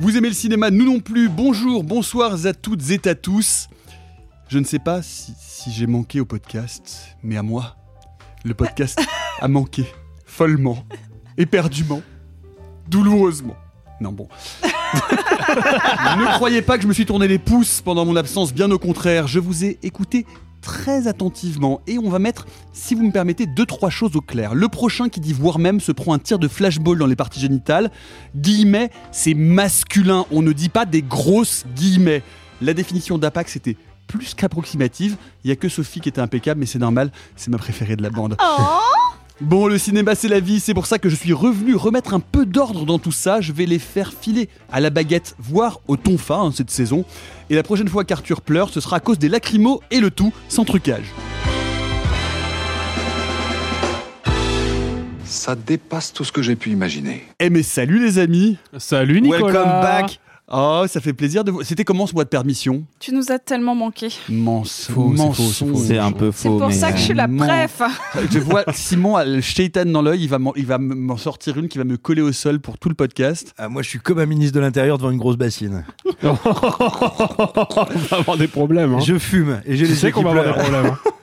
Vous aimez le cinéma, nous non plus. Bonjour, bonsoir à toutes et à tous. Je ne sais pas si, si j'ai manqué au podcast, mais à moi, le podcast a manqué. Follement, éperdument, douloureusement. Non, bon. ne croyez pas que je me suis tourné les pouces pendant mon absence, bien au contraire. Je vous ai écouté très attentivement et on va mettre, si vous me permettez, deux trois choses au clair. Le prochain qui dit voire même se prend un tir de flashball dans les parties génitales. Guillemets, c'est masculin. On ne dit pas des grosses guillemets. La définition d'Apax c'était plus qu'approximative. Il y a que Sophie qui était impeccable, mais c'est normal. C'est ma préférée de la bande. Bon, le cinéma c'est la vie, c'est pour ça que je suis revenu remettre un peu d'ordre dans tout ça. Je vais les faire filer à la baguette, voire au tonfa hein, cette saison. Et la prochaine fois qu'Arthur pleure, ce sera à cause des lacrymos et le tout sans trucage. Ça dépasse tout ce que j'ai pu imaginer. Eh mais salut les amis Salut Nicolas Welcome back Oh, ça fait plaisir de vous... C'était comment ce mois de permission? Tu nous as tellement manqué. Mensonge. C'est c'est faux. C'est un peu C'est faux. pour mais, ça que je suis la préf. Je vois Simon a le shaitan dans l'œil, il va m'en- il va m'en sortir une qui va me coller au sol pour tout le podcast. ah, moi, je suis comme un ministre de l'Intérieur devant une grosse bassine. on va avoir des problèmes. Hein. Je fume et j'ai Tu les sais yeux qu'on qui va avoir des problèmes. hein.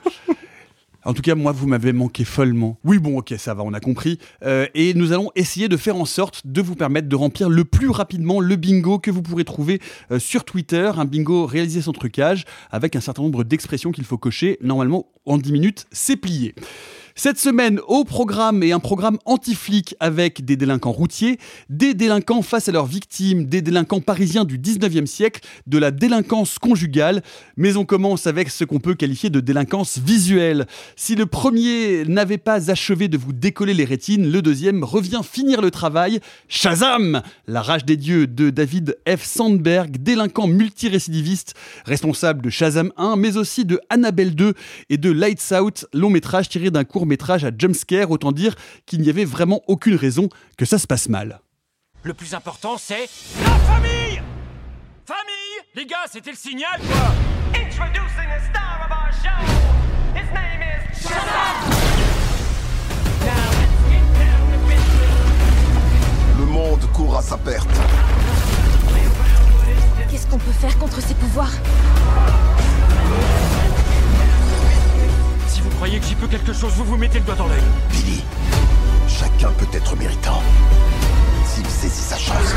En tout cas, moi, vous m'avez manqué follement. Oui, bon, ok, ça va, on a compris. Euh, et nous allons essayer de faire en sorte de vous permettre de remplir le plus rapidement le bingo que vous pourrez trouver euh, sur Twitter. Un bingo réalisé sans trucage, avec un certain nombre d'expressions qu'il faut cocher. Normalement, en 10 minutes, c'est plié. Cette semaine, au programme et un programme anti-flic avec des délinquants routiers, des délinquants face à leurs victimes, des délinquants parisiens du 19e siècle, de la délinquance conjugale. Mais on commence avec ce qu'on peut qualifier de délinquance visuelle. Si le premier n'avait pas achevé de vous décoller les rétines, le deuxième revient finir le travail. Shazam La rage des dieux de David F. Sandberg, délinquant multirécidiviste, responsable de Shazam 1, mais aussi de Annabelle 2 et de Lights Out, long métrage tiré d'un court métrage à jumpscare, autant dire qu'il n'y avait vraiment aucune raison que ça se passe mal. Le plus important, c'est la famille Famille Les gars, c'était le signal, quoi Introducing the star of our show. His name is. Le monde court à sa perte. Qu'est-ce qu'on peut faire contre ces pouvoirs? Croyez que j'y peux quelque chose, vous vous mettez le doigt dans l'œil. Billy, chacun peut être méritant. S'il saisit sa chance.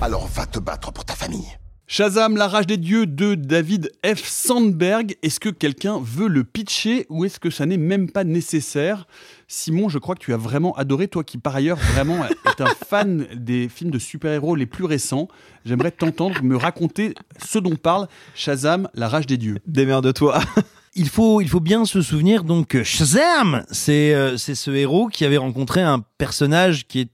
Alors va te battre pour ta famille. Shazam, la rage des dieux de David F. Sandberg. Est-ce que quelqu'un veut le pitcher ou est-ce que ça n'est même pas nécessaire? Simon, je crois que tu as vraiment adoré, toi qui par ailleurs vraiment est un fan des films de super-héros les plus récents. J'aimerais t'entendre me raconter ce dont parle Shazam, la rage des dieux. Démerde-toi. Il faut, il faut bien se souvenir donc que Shazam, c'est euh, c'est ce héros qui avait rencontré un personnage qui est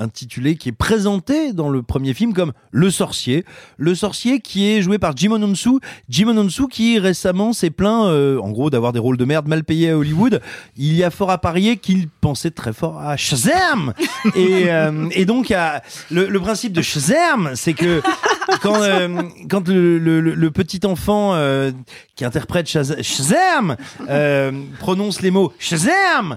intitulé, qui est présenté dans le premier film comme le sorcier. Le sorcier qui est joué par Jim Ononsu. Jim Ononsu qui récemment s'est plaint, euh, en gros, d'avoir des rôles de merde mal payés à Hollywood. Il y a fort à parier qu'il pensait très fort à Shazam. et, euh, donc, à- le, principe de Shazam, c'est que quand, euh, le, petit enfant qui interprète Shaz- Shazam prononce les mots Shazam,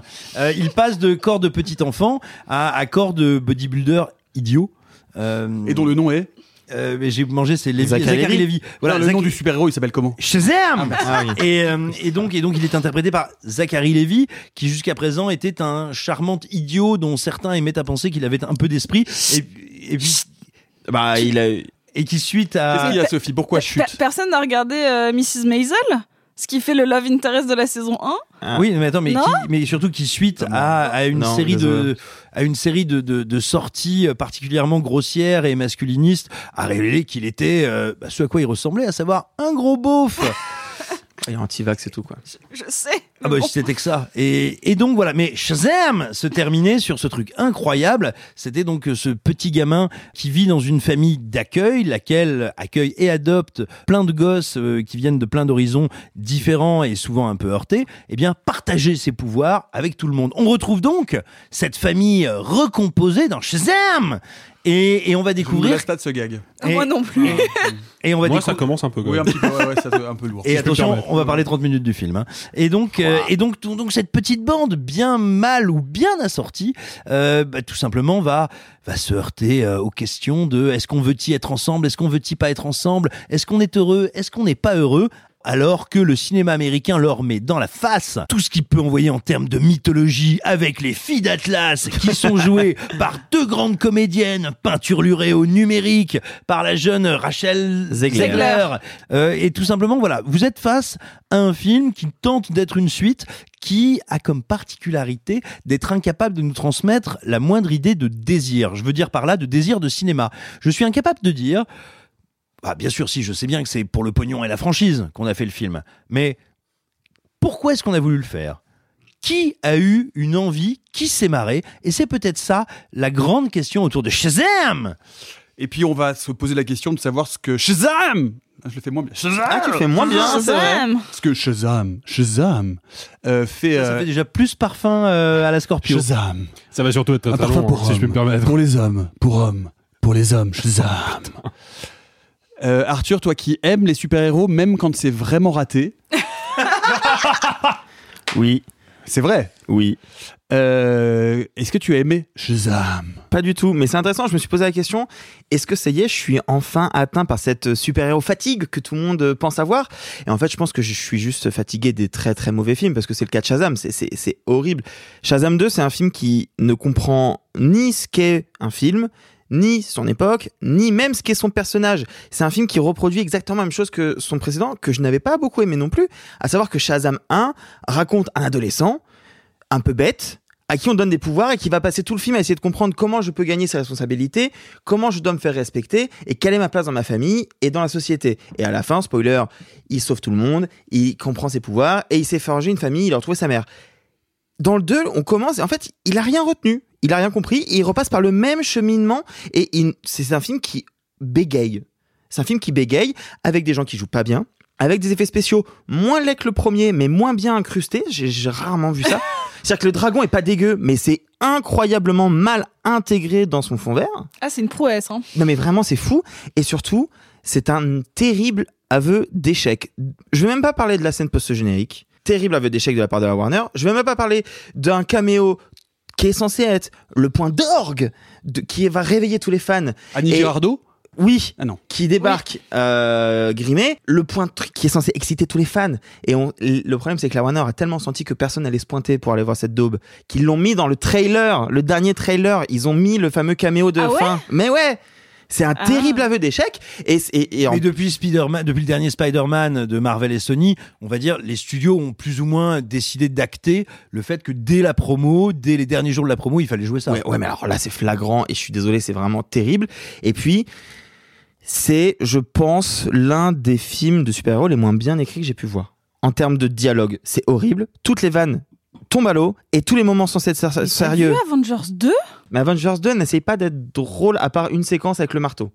il passe de corps de petit enfant à, à corps de bodybuilder idiot. Euh, Et dont le nom est euh, mais j'ai mangé, c'est Lévy, Zachary Zachary. Voilà, le nom du super-héros, il s'appelle comment Shazam Ah oui. et, euh, et donc, et donc, il est interprété par Zachary Lévy, qui jusqu'à présent était un charmant idiot dont certains aimaient à penser qu'il avait un peu d'esprit, et, et puis Bah, il a. et qui suite Qu'est-ce à qu'il y a, Sophie? Pourquoi chute? Personne n'a regardé euh, Mrs. Maisel? Ce qui fait le love interest de la saison 1 Ah. Oui, mais attends, mais, qui- mais surtout qui suite à, à une Non, série de à une série de, de, de sorties euh, particulièrement grossières et masculinistes, a révélé qu'il était euh, bah, ce à quoi il ressemblait, à savoir un gros beauf. Il est anti-vax et tout, quoi. Je sais. Ah bah Bon. c'était que ça. Et, et donc voilà, mais Shazam se terminait sur ce truc incroyable. C'était donc euh, ce petit gamin qui vit dans une famille d'accueil, laquelle accueille et adopte plein de gosses euh, qui viennent de plein d'horizons différents et souvent un peu heurtés. Eh bien, partager ses pouvoirs avec tout le monde. On retrouve donc cette famille recomposée dans Shazam. Et, et on va Je ne découvrir. pas de ce gag. Ah, Moi non plus. Et on va Moi, ça découvrir- commence un peu. quand Oui, un petit peu, ouais, ouais, ça un peu lourd. Et me attention, on va parler 30 minutes du film. hein. Et donc, euh, et donc, donc, cette petite bande bien mal ou bien assortie, euh, bah, tout simplement va va se heurter euh, aux questions de est-ce qu'on veut-y être ensemble, est-ce qu'on veut-y pas être ensemble, est-ce qu'on est heureux, est-ce qu'on n'est pas heureux. Alors que le cinéma américain leur met dans la face tout ce qu'il peut envoyer en termes de mythologie avec les filles d'Atlas qui sont jouées par deux grandes comédiennes peinturlurées au numérique par la jeune Rachel Zegler. Zegler. Euh, et tout simplement, voilà, vous êtes face à un film qui tente d'être une suite qui a comme particularité d'être incapable de nous transmettre la moindre idée de désir. Je veux dire par là de désir de cinéma. Je suis incapable de dire, bah, bien sûr, si je sais bien que c'est pour le pognon et la franchise qu'on a fait le film, mais pourquoi est-ce qu'on a voulu le faire? Qui a eu une envie, qui s'est marré, et c'est peut-être ça la grande question autour de Shazam. Et puis on va se poser la question de savoir ce que Shazam Ah, Je le fais moins bien. Shazam Ah, tu le fais moins bien, c'est vrai. Shazam Ce que Shazam, Shazam euh, fait. Ça, ça euh, fait déjà plus parfum euh, à la Scorpio. Shazam. Ça va surtout être Un très parfum long, pour hein, si je peux me hommes. permettre. Pour les hommes, pour hommes, pour les hommes, Shazam. Euh, Arthur, toi qui aimes les super-héros, même quand c'est vraiment raté, Oui, c'est vrai. oui. Euh, Est-ce que tu as aimé Shazam? Pas du tout, mais c'est intéressant. Je me suis posé la question est-ce que ça y est, je suis enfin atteint par cette super-héros fatigue que tout le monde pense avoir? Et en fait, je pense que je suis juste fatigué des très très mauvais films parce que c'est le cas de Shazam. C'est horrible. Shazam 2, c'est un film qui ne comprend ni ce qu'est un film, ni son époque, ni même ce qu'est son personnage. C'est un film qui reproduit exactement la même chose que son précédent, que je n'avais pas beaucoup aimé non plus. À savoir que Shazam 1 raconte un adolescent un peu bête, à qui on donne des pouvoirs et qui va passer tout le film à essayer de comprendre comment je peux gagner ses responsabilités, comment je dois me faire respecter et quelle est ma place dans ma famille et dans la société. Et à la fin, spoiler, il sauve tout le monde, il comprend ses pouvoirs et il s'est forgé une famille, il a retrouvé sa mère. Dans le 2, on commence et en fait, il a rien retenu, il a rien compris et il repasse par le même cheminement et il- c'est un film qui bégaye. C'est un film qui bégaye avec des gens qui jouent pas bien, avec des effets spéciaux moins laids que le premier, mais moins bien incrustés. J'ai j'ai rarement vu ça. C'est-à-dire que le dragon est pas dégueu, mais c'est incroyablement mal intégré dans son fond vert. Ah, c'est une prouesse. Hein. Non, mais vraiment, c'est fou. Et surtout, c'est un terrible aveu d'échec. Je vais même pas parler de la scène post-générique. Terrible aveu d'échec de la part de la Warner. Je vais même pas parler d'un caméo qui est censé être le point d'orgue de- qui va réveiller tous les fans. Annie Et- Girardot Oui, Ah non. qui débarque euh, grimé, le point de truc qui est censé exciter tous les fans. Et on, le problème, c'est que la Warner a tellement senti que personne n'allait se pointer pour aller voir cette daube, qu'ils l'ont mis dans le trailer, le dernier trailer. Ils ont mis le fameux caméo de Ah ouais? Fin. Mais ouais, c'est un Ah. terrible aveu d'échec. Et, et, et en- Mais depuis Spider-Man, depuis le dernier Spider-Man de Marvel et Sony, on va dire, les studios ont plus ou moins décidé d'acter le fait que dès la promo, dès les derniers jours de la promo, il fallait jouer ça. Ouais, ouais, mais alors là, c'est flagrant et je suis désolé, c'est vraiment terrible. Et puis, c'est, je pense, l'un des films de super-héros les moins bien écrits que j'ai pu voir. En termes de dialogue, c'est horrible. Toutes les vannes tombent à l'eau et tous les moments censés être ser- T'as sérieux. vu Avengers 2 Mais Avengers 2 n'essaye pas d'être drôle à part une séquence avec le marteau.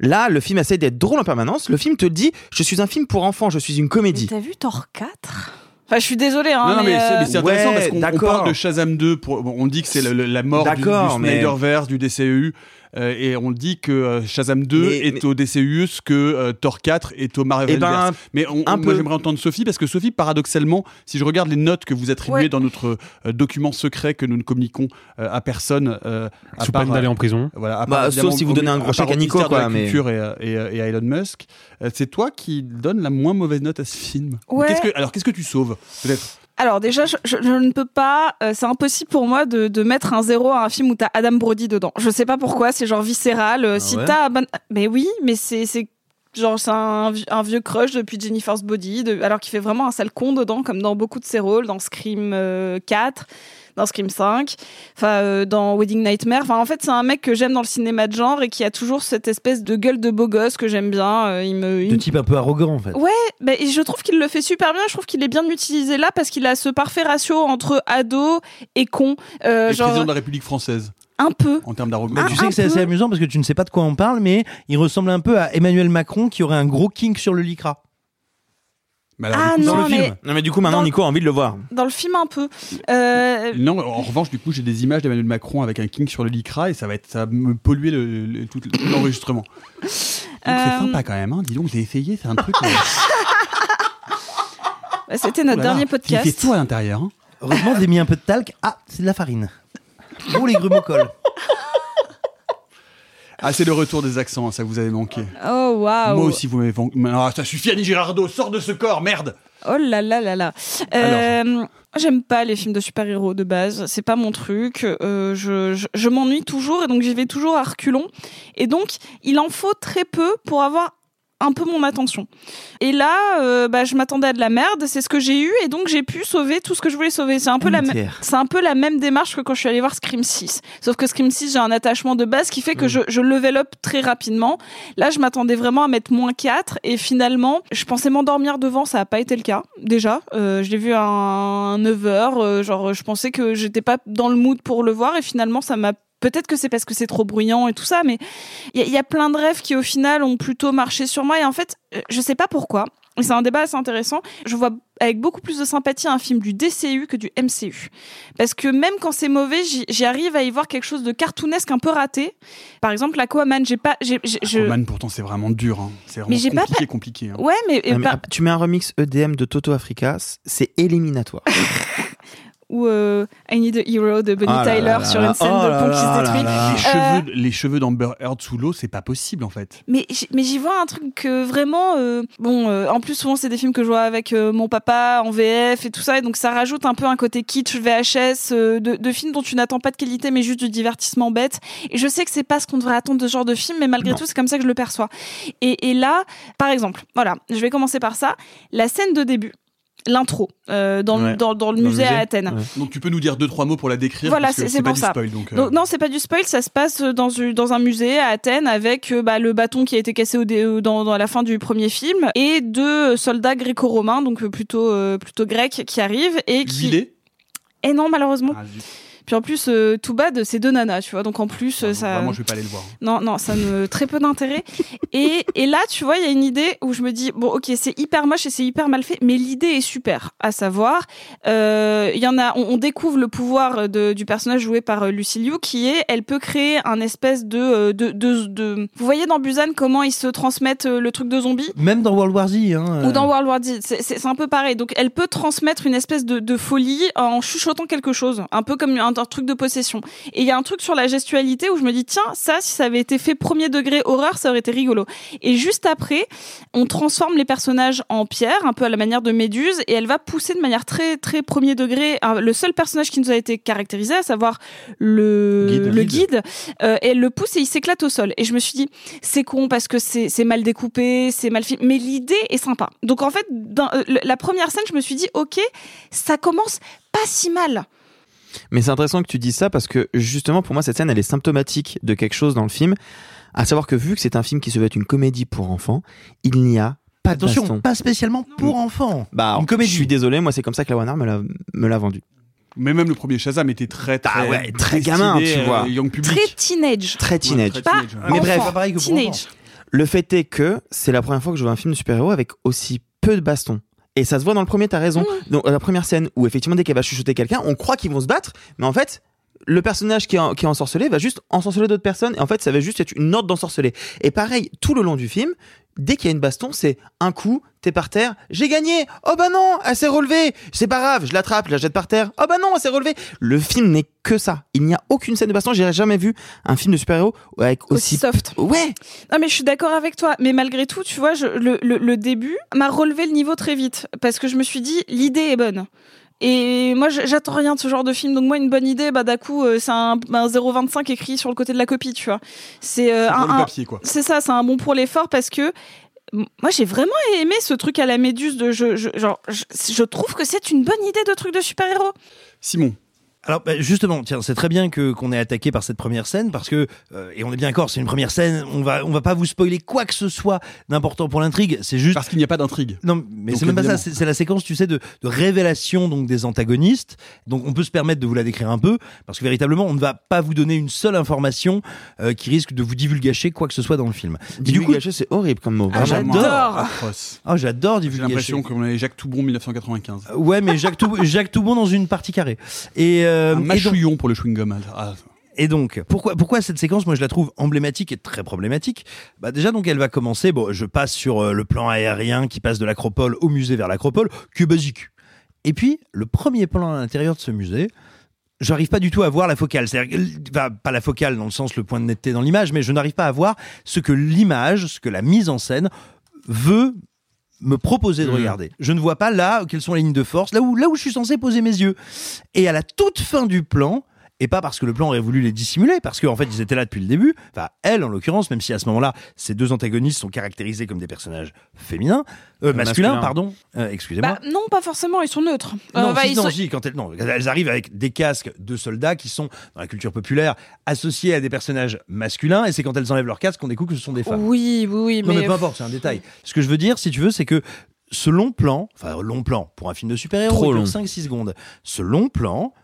Là, le film essaie d'être drôle en permanence. Le film te dit, je suis un film pour enfants, je suis une Mais comédie. t'as vu Thor 4 Enfin, je suis désolée, hein, non, non, mais, c'est- euh, mais c'est intéressant ouais, parce qu'on parle de Shazam 2. Pour, bon, on dit que c'est la mort du, du mais- Snyderverse, du DCEU. Euh, et on dit que euh, Shazam 2 Mais- est au DCU ce que euh, Thor 4 est au Marvel. Eh ben, mais on- un on- moi peu. j'aimerais entendre Sophie parce que Sophie, paradoxalement, si je regarde les notes que vous attribuez Ouais. dans notre euh, document secret que nous ne communiquons euh, à personne, euh, à Sous part, peine d'aller en prison. Voilà, à Bah, sauf si vous donnez un gros chèque à Nico, ministère de la quoi, mais- Culture et, et, et à Elon Musk. Euh, c'est toi qui donne la moins mauvaise note à ce film. Ouais. Que, alors qu'est-ce que tu sauves Peut-être? Alors déjà, je, je- je ne peux pas, euh, c'est impossible pour moi de, de mettre un zéro à un film où t'as Adam Brody dedans. Je sais pas pourquoi, c'est genre viscéral. Euh, si ouais t'as, mais oui, mais c'est c'est genre c'est un, un vieux crush depuis Jennifer's Body, de- alors qu'il fait vraiment un sale con dedans, comme dans beaucoup de ses rôles, dans Scream euh, 4 dans Scream 5, enfin euh, dans Wedding Nightmare. Enfin en fait c'est un mec que j'aime dans le cinéma de genre et qui a toujours cette espèce de gueule de beau gosse que j'aime bien. Euh, il me, il De type un peu arrogant en fait. Ouais, bah, et je trouve qu'il le fait super bien. Je trouve qu'il est bien utilisé là parce qu'il a ce parfait ratio entre ado et con. Euh, genre président de la République française un peu. en termes d'arrogance. Mais tu sais un que c'est assez amusant parce que tu ne sais pas de quoi on parle, mais il ressemble un peu à Emmanuel Macron qui aurait un gros kink sur le lycra. Mais alors, Ah du coup, non, dans le mais film. Non mais du coup maintenant Dans- Nico a envie de le voir. dans le film un peu. Euh, Non, en revanche, du coup, j'ai des images d'Emmanuel Macron avec un king sur le lycra et ça va être, ça va me polluer le, le- tout, l'enregistrement. C'est Euh, sympa quand même, hein. dis donc, j'ai essayé, c'est un truc. euh, bah, C'était oh notre là là. dernier Il fait podcast. tout à l'intérieur. hein. Heureusement, j'ai mis un peu de talc. Ah, c'est de la farine. Oh, les grumeaux collent. Ah, c'est le retour des accents, ça vous avait manqué. Oh waouh. Moi aussi, vous m'avez manqué. Ah, ça suffit, Annie Girardot, sors de ce corps, merde Oh là là là là. Euh, J'aime pas les films de super-héros de base, c'est pas mon truc. Euh, je je, je m'ennuie toujours et donc j'y vais toujours à reculons. Et donc il en faut très peu pour avoir un peu mon attention. Et là, euh, bah, je m'attendais à de la merde, c'est ce que j'ai eu et donc j'ai pu sauver tout ce que je voulais sauver. C'est un peu la c'est un peu la même démarche que quand je suis allée voir Scream 6. Sauf que Scream 6, j'ai un attachement de base qui fait que je, je level up très rapidement. Là, je m'attendais vraiment à mettre moins 4 et finalement, je pensais m'endormir devant, ça n'a pas été le cas. Déjà, Euh, je l'ai vu à un 9 heures, euh, genre je pensais que j'étais pas dans le mood pour le voir et finalement ça m'a Peut-être que c'est parce que c'est trop bruyant et tout ça, mais il y, a- il y a plein de rêves qui au final ont plutôt marché sur moi. Et en fait, euh, je sais pas pourquoi. C'est un débat assez intéressant. Je vois avec beaucoup plus de sympathie un film du DCU que du MCU. Parce que même quand c'est mauvais, j'y arrive à y voir quelque chose de cartoonesque un peu raté. Par exemple, Aquaman, j'ai pas, j'ai, j'ai- je- Aquaman, pourtant, c'est vraiment dur. hein. C'est vraiment Mais j'ai pas compliqué, compliqué. hein. ouais, mais, Ah, mais, bah, tu mets un remix EDM de Toto Africa, c'est éliminatoire. ou euh, I Need a Hero de Bonnie Ah Tyler là sur là une scène là. de Oh pont là qui se là détruit. là Les Euh, cheveux, les cheveux d'Amber Heard sous l'eau, c'est pas possible en fait. Mais mais j'y vois un truc que vraiment euh, bon euh, en plus souvent c'est des films que je vois avec euh, mon papa en VF et tout ça et donc ça rajoute un peu un côté kitsch VHS euh, de, de films dont tu n'attends pas de qualité mais juste du divertissement bête et je sais que c'est pas ce qu'on devrait attendre de ce genre de film mais malgré Non. tout c'est comme ça que je le perçois et, et là par exemple voilà je vais commencer par ça la scène de début l'intro euh, dans, le- Ouais. dans, dans le Dans le musée à. Athènes Ouais. Donc tu peux nous dire deux trois mots pour la décrire Voilà, c'est- pas pour du ça. spoil. Donc, euh, donc, non, c'est pas du spoil, ça se passe dans, un musée à Athènes avec euh, bah, le bâton qui a été cassé au dé- dans, dans la fin du premier film et deux soldats gréco-romains, donc plutôt, euh, plutôt grecs, qui arrivent et qui. Huilé Et non, malheureusement. Ah. Puis en plus, euh, tout bad, c'est deux nanas, tu vois, donc en plus, Ah, euh, ça. Vraiment, je vais pas aller le voir. Non, non, ça me très peu d'intérêt. et, et là, tu vois, il y a une idée où je me dis bon, ok, c'est hyper moche et c'est hyper mal fait, mais l'idée est super. À savoir, euh, il y en a, on, on découvre le pouvoir de, du personnage joué par euh, Lucy Liu, qui est, elle peut créer un espèce de, euh, de, de, de- vous voyez dans Busan comment ils se transmettent euh, le truc de zombie. Même dans World War Z. Hein, Ou dans World War Z, c'est- un peu pareil. Donc, elle peut transmettre une espèce de, de folie en chuchotant quelque chose, un peu comme un, un truc de possession. Et il y a un truc sur la gestualité où je me dis, tiens, ça, si ça avait été fait premier degré horreur, ça aurait été rigolo. Et juste après, on transforme les personnages en pierre, un peu à la manière de Méduse, et elle va pousser de manière très, très premier degré le seul personnage qui nous a été caractérisé, à savoir le Guide. le guide, euh, et elle le pousse et il s'éclate au sol. Et je me suis dit, c'est con parce que c'est mal découpé, c'est mal filmé, mais l'idée est sympa. Donc en fait, dans, euh, la première scène, je me suis dit, ok, ça commence pas si mal. Mais c'est intéressant que tu dises ça parce que justement pour moi cette scène elle est symptomatique de quelque chose dans le film. À savoir que vu que c'est un film qui se veut être une comédie pour enfants, il n'y a pas de Attention, baston. pas spécialement pour enfants. Bah, Une comédie. Je suis désolé, moi c'est comme ça que la Warner me l'a me l'a vendu. Mais même le premier Shazam était très très Ah ouais, très gamin, tu euh, vois. young public. Très teenage. Très teenage. très Pas teenage. Mais bref, pas pareil que pour teenage. Le fait est que c'est la première fois que je vois un film de super-héros avec aussi peu de baston. Et ça se voit dans le premier, t'as raison. Mmh. Donc la première scène où effectivement dès qu'elle va chuchoter quelqu'un, on croit qu'ils vont se battre, mais en fait, le personnage qui est, qui est ensorcelé va juste ensorceler d'autres personnes et en fait ça va juste être une ordre d'ensorceler. Et pareil, tout le long du film, dès qu'il y a une baston, c'est un coup, t'es par terre, j'ai gagné. Oh bah non, elle s'est relevée. C'est pas grave, je l'attrape, je la jette par terre. Oh bah non, elle s'est relevée. Le film n'est que ça. Il n'y a aucune scène de baston. J'ai jamais vu un film de super-héros avec aussi, Aussi soft. Ouais. Non mais je suis d'accord avec toi, mais malgré tout, tu vois, je- le, le- le début m'a relevé le niveau très vite parce que je me suis dit l'idée est bonne. Et moi, j'attends rien de ce genre de film. Donc moi, une bonne idée, bah d'un coup, euh, c'est un, un 0,25 écrit sur le côté de la copie, tu vois. C'est euh, un, papier, quoi. C'est ça, c'est un bon pour l'effort parce que moi, j'ai vraiment aimé ce truc à la méduse de je, je- genre, je, je trouve que c'est une bonne idée de truc de super-héros. Simon. Alors bah, justement, tiens, c'est très bien que qu'on ait attaqué par cette première scène parce que euh, et on est bien d'accord, c'est une première scène, on va on va pas vous spoiler quoi que ce soit d'important pour l'intrigue, c'est juste Parce qu'il n'y a pas d'intrigue. non, mais c'est même pas ça, c'est la séquence, tu sais, de, de révélation donc des antagonistes. Donc on peut se permettre de vous la décrire un peu, parce que véritablement, on ne va pas vous donner une seule information euh, qui risque de vous divulgacher quoi que ce soit dans le film. Divulgacher, c'est horrible comme mot. Ah, j'adore. Oh, j'adore J'ai divulgacher. l'impression qu'on avait Jacques Toubon 1995. Ouais, mais Jacques, Toub- Jacques Toubon dans une partie carrée. Et, euh, Un et donc- pour le chewing-gum. Ah, Et donc, pourquoi, pourquoi cette séquence, moi je la trouve emblématique et très problématique bah Déjà, donc elle va commencer, bon, je passe sur euh, le plan aérien qui passe de l'acropole au musée vers l'acropole, qui est basique. Et puis, le premier plan à l'intérieur de ce musée, j'arrive pas du tout à voir la focale. C'est-à-dire, que- enfin, pas la focale dans le sens le point de netteté dans l'image, mais je n'arrive pas à voir ce que l'image, ce que la mise en scène veut me proposer de Mhm. regarder. Je ne vois pas là quelles sont les lignes de force, là où, là où je suis censé poser mes yeux. Et à la toute fin du plan, et pas parce que le plan aurait voulu les dissimuler, parce qu'en fait ils étaient là depuis le début, enfin elle en l'occurrence, même si à ce moment-là ces deux antagonistes sont caractérisés comme des personnages féminins, euh, masculins, masculins. pardon, euh, excusez-moi. Bah non, pas forcément, ils sont neutres. Euh, Non, bah, si, ils non, sont- si, quand elles, non, elles arrivent avec des casques de soldats qui sont, dans la culture populaire, associés à des personnages masculins, et c'est quand elles enlèvent leur casque qu'on découvre que ce sont des femmes. Oui, oui, oui, Non, mais, mais peu importe, c'est un détail. Ce que je veux dire, si tu veux, c'est que ce long plan, enfin, long plan, pour un film de super-héros, Trop il dure long. 5-6 secondes. Ce long plan,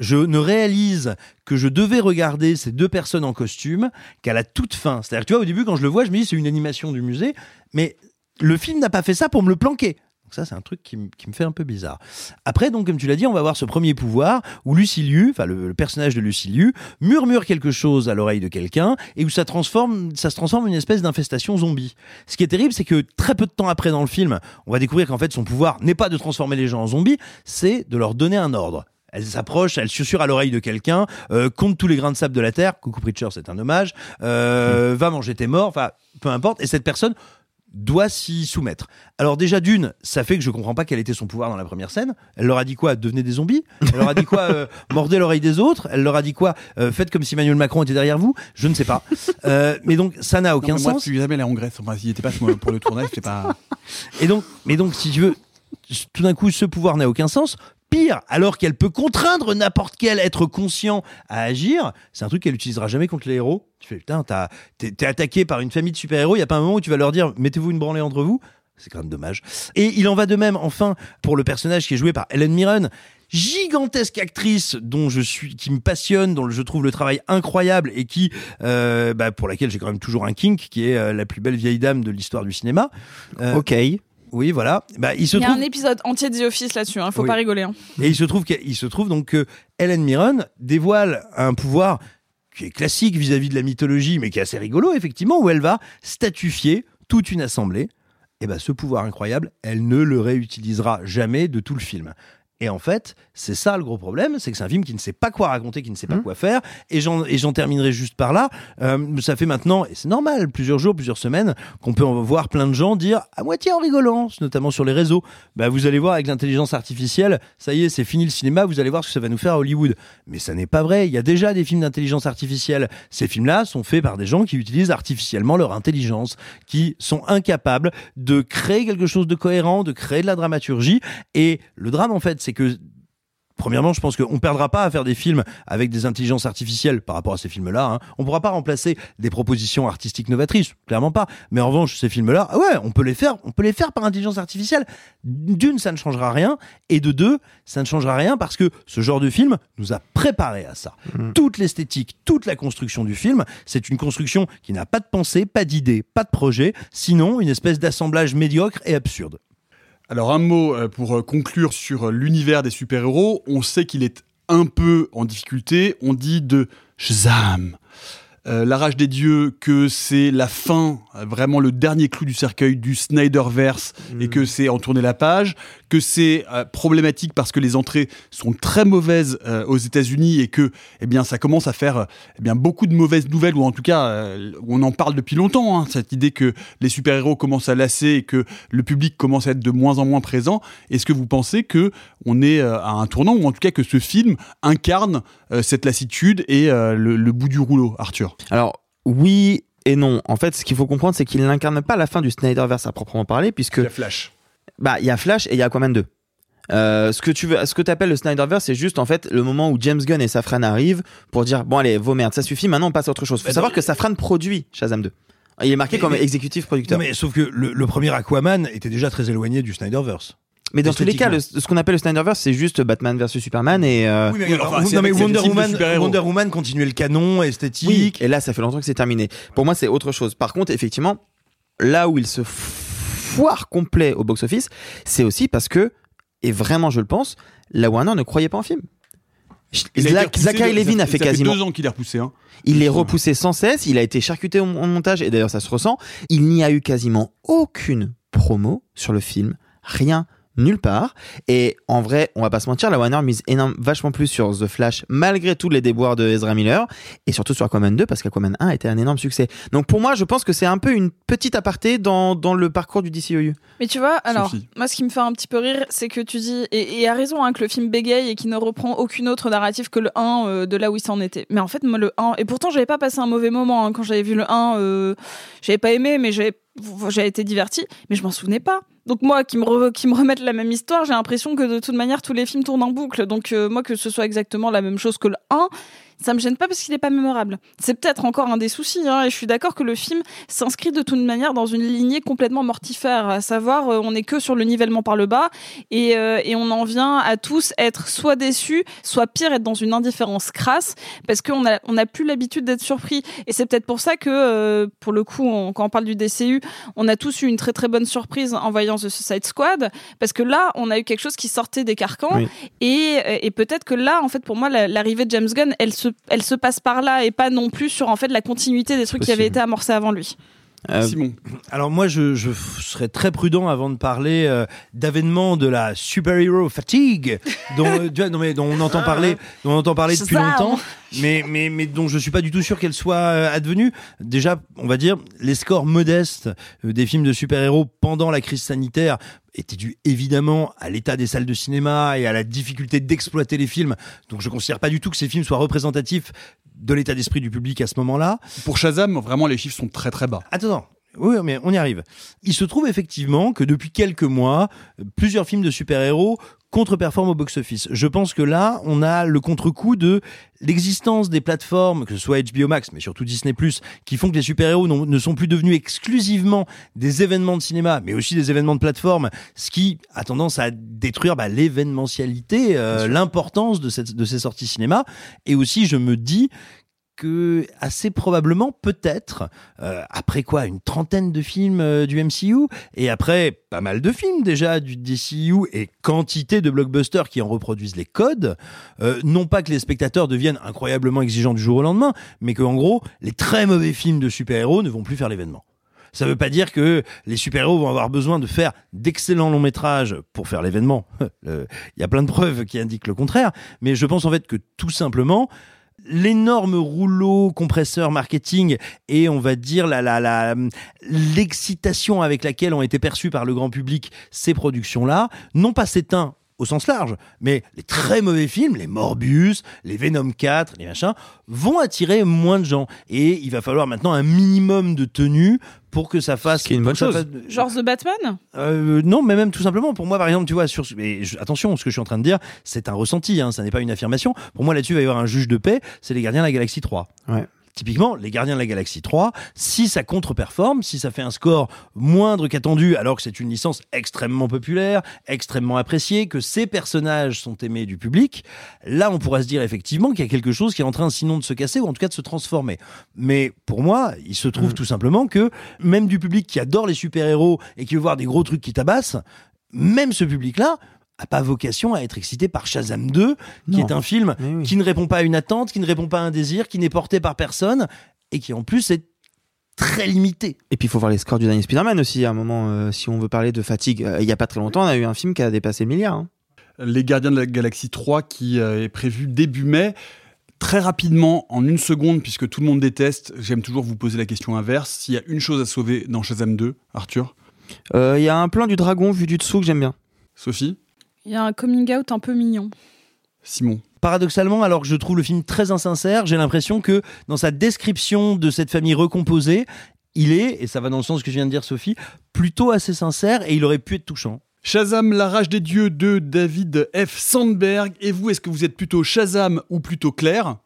je ne réalise que je devais regarder ces deux personnes en costume qu'à la toute fin. C'est-à-dire tu vois, au début, quand je le vois, je me dis, c'est une animation du musée, mais le film n'a pas fait ça pour me le planquer. Donc ça, c'est un truc qui, me- fait un peu bizarre. Après, donc, comme tu l'as dit, on va voir ce premier pouvoir où Luciliu, enfin le, le personnage de Luciliu, murmure quelque chose à l'oreille de quelqu'un et où ça transforme, ça se transforme en une espèce d'infestation zombie. Ce qui est terrible, c'est que très peu de temps après dans le film, on va découvrir qu'en fait son pouvoir n'est pas de transformer les gens en zombies, c'est de leur donner un ordre. Elle s'approche, elle susurre à l'oreille de quelqu'un, euh, compte tous les grains de sable de la terre. Coucou Preacher, c'est un hommage. Euh, Va manger tes morts. Enfin, peu importe. Et cette personne doit s'y soumettre. Alors déjà d'une, ça fait que je comprends pas quel était son pouvoir dans la première scène. Elle leur a dit quoi? Devenez des zombies? Elle leur a dit quoi? Euh, Mordez l'oreille des autres? Elle leur a dit quoi? Euh, Faites comme si Emmanuel Macron était derrière vous? Je ne sais pas. Euh, mais donc ça n'a aucun Non, moi, sens. jamais allé en Grèce. Enfin, s'il était pas pour le tournage, c'était pas. Et donc, mais donc, si tu veux, tout d'un coup, ce pouvoir n'a aucun sens. Pire, alors qu'elle peut contraindre n'importe quel être conscient à agir, c'est un truc qu'elle utilisera jamais contre les héros. Tu fais, putain, t'es attaqué par une famille de super-héros, il y a pas un moment où tu vas leur dire, mettez-vous une branlée entre vous. C'est quand même dommage. Et il en va de même, enfin, pour le personnage qui est joué par Helen Mirren, gigantesque actrice dont je suis, qui me passionne, dont je trouve le travail incroyable et qui, euh, bah, pour laquelle j'ai quand même toujours un kink, qui est euh, la plus belle vieille dame de l'histoire du cinéma. Euh, Ok. Oui, voilà. Bah, il se il y a trouve un épisode entier de The Office là-dessus, hein, faut Oui. pas rigoler. hein. et il se trouve qu'il il se trouve donc que Helen Mirren dévoile un pouvoir qui est classique vis-à-vis de la mythologie, mais qui est assez rigolo effectivement, où elle va statufier toute une assemblée. Et ben ce pouvoir incroyable, elle ne le réutilisera jamais de tout le film. Et en fait, c'est ça le gros problème, c'est que c'est un film qui ne sait pas quoi raconter, qui ne sait pas quoi faire. Et j'en et j'en terminerai juste par là. Euh, ça fait maintenant, et c'est normal, plusieurs jours, plusieurs semaines, qu'on peut en voir plein de gens dire à moitié en rigolant, notamment sur les réseaux. Bah vous allez voir avec l'intelligence artificielle, ça y est, c'est fini le cinéma. Vous allez voir ce que ça va nous faire à Hollywood. Mais ça n'est pas vrai. Il y a déjà des films d'intelligence artificielle. Ces films-là sont faits par des gens qui utilisent artificiellement leur intelligence, qui sont incapables de créer quelque chose de cohérent, de créer de la dramaturgie. Et le drame, en fait, c'est que Premièrement, je pense qu'on perdra pas à faire des films avec des intelligences artificielles par rapport à ces films-là. Hein. On pourra pas remplacer des propositions artistiques novatrices, clairement pas. Mais en revanche, ces films-là, ah ouais, on peut les faire, on peut les faire par intelligence artificielle. D'une, ça ne changera rien, et de deux, ça ne changera rien parce que ce genre de film nous a préparé à ça. Toute l'esthétique, toute la construction du film, c'est une construction qui n'a pas de pensée, pas d'idée, pas de projet, sinon une espèce d'assemblage médiocre et absurde. Alors un mot euh, pour euh, conclure sur euh, l'univers des super-héros. On sait qu'il est un peu en difficulté. On dit de Shazam. Euh, la rage des dieux, que c'est la fin, euh, vraiment le dernier clou du cercueil du Snyderverse et que c'est en tourner la page, que c'est euh, problématique parce que les entrées sont très mauvaises euh, aux États-Unis et que eh bien ça commence à faire eh bien beaucoup de mauvaises nouvelles ou en tout cas on en parle depuis longtemps hein, cette idée que les super-héros commencent à lasser et que le public commence à être de moins en moins présent. Est-ce que vous pensez que on est à un tournant ou en tout cas que ce film incarne euh, cette lassitude et euh, le, le bout du rouleau, Arthur? Alors, oui et non. En fait, ce qu'il faut comprendre, c'est qu'il n'incarne pas la fin du Snyderverse à proprement parler, puisque. Il y a Flash. Bah, il y a Flash et il y a Aquaman 2. Euh, ce que tu veux, ce que t'appelles le Snyderverse, c'est juste en fait le moment où James Gunn et Safran arrivent pour dire bon allez vos merdes, ça suffit, maintenant on passe à autre chose. Faut savoir que Safran produit Shazam 2. Il est marqué Mais- comme mais- exécutif producteur. Mais sauf que le, le premier Aquaman était déjà très éloigné du Snyderverse. Mais dans tous les cas, le- ce qu'on appelle le Snyderverse, c'est juste Batman versus Superman et. euh, Oui, mais, alors, non, mais Wonder Woman, Wonder Woman continuait le canon esthétique. Oui, et là, ça fait longtemps que c'est terminé. Pour moi, c'est autre chose. Par contre, effectivement, là où il se foire complet au box-office, c'est aussi parce que, et vraiment, je le pense, la Warner ne croyait pas en film. Zachary Levin a fait- fait ça fait quasiment. deux ans qu'il est repoussé. Hein. Il est repoussé sans cesse, il a été charcuté au en montage, et d'ailleurs ça se ressent. Il n'y a eu quasiment aucune promo sur le film, rien, nulle part. Et en vrai, on va pas se mentir, la Warner mise énorme, vachement plus sur The Flash, malgré tous les déboires de Ezra Miller, et surtout sur Aquaman 2, parce qu'Aquaman 1 a été un énorme succès. Donc pour moi, je pense que c'est un peu une petite aparté dans, dans le parcours du DCEU. Mais tu vois, alors, Sophie. moi, ce qui me fait un petit peu rire, c'est que tu dis, et, et à raison, hein, que le film bégaye et qu'il ne reprend aucune autre narrative que le 1 euh, de là où il s'en était. Mais en fait, moi, le 1, et pourtant, j'avais pas passé un mauvais moment hein, quand j'avais vu le 1, euh, j'avais pas aimé, mais j'avais j'avais été diverti, mais je m'en souvenais pas. Donc moi, qui me, re- qui me remettent la même histoire, j'ai l'impression que de toute manière, tous les films tournent en boucle. Donc euh, moi, que ce soit exactement la même chose que le 1, ça me gêne pas parce qu'il est pas mémorable. C'est peut-être encore un des soucis, hein, et je suis d'accord que le film s'inscrit de toute manière dans une lignée complètement mortifère, à savoir euh, on est que sur le nivellement par le bas, et, euh, et on en vient à tous être soit déçus, soit pire être dans une indifférence crasse, parce qu'on a on a plus l'habitude d'être surpris, et c'est peut-être pour ça que euh, pour le coup, on- quand on parle du DCU, on a tous eu une très très bonne surprise en voyant The Suicide Squad, parce que là, on a eu quelque chose qui sortait des carcans, Oui. et, et peut-être que là, en fait, pour moi, la- l'arrivée de James Gunn, elle se, elle se passe par là et pas non plus sur en fait la continuité des trucs qui avaient été amorcés avant lui. Euh, Alors moi, je, serais très prudent avant de parler euh, d'avènement de la super-hero fatigue, dont, euh, tu vois, non, mais dont on entend parler, dont on entend parler depuis longtemps, mais, mais, mais dont je suis pas du tout sûr qu'elle soit euh, advenue. Déjà, on va dire, les scores modestes euh, des films de super-héros pendant la crise sanitaire étaient dus évidemment à l'état des salles de cinéma et à la difficulté d'exploiter les films. Donc je considère pas du tout que ces films soient représentatifs de l'état d'esprit du public à ce moment-là. Pour Shazam, vraiment, les chiffres sont très très bas. Attends. Oui, mais on y arrive. Il se trouve effectivement que depuis quelques mois, plusieurs films de super-héros contre-performent au box-office. Je pense que là, on a le contre-coup de l'existence des plateformes, que ce soit HBO Max, mais surtout Disney+, qui font que les super-héros ne sont plus devenus exclusivement des événements de cinéma, mais aussi des événements de plateforme, ce qui a tendance à détruire bah, l'événementialité, euh, l'importance de, cette, de ces sorties cinéma. Et aussi, je me dis que assez probablement, peut-être, euh, après quoi, une trentaine de films euh, du MCU, et après pas mal de films déjà du DCU, et quantité de blockbusters qui en reproduisent les codes, euh, non pas que les spectateurs deviennent incroyablement exigeants du jour au lendemain, mais que en gros, les très mauvais films de super-héros ne vont plus faire l'événement. Ça veut pas dire que les super-héros vont avoir besoin de faire d'excellents longs métrages pour faire l'événement. Il y a plein de preuves qui indiquent le contraire, mais je pense en fait que tout simplement, l'énorme rouleau compresseur marketing et on va dire la la l'excitation avec laquelle ont été perçues par le grand public ces productions là n'ont pas s'éteint au sens large, mais les très mauvais films, les Morbius, les Venom 4, les machins, vont attirer moins de gens. Et il va falloir maintenant un minimum de tenue pour que ça fasse. une bonne chose. fasse- Genre The Batman euh, non, mais même tout simplement, pour moi, par exemple, tu vois, sur, mais je- attention, ce que je suis en train de dire, c'est un ressenti, hein, ça n'est pas une affirmation. Pour moi, là-dessus, il va y avoir un juge de paix, c'est les Gardiens de la Galaxie 3. Ouais. Typiquement, les Gardiens de la Galaxie 3, si ça contre-performe, si ça fait un score moindre qu'attendu, alors que c'est une licence extrêmement populaire, extrêmement appréciée, que ces personnages sont aimés du public, là, on pourra se dire effectivement qu'il y a quelque chose qui est en train sinon de se casser ou en tout cas de se transformer. Mais pour moi, il se trouve tout simplement que même du public qui adore les super-héros et qui veut voir des gros trucs qui tabassent, même ce public-là a pas vocation à être excité par Shazam 2, qui Non. est un film oui. qui ne répond pas à une attente, qui ne répond pas à un désir, qui n'est porté par personne et qui en plus est très limité. Et puis il faut voir les scores du dernier Spider-Man aussi à un moment, euh, si on veut parler de fatigue. Euh, il y a pas très longtemps, on a eu un film qui a dépassé le milliard. hein. Les Gardiens de la Galaxie 3 qui euh, est prévu début mai. Très rapidement, en une seconde, puisque tout le monde déteste, j'aime toujours vous poser la question inverse. S'il y a une chose à sauver dans Shazam 2, Arthur, Euh, Il y a un plan du dragon vu du dessous que j'aime bien. Sophie, Il y a un coming out un peu mignon. Simon. Paradoxalement, alors que je trouve le film très insincère, j'ai l'impression que dans sa description de cette famille recomposée, il est, et ça va dans le sens que je viens de dire Sophie, plutôt assez sincère et il aurait pu être touchant. Shazam, la rage des dieux de David F. Sandberg. Et vous, est-ce que vous êtes plutôt Shazam ou plutôt Claire?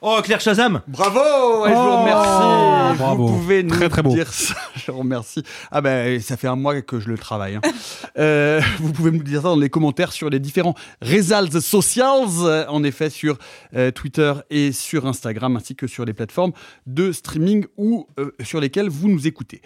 Oh, Claire Shazam Bravo et Je vous Oh, remercie bravo. Vous pouvez nous Très, très beau. dire ça. Je vous remercie. Ah ben, ça fait un mois que je le travaille. hein. Euh, vous pouvez nous dire ça dans les commentaires sur les différents réseaux socials, euh, en effet sur euh, Twitter et sur Instagram, ainsi que sur les plateformes de streaming ou euh, sur lesquelles vous nous écoutez.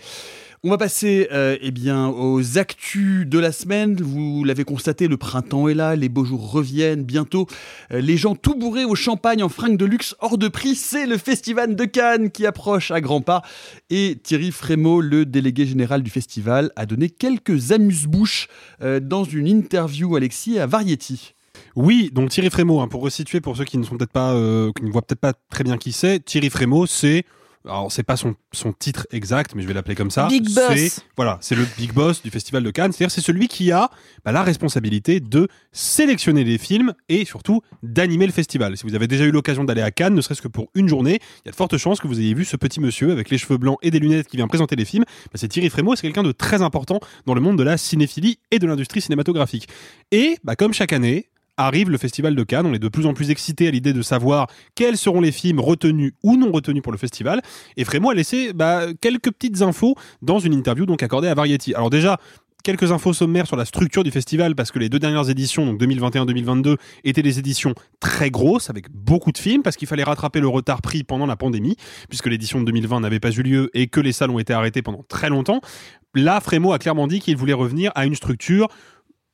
On va passer euh, eh bien, aux actus de la semaine. Vous l'avez constaté, le printemps est là, les beaux jours reviennent bientôt. Euh, les gens tout bourrés au champagne en fringues de luxe hors de prix, c'est le festival de Cannes qui approche à grands pas. Et Thierry Frémaux, le délégué général du festival, a donné quelques amuse-bouches euh, dans une interview, Alexis, à Variety. Oui, donc Thierry Frémaux, hein, pour resituer pour ceux qui ne sont pas, qui ne voient peut-être pas très bien qui c'est, Thierry Frémaux, c'est alors c'est pas son, son titre exact, mais je vais l'appeler comme ça. Big boss. C'est- Voilà, c'est le big boss du festival de Cannes. C'est-à-dire c'est celui qui a bah, la responsabilité de sélectionner les films et surtout d'animer le festival. Si vous avez déjà eu l'occasion d'aller à Cannes, ne serait-ce que pour une journée, il y a de fortes chances que vous ayez vu ce petit monsieur avec les cheveux blancs et des lunettes qui vient présenter les films. Bah, c'est Thierry Frémaux, c'est quelqu'un de très important dans le monde de la cinéphilie et de l'industrie cinématographique. Et bah, comme chaque année, arrive le festival de Cannes. On est de plus en plus excités à l'idée de savoir quels seront les films retenus ou non retenus pour le festival. Et Frémaux a laissé bah, quelques petites infos dans une interview donc accordée à Variety. Alors déjà, quelques infos sommaires sur la structure du festival parce que les deux dernières éditions, donc 2021-2022, étaient des éditions très grosses avec beaucoup de films parce qu'il fallait rattraper le retard pris pendant la pandémie puisque l'édition de 2020 n'avait pas eu lieu et que les salles ont été arrêtées pendant très longtemps. Là, Frémaux a clairement dit qu'il voulait revenir à une structure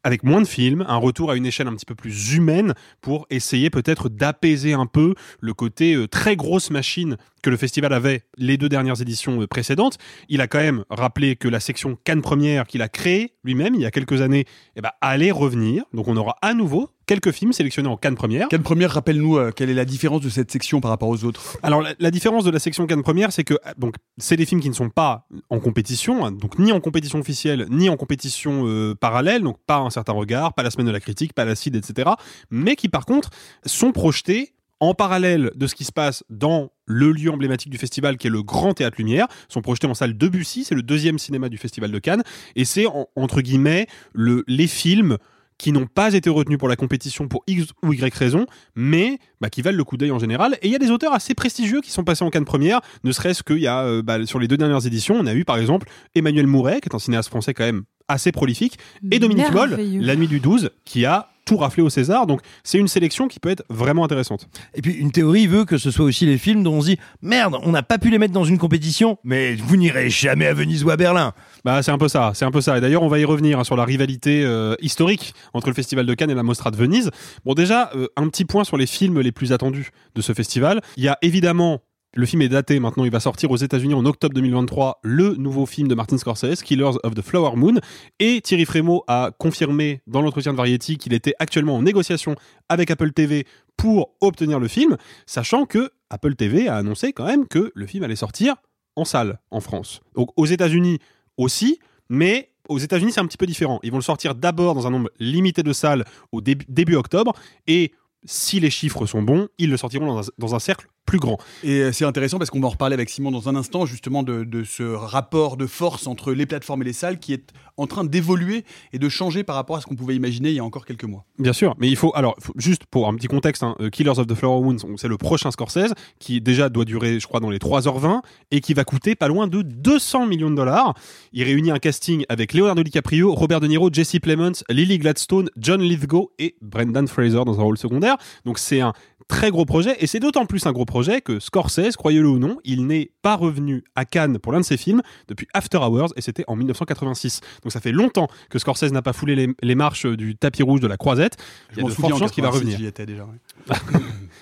avec moins de films, un retour à une échelle un petit peu plus humaine pour essayer peut-être d'apaiser un peu le côté euh, très grosse machine que le festival avait les deux dernières éditions euh, précédentes. Il a quand même rappelé que la section Cannes Première qu'il a créée lui-même il y a quelques années eh ben, allait revenir. Donc on aura à nouveau quelques films sélectionnés en Cannes Première. Cannes Première, rappelle-nous euh, quelle est la différence de cette section par rapport aux autres? Alors la, la différence de la section Cannes Première, c'est que euh, donc c'est des films qui ne sont pas en compétition, hein, donc ni en compétition officielle, ni en compétition euh, parallèle, donc pas un certain regard, pas la semaine de la critique, pas la CID, etc. Mais qui par contre sont projetés en parallèle de ce qui se passe dans le lieu emblématique du festival qui est le Grand Théâtre Lumière, sont projetés en salle Debussy, c'est le deuxième cinéma du festival de Cannes, et c'est en- entre guillemets le, les films qui n'ont pas été retenus pour la compétition pour X ou Y raison, mais bah, qui valent le coup d'œil en général. Et il y a des auteurs assez prestigieux qui sont passés en Cannes première, ne serait-ce qu'il y a, euh, bah, sur les deux dernières éditions, on a eu par exemple Emmanuel Mouret, qui est un cinéaste français quand même assez prolifique, et Dominique Moll. La Nuit du 12, qui a tout raflé au César. Donc c'est une sélection qui peut être vraiment intéressante. Et puis une théorie veut que ce soit aussi les films dont on se dit merde, on n'a pas pu les mettre dans une compétition, mais vous n'irez jamais à Venise ou à Berlin. Bah, c'est un peu ça, c'est un peu ça. Et d'ailleurs, on va y revenir hein, sur la rivalité euh, historique entre le Festival de Cannes et la Mostra de Venise. Bon, déjà, euh, un petit point sur les films les plus attendus de ce festival. Il y a évidemment le film est daté maintenant, il va sortir aux États-Unis en octobre 2023, le nouveau film de Martin Scorsese, Killers of the Flower Moon. Et Thierry Frémaux a confirmé dans l'entretien de Variety qu'il était actuellement en négociation avec Apple TV pour obtenir le film, sachant que Apple TV a annoncé quand même que le film allait sortir en salle en France. Donc aux États-Unis aussi, mais aux États-Unis c'est un petit peu différent. Ils vont le sortir d'abord dans un nombre limité de salles au début, octobre et si les chiffres sont bons, ils le sortiront dans un cercle plus grand. Et euh, c'est intéressant parce qu'on va en reparler avec Simon dans un instant, justement, de, de ce rapport de force entre les plateformes et les salles qui est en train d'évoluer et de changer par rapport à ce qu'on pouvait imaginer il y a encore quelques mois. Bien sûr, mais il faut alors faut- juste pour un petit contexte, hein, euh, Killers of the Flower Moon, c'est le prochain Scorsese qui déjà doit durer, je crois, dans les 3h20 et qui va coûter pas loin de 200 millions de dollars. Il réunit un casting avec Leonardo DiCaprio, Robert De Niro, Jesse Plemons, Lily Gladstone, John Lithgow et Brendan Fraser dans un rôle secondaire. Donc c'est un très gros projet, et c'est d'autant plus un gros projet que Scorsese, croyez-le ou non, il n'est pas revenu à Cannes pour l'un de ses films depuis After Hours, et c'était en 1986. Donc ça fait longtemps que Scorsese n'a pas foulé les, les marches du tapis rouge de la croisette. Il y a de fortes chances qu'il va 86, revenir. J'y étais déjà. ouais.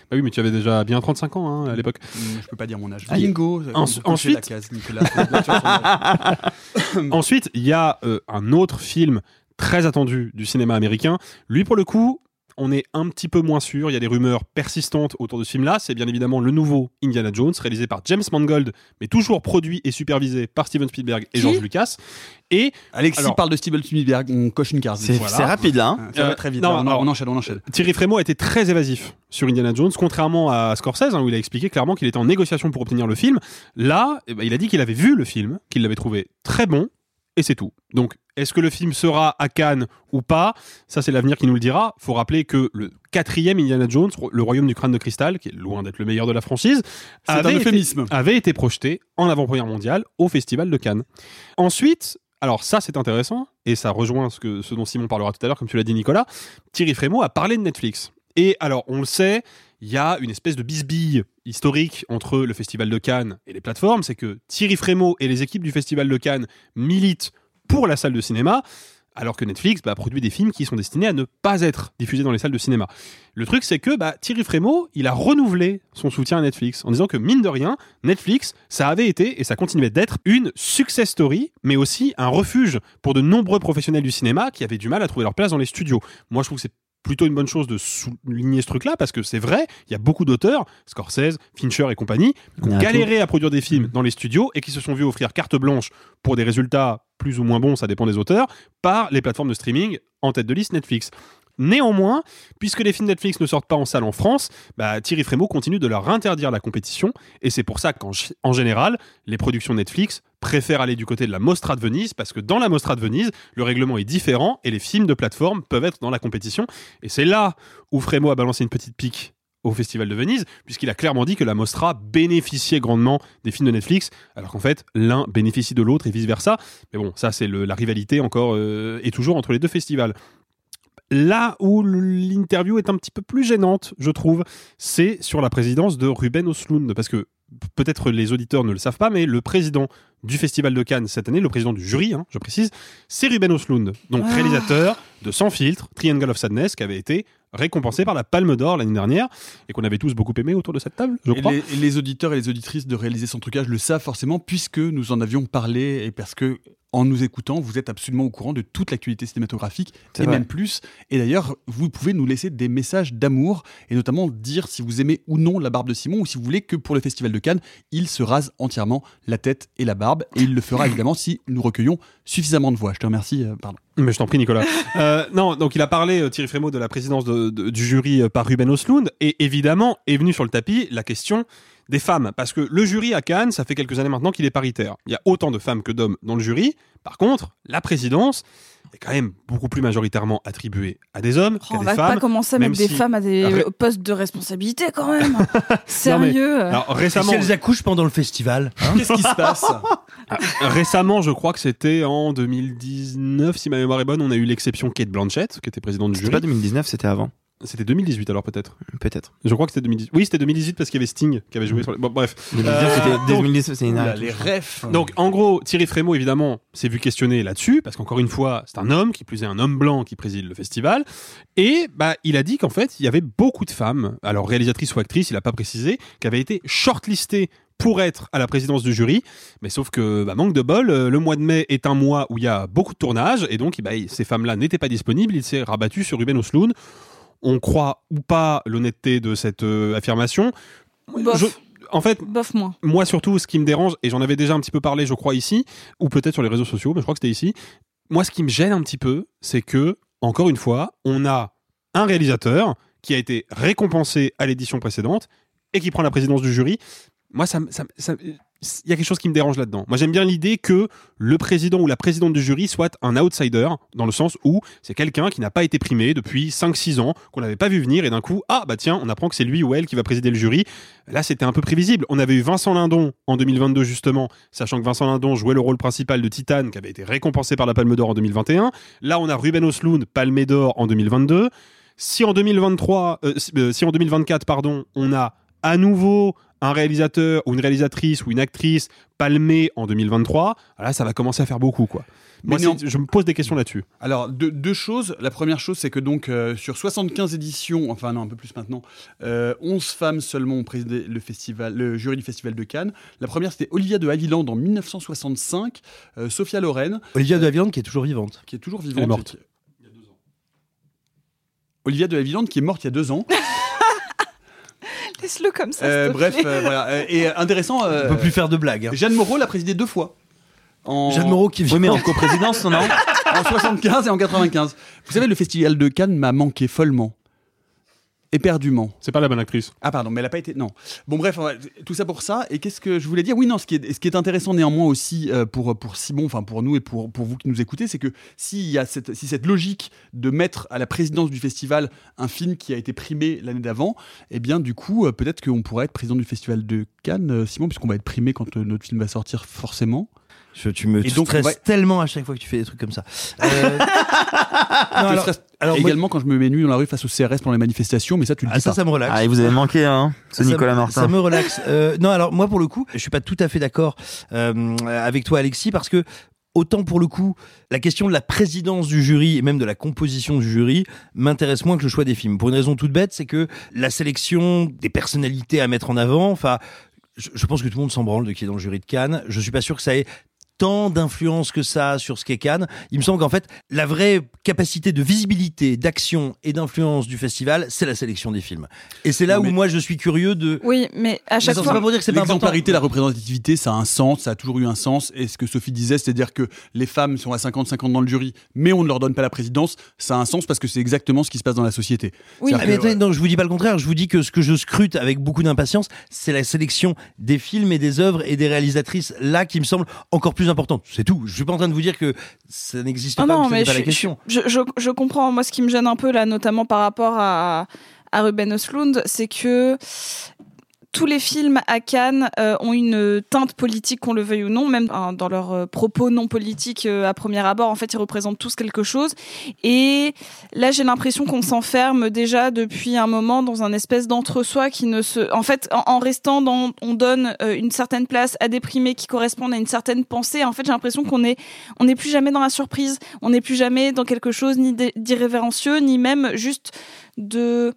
Bah oui, mais tu avais déjà bien 35 ans hein, à l'époque. Hum, Je peux pas dire mon âge. Ah, Bingo. Ensuite- la case, Nicolas. Ensuite, il y a euh, un autre film très attendu du cinéma américain. Lui, pour le coup, on est un petit peu moins sûr. Il y a des rumeurs persistantes autour de ce film-là. C'est bien évidemment le nouveau Indiana Jones, réalisé par James Mangold, mais toujours produit et supervisé par Steven Spielberg et Qui George Lucas. Et Alexis alors, parle de Steven Spielberg, on coche une carte. C'est- c'est rapide, là, hein. Ça va Euh, très vite. non, là, on, alors- on enchaîne, on enchaîne. Thierry Frémaux a été très évasif sur Indiana Jones, contrairement à Scorsese, hein, où il a expliqué clairement qu'il était en négociation pour obtenir le film. Là, eh ben, il a dit qu'il avait vu le film, qu'il l'avait trouvé très bon, et c'est tout. Donc, est-ce que le film sera à Cannes ou pas? Ça, c'est l'avenir qui nous le dira. Faut rappeler que le quatrième Indiana Jones, Le Royaume du Crâne de Cristal, qui est loin d'être le meilleur de la franchise, été- avait été projeté en avant-première mondiale au Festival de Cannes. Ensuite, alors ça c'est intéressant, et ça rejoint ce, que, ce dont Simon parlera tout à l'heure, comme tu l'as dit Nicolas, Thierry Frémaux a parlé de Netflix. Et alors, on le sait, il y a une espèce de bisbille historique entre le Festival de Cannes et les plateformes, c'est que Thierry Frémaux et les équipes du Festival de Cannes militent pour la salle de cinéma, alors que Netflix bah, produit des films qui sont destinés à ne pas être diffusés dans les salles de cinéma. Le truc, c'est que bah, Thierry Frémaux, il a renouvelé son soutien à Netflix en disant que, mine de rien, Netflix, ça avait été et ça continuait d'être une success story, mais aussi un refuge pour de nombreux professionnels du cinéma qui avaient du mal à trouver leur place dans les studios. Moi, je trouve que c'est plutôt une bonne chose de souligner ce truc-là parce que c'est vrai, il y a beaucoup d'auteurs, Scorsese, Fincher et compagnie, qui ont galéré à produire des films dans les studios et qui se sont vus offrir carte blanche pour des résultats plus ou moins bons, ça dépend des auteurs, par les plateformes de streaming en tête de liste Netflix. Néanmoins, puisque les films Netflix ne sortent pas en salle en France, bah, Thierry Frémaux continue de leur interdire la compétition, et c'est pour ça qu'en en général, les productions Netflix préfèrent aller du côté de la Mostra de Venise, parce que dans la Mostra de Venise, le règlement est différent, et les films de plateforme peuvent être dans la compétition, et c'est là où Frémaux a balancé une petite pique au Festival de Venise, puisqu'il a clairement dit que la Mostra bénéficiait grandement des films de Netflix, alors qu'en fait, l'un bénéficie de l'autre et vice-versa. Mais bon, ça, c'est la rivalité encore euh, et toujours entre les deux festivals. Là où l'interview est un petit peu plus gênante, je trouve, c'est sur la présidence de Ruben Östlund, parce que peut-être les auditeurs ne le savent pas, mais le président du Festival de Cannes cette année, le président du jury, hein, je précise, c'est Ruben Östlund, donc Ah. réalisateur de Sans filtre, Triangle of Sadness, qui avait été récompensé par la Palme d'Or l'année dernière et qu'on avait tous beaucoup aimé autour de cette table, je Et crois. les, et les auditeurs et les auditrices de réaliser son trucage le savent forcément puisque nous en avions parlé et parce que en nous écoutant, vous êtes absolument au courant de toute l'actualité cinématographique et vrai. même plus. Et d'ailleurs, vous pouvez nous laisser des messages d'amour et notamment dire si vous aimez ou non la barbe de Simon ou si vous voulez que pour le festival de Cannes, il se rase entièrement la tête et la barbe et il le fera évidemment si nous recueillons suffisamment de voix. Je te remercie, euh, pardon. Mais je t'en prie, Nicolas. Euh, non, donc il a parlé, euh, Thierry Frémaux, de la présidence de- de- du jury par Ruben Östlund, et évidemment est venue sur le tapis la question des femmes, parce que le jury à Cannes, ça fait quelques années maintenant qu'il est paritaire. Il y a autant de femmes que d'hommes dans le jury. Par contre, la présidence est quand même beaucoup plus majoritairement attribuée à des hommes Oh, qu'à on des va femmes. pas commencer à même mettre des si- femmes à des Ré- postes de responsabilité quand même. Sérieux. Alors, Et récemment, si elles accouchent pendant le festival hein Qu'est-ce qui se passe? Récemment, je crois que c'était en 2019, si ma mémoire est bonne, on a eu l'exception Kate Blanchett, qui était présidente du C'était jury. pas 2019, c'était avant. C'était 2018 alors peut-être. Peut-être. Je crois que c'était 2018. Oui, c'était 2018 parce qu'il y avait Sting qui avait joué sur les... Bon, bref. 2019, Euh, c'était donc- 2019, c'est une les refs. Donc, en gros, Thierry Frémaux, évidemment, s'est vu questionner là-dessus, parce qu'encore une fois, c'est un homme, qui plus est un homme blanc qui préside le festival. Et bah, il a dit qu'en fait, il y avait beaucoup de femmes, alors réalisatrices ou actrices, il n'a pas précisé, qui avaient été shortlistées pour être à la présidence du jury. Mais sauf que, bah, manque de bol, euh, le mois de mai est un mois où il y a beaucoup de tournages, et donc bah, ces femmes-là n'étaient pas disponibles. Il s'est rabattu sur Ruben Östlund. On croit ou pas l'honnêteté de cette euh, affirmation. Bof. Je- en fait, Bof moins. moi surtout, ce qui me dérange, et j'en avais déjà un petit peu parlé, je crois, ici, ou peut-être sur les réseaux sociaux, mais je crois que c'était ici. Moi, ce qui me gêne un petit peu, c'est que, encore une fois, on a un réalisateur qui a été récompensé à l'édition précédente et qui prend la présidence du jury. Moi, ça, ça, ça- il y a quelque chose qui me dérange là-dedans. Moi, j'aime bien l'idée que le président ou la présidente du jury soit un outsider, dans le sens où c'est quelqu'un qui n'a pas été primé depuis 5-6 ans, qu'on n'avait pas vu venir, et d'un coup, ah bah tiens, on apprend que c'est lui ou elle qui va présider le jury. Là, c'était un peu prévisible. On avait eu Vincent Lindon en 2022, justement, sachant que Vincent Lindon jouait le rôle principal de Titane, qui avait été récompensé par la Palme d'Or en 2021. Là, on a Ruben Östlund, Palme d'Or en 2022. si en 2023, euh, euh, si en 2024, pardon, on a à nouveau un réalisateur ou une réalisatrice ou une actrice palmée en 2023, là, ça va commencer à faire beaucoup, quoi. Moi, Mais je me pose des questions là-dessus. Alors, deux, deux choses. La première chose, c'est que donc, euh, sur 75 éditions, enfin non, un peu plus maintenant, euh, 11 femmes seulement ont présidé le, festival, le jury du Festival de Cannes. La première, c'était Olivia de Havilland en 1965, euh, Sophia Loren, Olivia de Havilland qui est toujours vivante. qui est toujours Elle est vivante. morte. et qui- Olivia de Havilland qui est morte il y a deux ans. Laisse-le comme ça. Euh, bref, euh, voilà. Euh, Et intéressant. On peut plus faire de blagues. hein. Jeanne Moreau l'a présidé deux fois. En... Jeanne Moreau qui Oui, mais en coprésidence, non en 75 et en 95. Vous savez, le festival de Cannes m'a manqué follement. Éperdument. C'est pas la bonne actrice. Ah pardon, mais elle n'a pas été... Non. Bon bref, tout ça pour ça. Et qu'est-ce que je voulais dire? Oui, non, ce qui est, ce qui est intéressant néanmoins aussi euh, pour, pour Simon, enfin pour nous et pour, pour vous qui nous écoutez, c'est que s'il y a cette, si cette logique de mettre à la présidence du festival un film qui a été primé l'année d'avant, eh bien du coup, euh, peut-être qu'on pourrait être président du festival de Cannes, euh, Simon, puisqu'on va être primé quand notre film va sortir forcément. Je- tu me Et donc, stresses va- tellement à chaque fois que tu fais des trucs comme ça. Euh, non, alors- alors, moi- également quand je me mets nu dans la rue face au CRS pendant les manifestations, mais ça tu le Ah, dis ça, pas. ça me relaxe. Ah, et vous avez manqué, hein, ce Ça- Nicolas Martin. Ça me relaxe. Euh, non, alors moi pour le coup, je suis pas tout à fait d'accord euh, avec toi, Alexis, parce que autant pour le coup, la question de la présidence du jury et même de la composition du jury m'intéresse moins que le choix des films. Pour une raison toute bête, c'est que la sélection des personnalités à mettre en avant, enfin, je, je pense que tout le monde s'en branle de qui est dans le jury de Cannes. Je suis pas sûr que ça ait tant d'influence que ça sur ce qu'est Cannes. Il me semble qu'en fait, la vraie capacité de visibilité, d'action et d'influence du festival, c'est la sélection des films. Et c'est là Non, où mais- moi je suis curieux de Oui, mais à chaque ça, fois. c'est pas pour dire que c'est pas. L'exemplarité, la représentativité, ça a un sens, ça a toujours eu un sens. Et ce que Sophie disait, c'est-à-dire que les femmes sont à 50-50 dans le jury, mais on ne leur donne pas la présidence, ça a un sens parce que c'est exactement ce qui se passe dans la société. Oui, mais que, attendez, non, je vous dis pas le contraire. Je vous dis que ce que je scrute avec beaucoup d'impatience, c'est la sélection des films et des œuvres et des réalisatrices là qui me semble encore plus importante. C'est tout. Je suis pas en train de vous dire que ça n'existe Ah pas, non, mais n'est pas je, la question. je, je, je comprends. Moi, ce qui me gêne un peu là, notamment par rapport à, à Ruben Östlund, c'est que tous les films à Cannes euh, ont une teinte politique, qu'on le veuille ou non, même dans leurs euh, propos non politiques euh, à premier abord. En fait, ils représentent tous quelque chose. Et là, j'ai l'impression qu'on s'enferme déjà depuis un moment dans un espèce d'entre-soi qui ne se... En fait, en, restant dans... On donne une certaine place à des primés qui correspondent à une certaine pensée. En fait, j'ai l'impression qu'on est... On n'est plus jamais dans la surprise. On n'est plus jamais dans quelque chose ni d'ir- d'irrévérencieux, ni même juste de...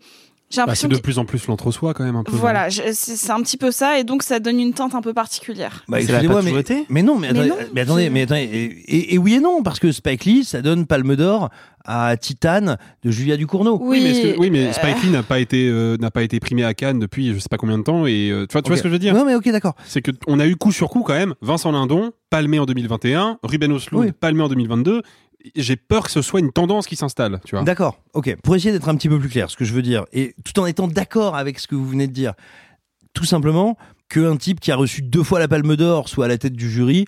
J'ai Bah, c'est de plus en plus l'entre-soi quand même un peu. voilà, je- c'est c'est un petit peu ça, et donc ça donne une teinte un peu particulière. Bah, C'est la mais, mais non, mais, Mais attendez, non, mais attendez, mais attendez, et, et- et oui et non, parce que Spike Lee, ça donne Palme d'Or à Titane de Julia Ducournau. Oui, mais, que- oui, mais euh, Spike Lee n'a pas été euh, n'a pas été primé à Cannes depuis je sais pas combien de temps et euh, tu vois, tu vois Ok. ce que je veux dire? Non, mais ok, d'accord. C'est que on a eu coup sur coup quand même Vincent Lindon palmé en 2021, Ruben Oui. palmé en 2022. J'ai peur que ce soit une tendance qui s'installe, tu vois. D'accord, ok. Pour essayer d'être un petit peu plus clair, ce que je veux dire, et tout en étant d'accord avec ce que vous venez de dire, tout simplement qu'un type qui a reçu deux fois la Palme d'Or soit à la tête du jury,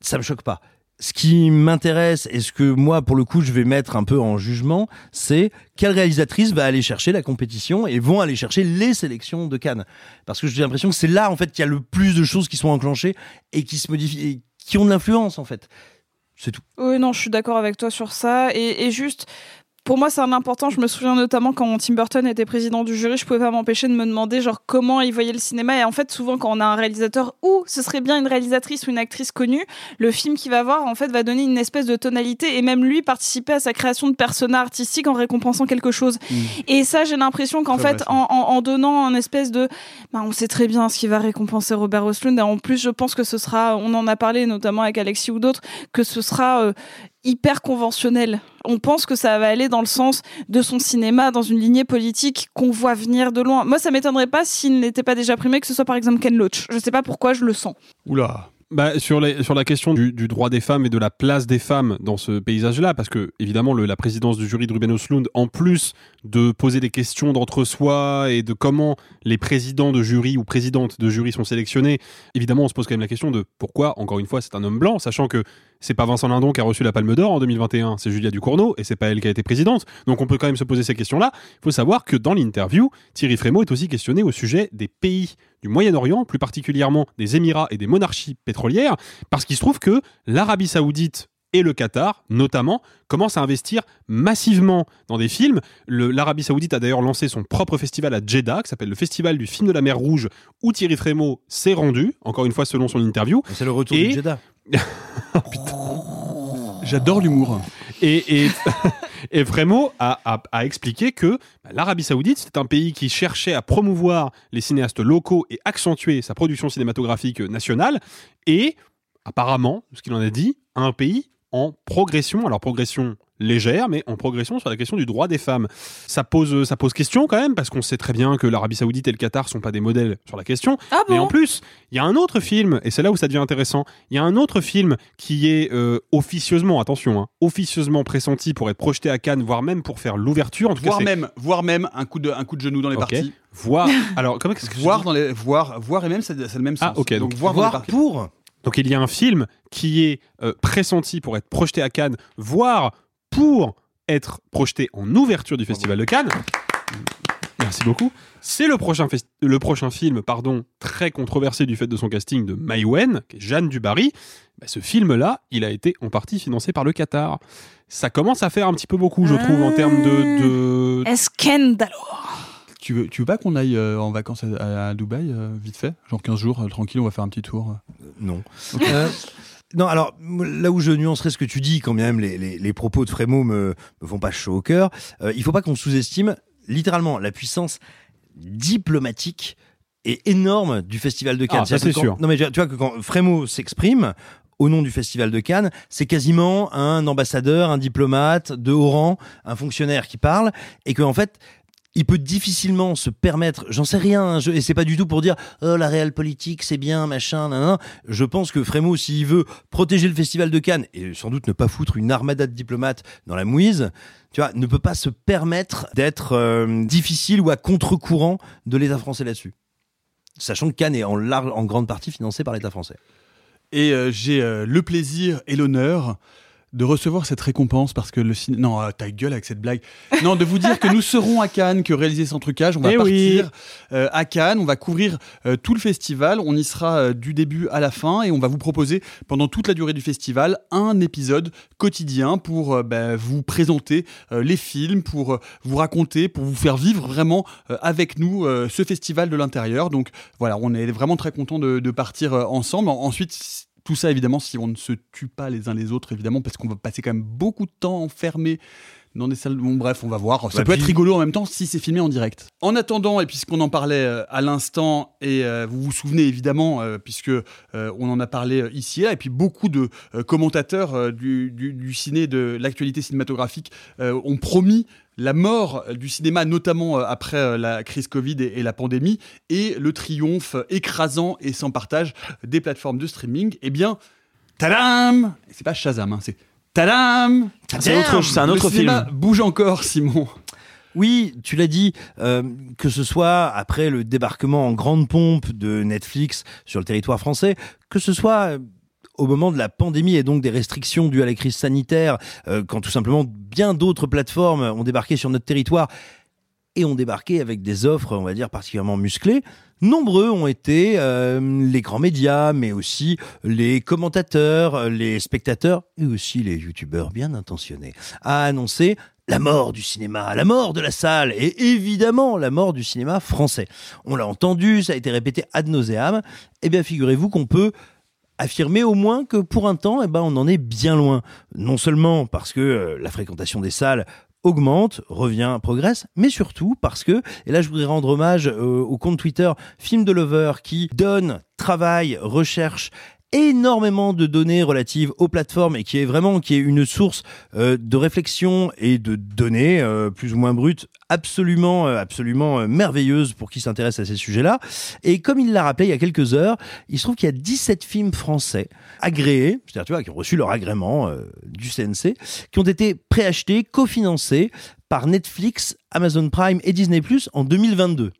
ça me choque pas. Ce qui m'intéresse et ce que moi, pour le coup, je vais mettre un peu en jugement, c'est quelle réalisatrice va aller chercher la compétition et vont aller chercher les sélections de Cannes. Parce que j'ai l'impression que c'est là, en fait, qu'il y a le plus de choses qui sont enclenchées et qui se modifient, et qui ont de l'influence, en fait. C'est. Oui, non, je suis d'accord avec toi sur ça. Et juste, pour moi, c'est un important. Je me souviens notamment quand Tim Burton était président du jury, je pouvais pas m'empêcher de me demander genre comment il voyait le cinéma. Et en fait, souvent, quand on a un réalisateur ou ce serait bien une réalisatrice ou une actrice connue, le film qu'il va voir, en fait, va donner une espèce de tonalité et même lui participer à sa création de persona artistique en récompensant quelque chose. Et ça, j'ai l'impression qu'en fait, en, en, en donnant un espèce de, bah, on sait très bien ce qui va récompenser Robert Oslund. Et en plus, je pense que ce sera, on en a parlé notamment avec Alexis ou d'autres, que ce sera euh, hyper conventionnel. On pense que ça va aller dans le sens de son cinéma, dans une lignée politique qu'on voit venir de loin. Moi, ça m'étonnerait pas s'il n'était pas déjà primé, que ce soit par exemple Ken Loach. Je sais pas pourquoi, je le sens. Oula. Bah, sur, sur la question du, droit des femmes et de la place des femmes dans ce paysage-là, parce que évidemment la présidence du jury de Ruben Östlund, en plus de poser des questions d'entre-soi et de comment les présidents de jury ou présidentes de jury sont sélectionnés, évidemment on se pose quand même la question de pourquoi, encore une fois, c'est un homme blanc, sachant que c'est pas Vincent Lindon qui a reçu la Palme d'Or en 2021, c'est Julia Ducournau et c'est pas elle qui a été présidente. Donc on peut quand même se poser ces questions-là. Il faut savoir que dans l'interview, Thierry Frémaux est aussi questionné au sujet des pays du Moyen-Orient, plus particulièrement des Émirats et des monarchies pétrolières, parce qu'il se trouve que l'Arabie Saoudite et le Qatar, notamment, commencent à investir massivement dans des films. L'Arabie Saoudite a d'ailleurs lancé son propre festival à Jeddah, qui s'appelle le Festival du film de la mer Rouge, où Thierry Frémaux s'est rendu, encore une fois selon son interview. C'est le retour Et- du Jeddah. J'adore l'humour. Et, et, a- a expliqué que bah, l'Arabie Saoudite, c'est un pays qui cherchait à promouvoir les cinéastes locaux et accentuer sa production cinématographique nationale. Et apparemment, ce qu'il en a dit, un pays en progression. Alors progression légère, mais en progression sur la question du droit des femmes. Ça pose, ça pose question quand même, parce qu'on sait très bien que l'Arabie Saoudite et le Qatar sont pas des modèles sur la question. Ah mais bon en plus, il y a un autre film, et c'est là où ça devient intéressant, il y a un autre film qui est euh, officieusement, attention, hein, officieusement pressenti pour être projeté à Cannes, voire même pour faire l'ouverture. En tout cas, Voire même, voire même un coup de, un coup de genou dans les Ok. parties. Voir. Alors, comment qu'est-ce que Voir dans les, voir, voir et même, c'est le même sens. Ah, ok, Donc, donc voir, pour. Donc il y a un film qui est euh, pressenti pour être projeté à Cannes, voire pour être projeté en ouverture du Festival de Cannes. Merci beaucoup. C'est le prochain, festi- le prochain film pardon, très controversé du fait de son casting de Mai Wen, qui est Jeanne Dubarry. Bah, ce film-là, il a été en partie financé par le Qatar. Ça commence à faire un petit peu beaucoup, je trouve, en termes de... de... Escandalo. Tu veux, tu veux pas qu'on aille euh, en vacances à, à Dubaï, euh, vite fait? Genre 15 jours, euh, tranquille, on va faire un petit tour. euh. Non. Euh, non, alors là où je nuancerais ce que tu dis, quand même les, les, les propos de Frémaux me, me font pas chaud au cœur, euh, il faut pas qu'on sous-estime littéralement la puissance diplomatique et énorme du Festival de Cannes. Ah, ça, C'est-à-dire c'est quand- sûr. Non mais tu vois que quand Frémaux s'exprime au nom du Festival de Cannes, c'est quasiment un ambassadeur, un diplomate de haut rang, un fonctionnaire qui parle, et que en fait il peut difficilement se permettre, j'en sais rien, hein, je- et c'est pas du tout pour dire oh la réelle politique c'est bien machin, nan, nan. Je pense que Frémaux, s'il veut protéger le festival de Cannes et sans doute ne pas foutre une armada de diplomates dans la mouise, tu vois, ne peut pas se permettre d'être euh, difficile ou à contre-courant de l'État français là-dessus. Sachant que Cannes est en grande partie financé par l'État français. Et euh, j'ai euh, le plaisir et l'honneur de recevoir cette récompense parce que le cinéma... Non, euh, ta gueule avec cette blague. Non, de vous dire que nous serons à Cannes, que réaliser sans trucage, on va Eh oui. partir euh, à Cannes, on va couvrir euh, tout le festival, on y sera euh, du début à la fin et on va vous proposer pendant toute la durée du festival un épisode quotidien pour bah, vous présenter les films, pour vous raconter, pour vous faire vivre vraiment avec nous ce festival de l'intérieur. Donc voilà, on est vraiment très content de, de partir ensemble. En- ensuite, tout ça, évidemment, si on ne se tue pas les uns les autres, évidemment, parce qu'on va passer quand même beaucoup de temps enfermés dans des salles. Bon, bref, on va voir. Ça Bah, peut puis- être rigolo en même temps si c'est filmé en direct. En attendant, et puisqu'on en parlait euh, à l'instant, et euh, vous vous souvenez évidemment, euh, puisque euh, on en a parlé ici et là, et puis beaucoup de commentateurs du, du- du ciné, de l'actualité cinématographique, ont promis la mort euh, du cinéma, notamment euh, après euh, la crise Covid et, et la pandémie, et le triomphe écrasant et sans partage des plateformes de streaming. Eh bien, tadam C'est pas Shazam, hein, c'est tadam C'est un autre- un film. Bouge encore, Simon. Oui, tu l'as dit, euh, que ce soit après le débarquement en grande pompe de Netflix sur le territoire français, que ce soit au moment de la pandémie et donc des restrictions dues à la crise sanitaire, euh, quand tout simplement bien d'autres plateformes ont débarqué sur notre territoire et ont débarqué avec des offres, on va dire, particulièrement musclées. Nombreux ont été euh, les grands médias, mais aussi les commentateurs, les spectateurs et aussi les youtubeurs bien intentionnés à annoncer la mort du cinéma, la mort de la salle et évidemment la mort du cinéma français. On l'a entendu, ça a été répété ad nauseam. Eh bien, figurez-vous qu'on peut affirmer au moins que pour un temps, eh ben, on en est bien loin. Non seulement parce que euh, la fréquentation des salles augmente, revient, progresse, mais surtout parce que, et là je voudrais rendre hommage euh, au compte Twitter Film de Lover qui donne, travaille, recherche énormément de données relatives aux plateformes et qui est vraiment qui est une source euh, de réflexion et de données euh, plus ou moins brutes absolument euh, absolument merveilleuses pour qui s'intéresse à ces sujets-là. Et comme il l'a rappelé il y a quelques heures il se trouve qu'il y a 17 films français agréés c'est-à-dire tu vois qui ont reçu leur agrément du CNC qui ont été préachetés cofinancés par Netflix Amazon Prime et Disney Plus en 2022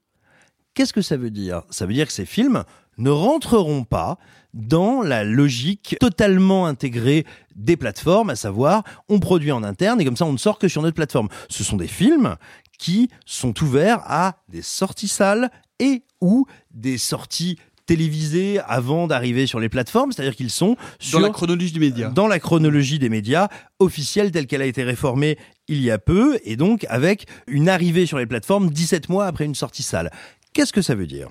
Qu'est-ce que ça veut dire? Ça veut dire que ces films ne rentreront pas dans la logique totalement intégrée des plateformes, à savoir on produit en interne et comme ça on ne sort que sur notre plateforme. Ce sont des films qui sont ouverts à des sorties salles et ou des sorties télévisés avant d'arriver sur les plateformes, c'est-à-dire qu'ils sont sur, Dans la chronologie du média. dans la chronologie des médias officielle telle qu'elle a été réformée il y a peu, et donc avec une arrivée sur les plateformes 17 mois après une sortie salle. Qu'est-ce que ça veut dire?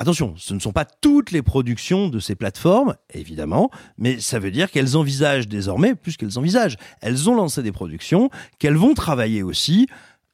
Attention, ce ne sont pas toutes les productions de ces plateformes, évidemment, mais ça veut dire qu'elles envisagent désormais, plus qu'elles envisagent, elles ont lancé des productions, qu'elles vont travailler aussi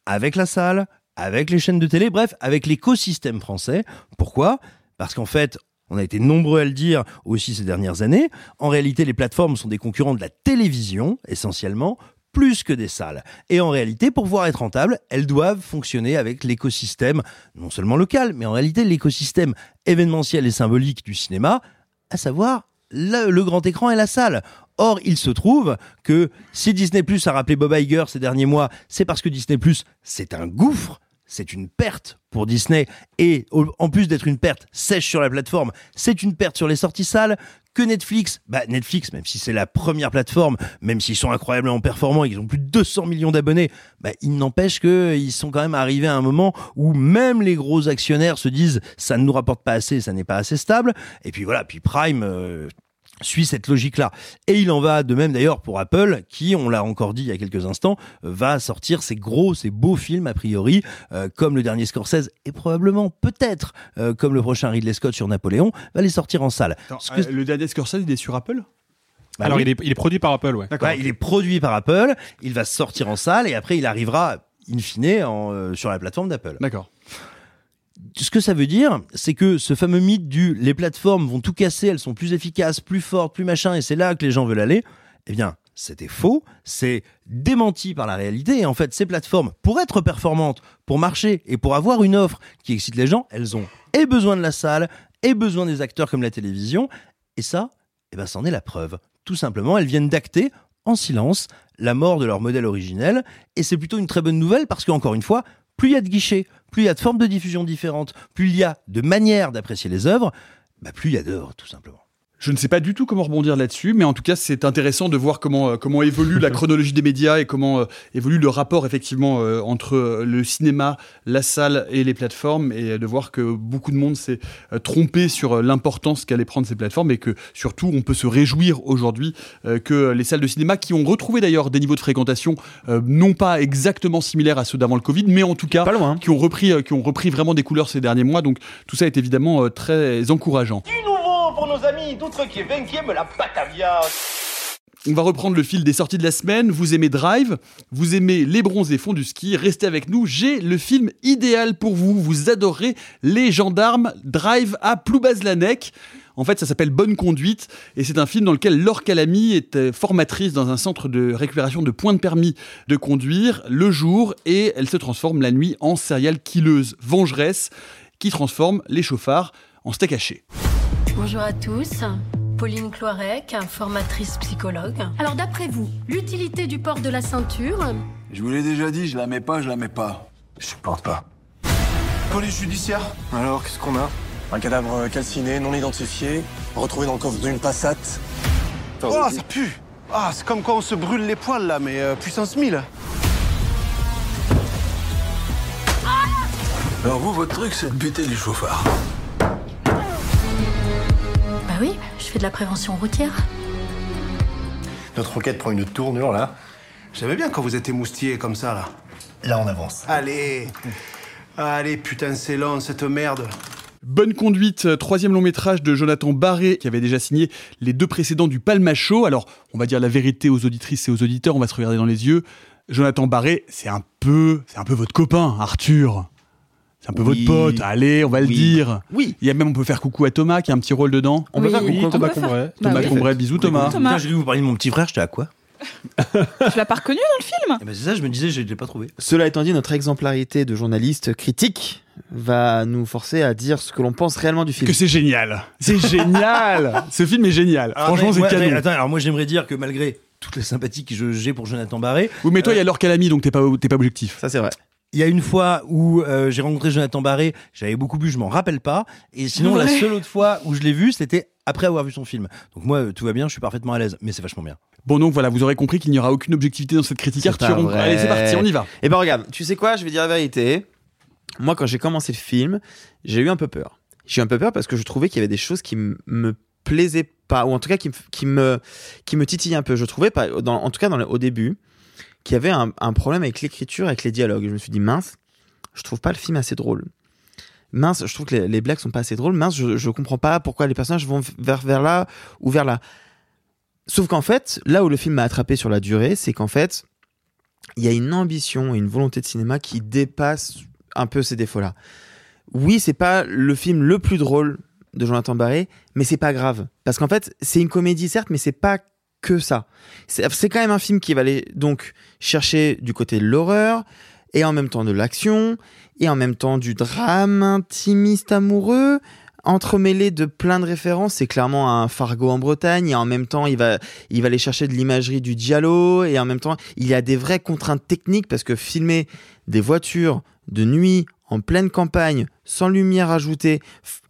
avec la salle, avec les chaînes de télé, bref, avec l'écosystème français. Pourquoi? Parce qu'en fait, on a été nombreux à le dire aussi ces dernières années, en réalité, les plateformes sont des concurrents de la télévision, essentiellement, plus que des salles. Et en réalité, pour pouvoir être rentables, elles doivent fonctionner avec l'écosystème, non seulement local, mais en réalité l'écosystème événementiel et symbolique du cinéma, à savoir le, grand écran et la salle. Or, il se trouve que si Disney Plus a rappelé Bob Iger ces derniers mois, c'est parce que Disney Plus, c'est un gouffre, c'est une perte pour Disney. Et en plus d'être une perte sèche sur la plateforme, c'est une perte sur les sorties salles. Que Netflix, bah Netflix, même si c'est la première plateforme, même s'ils sont incroyablement performants, ils ont plus de 200 millions d'abonnés, bah, il n'empêche qu'ils sont quand même arrivés à un moment où même les gros actionnaires se disent ça ne nous rapporte pas assez, ça n'est pas assez stable. Et puis voilà, puis Prime, euh, suit cette logique-là. Et il en va de même d'ailleurs pour Apple, qui, on l'a encore dit il y a quelques instants, va sortir ces gros, ces beaux films a priori, euh, comme le dernier Scorsese, et probablement, peut-être, euh, comme le prochain Ridley Scott sur Napoléon, va les sortir en salle. Attends, Ce que- euh, le dernier Scorsese, il est sur Apple? Bah Alors, oui. il, est, il est produit par Apple, ouais. Il est produit par Apple, il va sortir en salle, et après il arrivera, in fine, en, euh, sur la plateforme d'Apple. D'accord. Ce que ça veut dire, c'est que ce fameux mythe du les plateformes vont tout casser, elles sont plus efficaces, plus fortes, plus machin, et c'est là que les gens veulent aller, eh bien, c'était faux, c'est démenti par la réalité, et en fait, ces plateformes, pour être performantes, pour marcher, et pour avoir une offre qui excite les gens, elles ont et besoin de la salle, et besoin des acteurs comme la télévision, et ça, eh ben, c'en est la preuve. Tout simplement, elles viennent d'acter, en silence, la mort de leur modèle originel, et c'est plutôt une très bonne nouvelle, parce qu'encore une fois, plus il y a de guichets, plus il y a de formes de diffusion différentes, plus il y a de manières d'apprécier les œuvres, bah plus il y a d'œuvres, tout simplement. Je ne sais pas du tout comment rebondir là-dessus, mais en tout cas, c'est intéressant de voir comment, euh, comment évolue la chronologie des médias et comment euh, évolue le rapport effectivement euh, entre le cinéma, la salle et les plateformes, et de voir que beaucoup de monde s'est euh, trompé sur l'importance qu'allaient prendre ces plateformes et que surtout, on peut se réjouir aujourd'hui euh, que les salles de cinéma, qui ont retrouvé d'ailleurs des niveaux de fréquentation euh, non pas exactement similaires à ceux d'avant le Covid, mais en tout cas, qui ont repris, euh, qui ont repris vraiment des couleurs ces derniers mois. Donc tout ça est évidemment euh, très encourageant. Du nouveau pour nos amis d'outre-qui 20e la Batavia. On va reprendre le fil des sorties de la semaine. Vous aimez Drive, vous aimez les bronzés fonds du ski. Restez avec nous. J'ai le film idéal pour vous. Vous adorez les gendarmes. Drive à Ploubazlanec. En fait, ça s'appelle Bonne conduite et c'est un film dans lequel Laure Calamy est euh, formatrice dans un centre de récupération de points de permis de conduire le jour et elle se transforme la nuit en serial killeuse vengeresse qui transforme les chauffards en steak haché. Bonjour à tous. Pauline Cloirec, formatrice psychologue. Alors d'après vous, l'utilité du port de la ceinture? Je vous l'ai déjà dit, je la mets pas, je la mets pas. Je supporte pas. Police judiciaire Alors, qu'est-ce qu'on a? Un cadavre calciné, non identifié, retrouvé dans le coffre d'une Passat. Oh, ça pue Ah, c'est comme quand on se brûle les poils là, mais euh, puissance 1000 Alors vous, votre truc, c'est de buter les chauffards. Bah oui, je fais de la prévention routière. Notre enquête prend une tournure là. J'aimais bien quand vous êtes émoustillé comme ça là. Là, on avance. Allez Allez, putain, c'est lent cette merde. Bonne conduite, troisième long métrage de Jonathan Barré, qui avait déjà signé les deux précédents du Palmacho. Alors, on va dire la vérité aux auditrices et aux auditeurs, on va se regarder dans les yeux. Jonathan Barré, c'est un peu, c'est un peu votre copain, Arthur. C'est un peu Oui. votre pote. Allez, on va le dire. Oui. Il y a même, on peut faire coucou à Thomas, qui a un petit rôle dedans. On peut faire coucou à Thomas. Combray. Bah Thomas oui. Combray, bisous Thomas. Thomas. Cru que vous parliez de mon petit frère, j'étais à quoi Tu l'as pas reconnu dans le film? Eh ben, C'est ça, je me disais, je l'ai pas trouvé. Cela étant dit, notre exemplarité de journaliste critique va nous forcer à dire ce que l'on pense réellement du film. Que c'est génial. C'est génial. Ce film est génial. Alors, Franchement, c'est canon. mais Attends, alors moi j'aimerais dire que malgré toutes les sympathies que je- j'ai pour Jonathan Barré, Oui, mais toi, il y a Laure Calamy, donc t'es pas, t'es pas objectif. Ça, c'est vrai. Il y a une fois où euh, j'ai rencontré Jonathan Barré, j'avais beaucoup bu, je m'en rappelle pas. Et sinon, la seule autre fois où je l'ai vu, c'était après avoir vu son film. Donc moi, euh, tout va bien, je suis parfaitement à l'aise, mais c'est vachement bien. Bon, donc voilà, vous aurez compris qu'il n'y aura aucune objectivité dans cette critique. Allez, c'est parti, on y va. Eh ben regarde, tu sais quoi, je vais dire la vérité. Moi, quand j'ai commencé le film, j'ai eu un peu peur. J'ai eu un peu peur parce que je trouvais qu'il y avait des choses qui me plaisaient pas, ou en tout cas qui, me- qui me qui me titillaient un peu. Je trouvais, pas, dans, en tout cas dans le- au début, qu'il y avait un, un problème avec l'écriture, avec les dialogues. Je me suis dit mince, je trouve pas le film assez drôle. Mince, je trouve que les, les blagues sont pas assez drôles. Mince, je, je comprends pas pourquoi les personnages vont vers, vers là ou vers là. Sauf qu'en fait, là où le film m'a attrapé sur la durée, c'est qu'en fait, il y a une ambition et une volonté de cinéma qui dépasse un peu ces défauts-là. Oui, c'est pas le film le plus drôle de Jonathan Barré, mais c'est pas grave. Parce qu'en fait, c'est une comédie, certes, mais c'est pas que ça. C'est quand même un film qui va aller donc chercher du côté de l'horreur, et en même temps de l'action, et en même temps du drame intimiste amoureux, entremêlé de plein de références. C'est clairement un Fargo en Bretagne, et en même temps, il va, il va aller chercher de l'imagerie du Diallo, et en même temps, il y a des vraies contraintes techniques, parce que filmer des voitures de nuit, en pleine campagne, sans lumière ajoutée,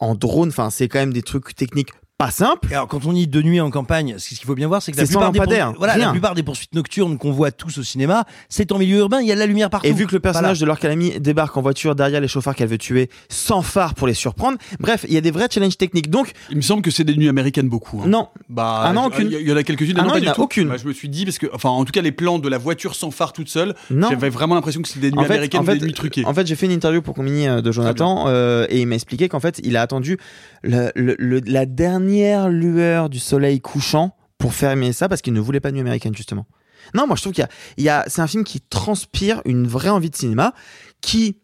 en drone, enfin, c'est quand même des trucs techniques pas simples. Alors quand on dit de nuit en campagne, ce qu'il faut bien voir, c'est que la plupart, des voilà, la plupart des poursuites nocturnes qu'on voit tous au cinéma, c'est en milieu urbain, il y a de la lumière partout. Et vu que le personnage Voilà. de Laure Calamy débarque en voiture derrière les chauffards qu'elle veut tuer, sans phare pour les surprendre, bref, il y a des vrais challenges techniques. Donc, Il me semble que c'est des nuits américaines beaucoup. hein. non. Bah, Ah non, aucune. Il y, en a quelques-unes. Ah non, non, pas il y du en a tout. aucune. Bah, je me suis dit parce que, enfin, en tout cas, les plans de la voiture sans phare toute seule, j'avais vraiment l'impression que c'était des nuits En fait, américaines, en ou des fait, nuits truquées. En fait, j'ai fait une interview pour Combini euh, de Jonathan euh, et il m'a expliqué qu'en fait, il a attendu le- le- le- la dernière lueur du soleil couchant pour faire aimer ça parce qu'il ne voulait pas de nuit américaine justement. Non, moi je trouve qu'il y a, c'est un film qui transpire une vraie envie de cinéma qui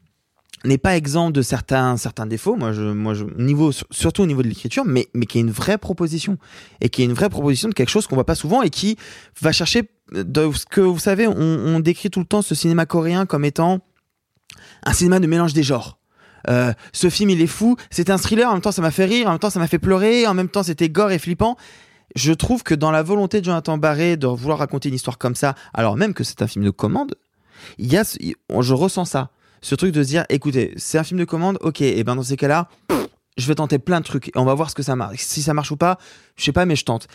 n'est pas exempt de certains certains défauts. Moi, je, moi, je, niveau surtout au niveau de l'écriture, mais mais qui est une vraie proposition et qui est une vraie proposition de quelque chose qu'on voit pas souvent et qui va chercher de ce que vous savez, on, on décrit tout le temps ce cinéma coréen comme étant un cinéma de mélange des genres. Euh, ce film il est fou, c'est un thriller, en même temps ça m'a fait rire, en même temps ça m'a fait pleurer, en même temps c'était gore et flippant. Je trouve que dans la volonté de Jonathan Barré de vouloir raconter une histoire comme ça, alors même que c'est un film de commande, il y a, je ressens ça, ce truc de se dire, écoutez, c'est un film de commande, ok, et ben dans ces cas-là, je vais tenter plein de trucs et on va voir ce que ça marche. Si ça marche ou pas, je sais pas, mais je tente.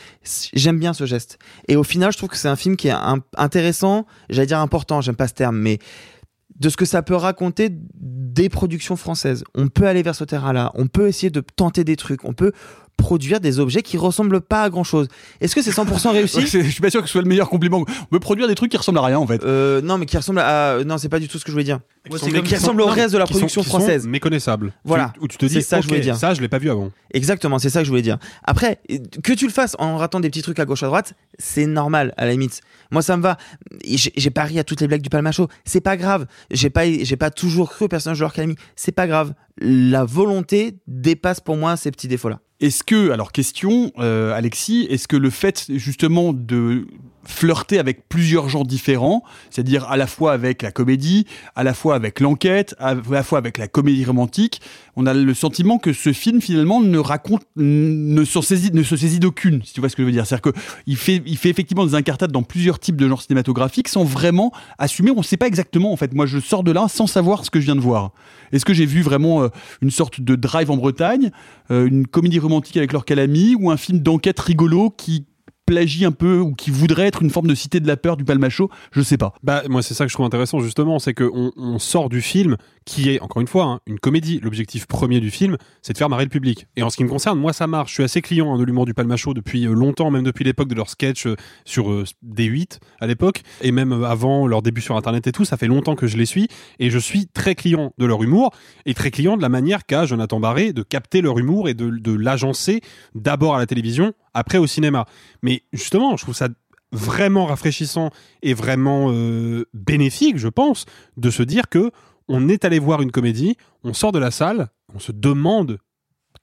J'aime bien ce geste. Et au final, je trouve que c'est un film qui est intéressant, j'allais dire important, j'aime pas ce terme, mais de ce que ça peut raconter des productions françaises. On peut aller vers ce terrain-là, on peut essayer de tenter des trucs, on peut produire des objets qui ressemblent pas à grand chose. Est-ce que c'est 100% réussi Ouais, je suis pas sûr que ce soit le meilleur compliment. On peut produire des trucs qui ressemblent à rien en fait. Euh, non, mais qui ressemblent à. Non, c'est pas du tout ce que je voulais dire. Qui qui ressemblent au reste de la qui sont- production qui sont française. méconnaissables. Voilà. Où tu te dis, C'est ça que je voulais dire. ça, je l'ai pas vu avant. Exactement, c'est ça que je voulais dire. Après, que tu le fasses en ratant des petits trucs à gauche à droite, c'est normal à la limite. Moi, ça me va. J'ai pas ri à toutes les blagues du Palmacho. C'est pas grave. J'ai pas, j'ai pas toujours cru au personnage de Calamy. C'est pas grave. La volonté dépasse pour moi ces petits défauts-là. Est-ce que, alors question, euh, Alexis, est-ce que le fait justement de flirter avec plusieurs genres différents, c'est-à-dire à la fois avec la comédie, à la fois avec l'enquête, à la fois avec la comédie romantique, on a le sentiment que ce film finalement ne raconte, ne se saisit, ne se saisit d'aucune, si tu vois ce que je veux dire. C'est-à-dire qu'il fait, il fait effectivement des incartades dans plusieurs types de genres cinématographiques sans vraiment assumer. On ne sait pas exactement en fait. Moi, je sors de là sans savoir ce que je viens de voir. Est-ce que j'ai vu vraiment euh, une sorte de drive en Bretagne, euh, une comédie romantique avec Laure Calamy ou un film d'enquête rigolo qui plagie un peu ou qui voudrait être une forme de cité de la peur du Palmacho Je sais pas. Bah moi c'est ça que je trouve intéressant justement, c'est qu'on on sort du film qui est encore une fois hein, une comédie. L'objectif premier du film, c'est de faire marrer le public. Et en ce qui me concerne, moi ça marche. Je suis assez client hein, de l'humour du Palmacho depuis euh, longtemps, même depuis l'époque de leur sketch euh, sur euh, D8 à l'époque, et même avant leur début sur Internet et tout. Ça fait longtemps que je les suis et je suis très client de leur humour et très client de la manière qu'a Jonathan Barré de capter leur humour et de l'agencer d'abord à la télévision, après au cinéma. Mais justement, je trouve ça vraiment rafraîchissant et vraiment euh, bénéfique, je pense, de se dire que on est allé voir une comédie, on sort de la salle, on se demande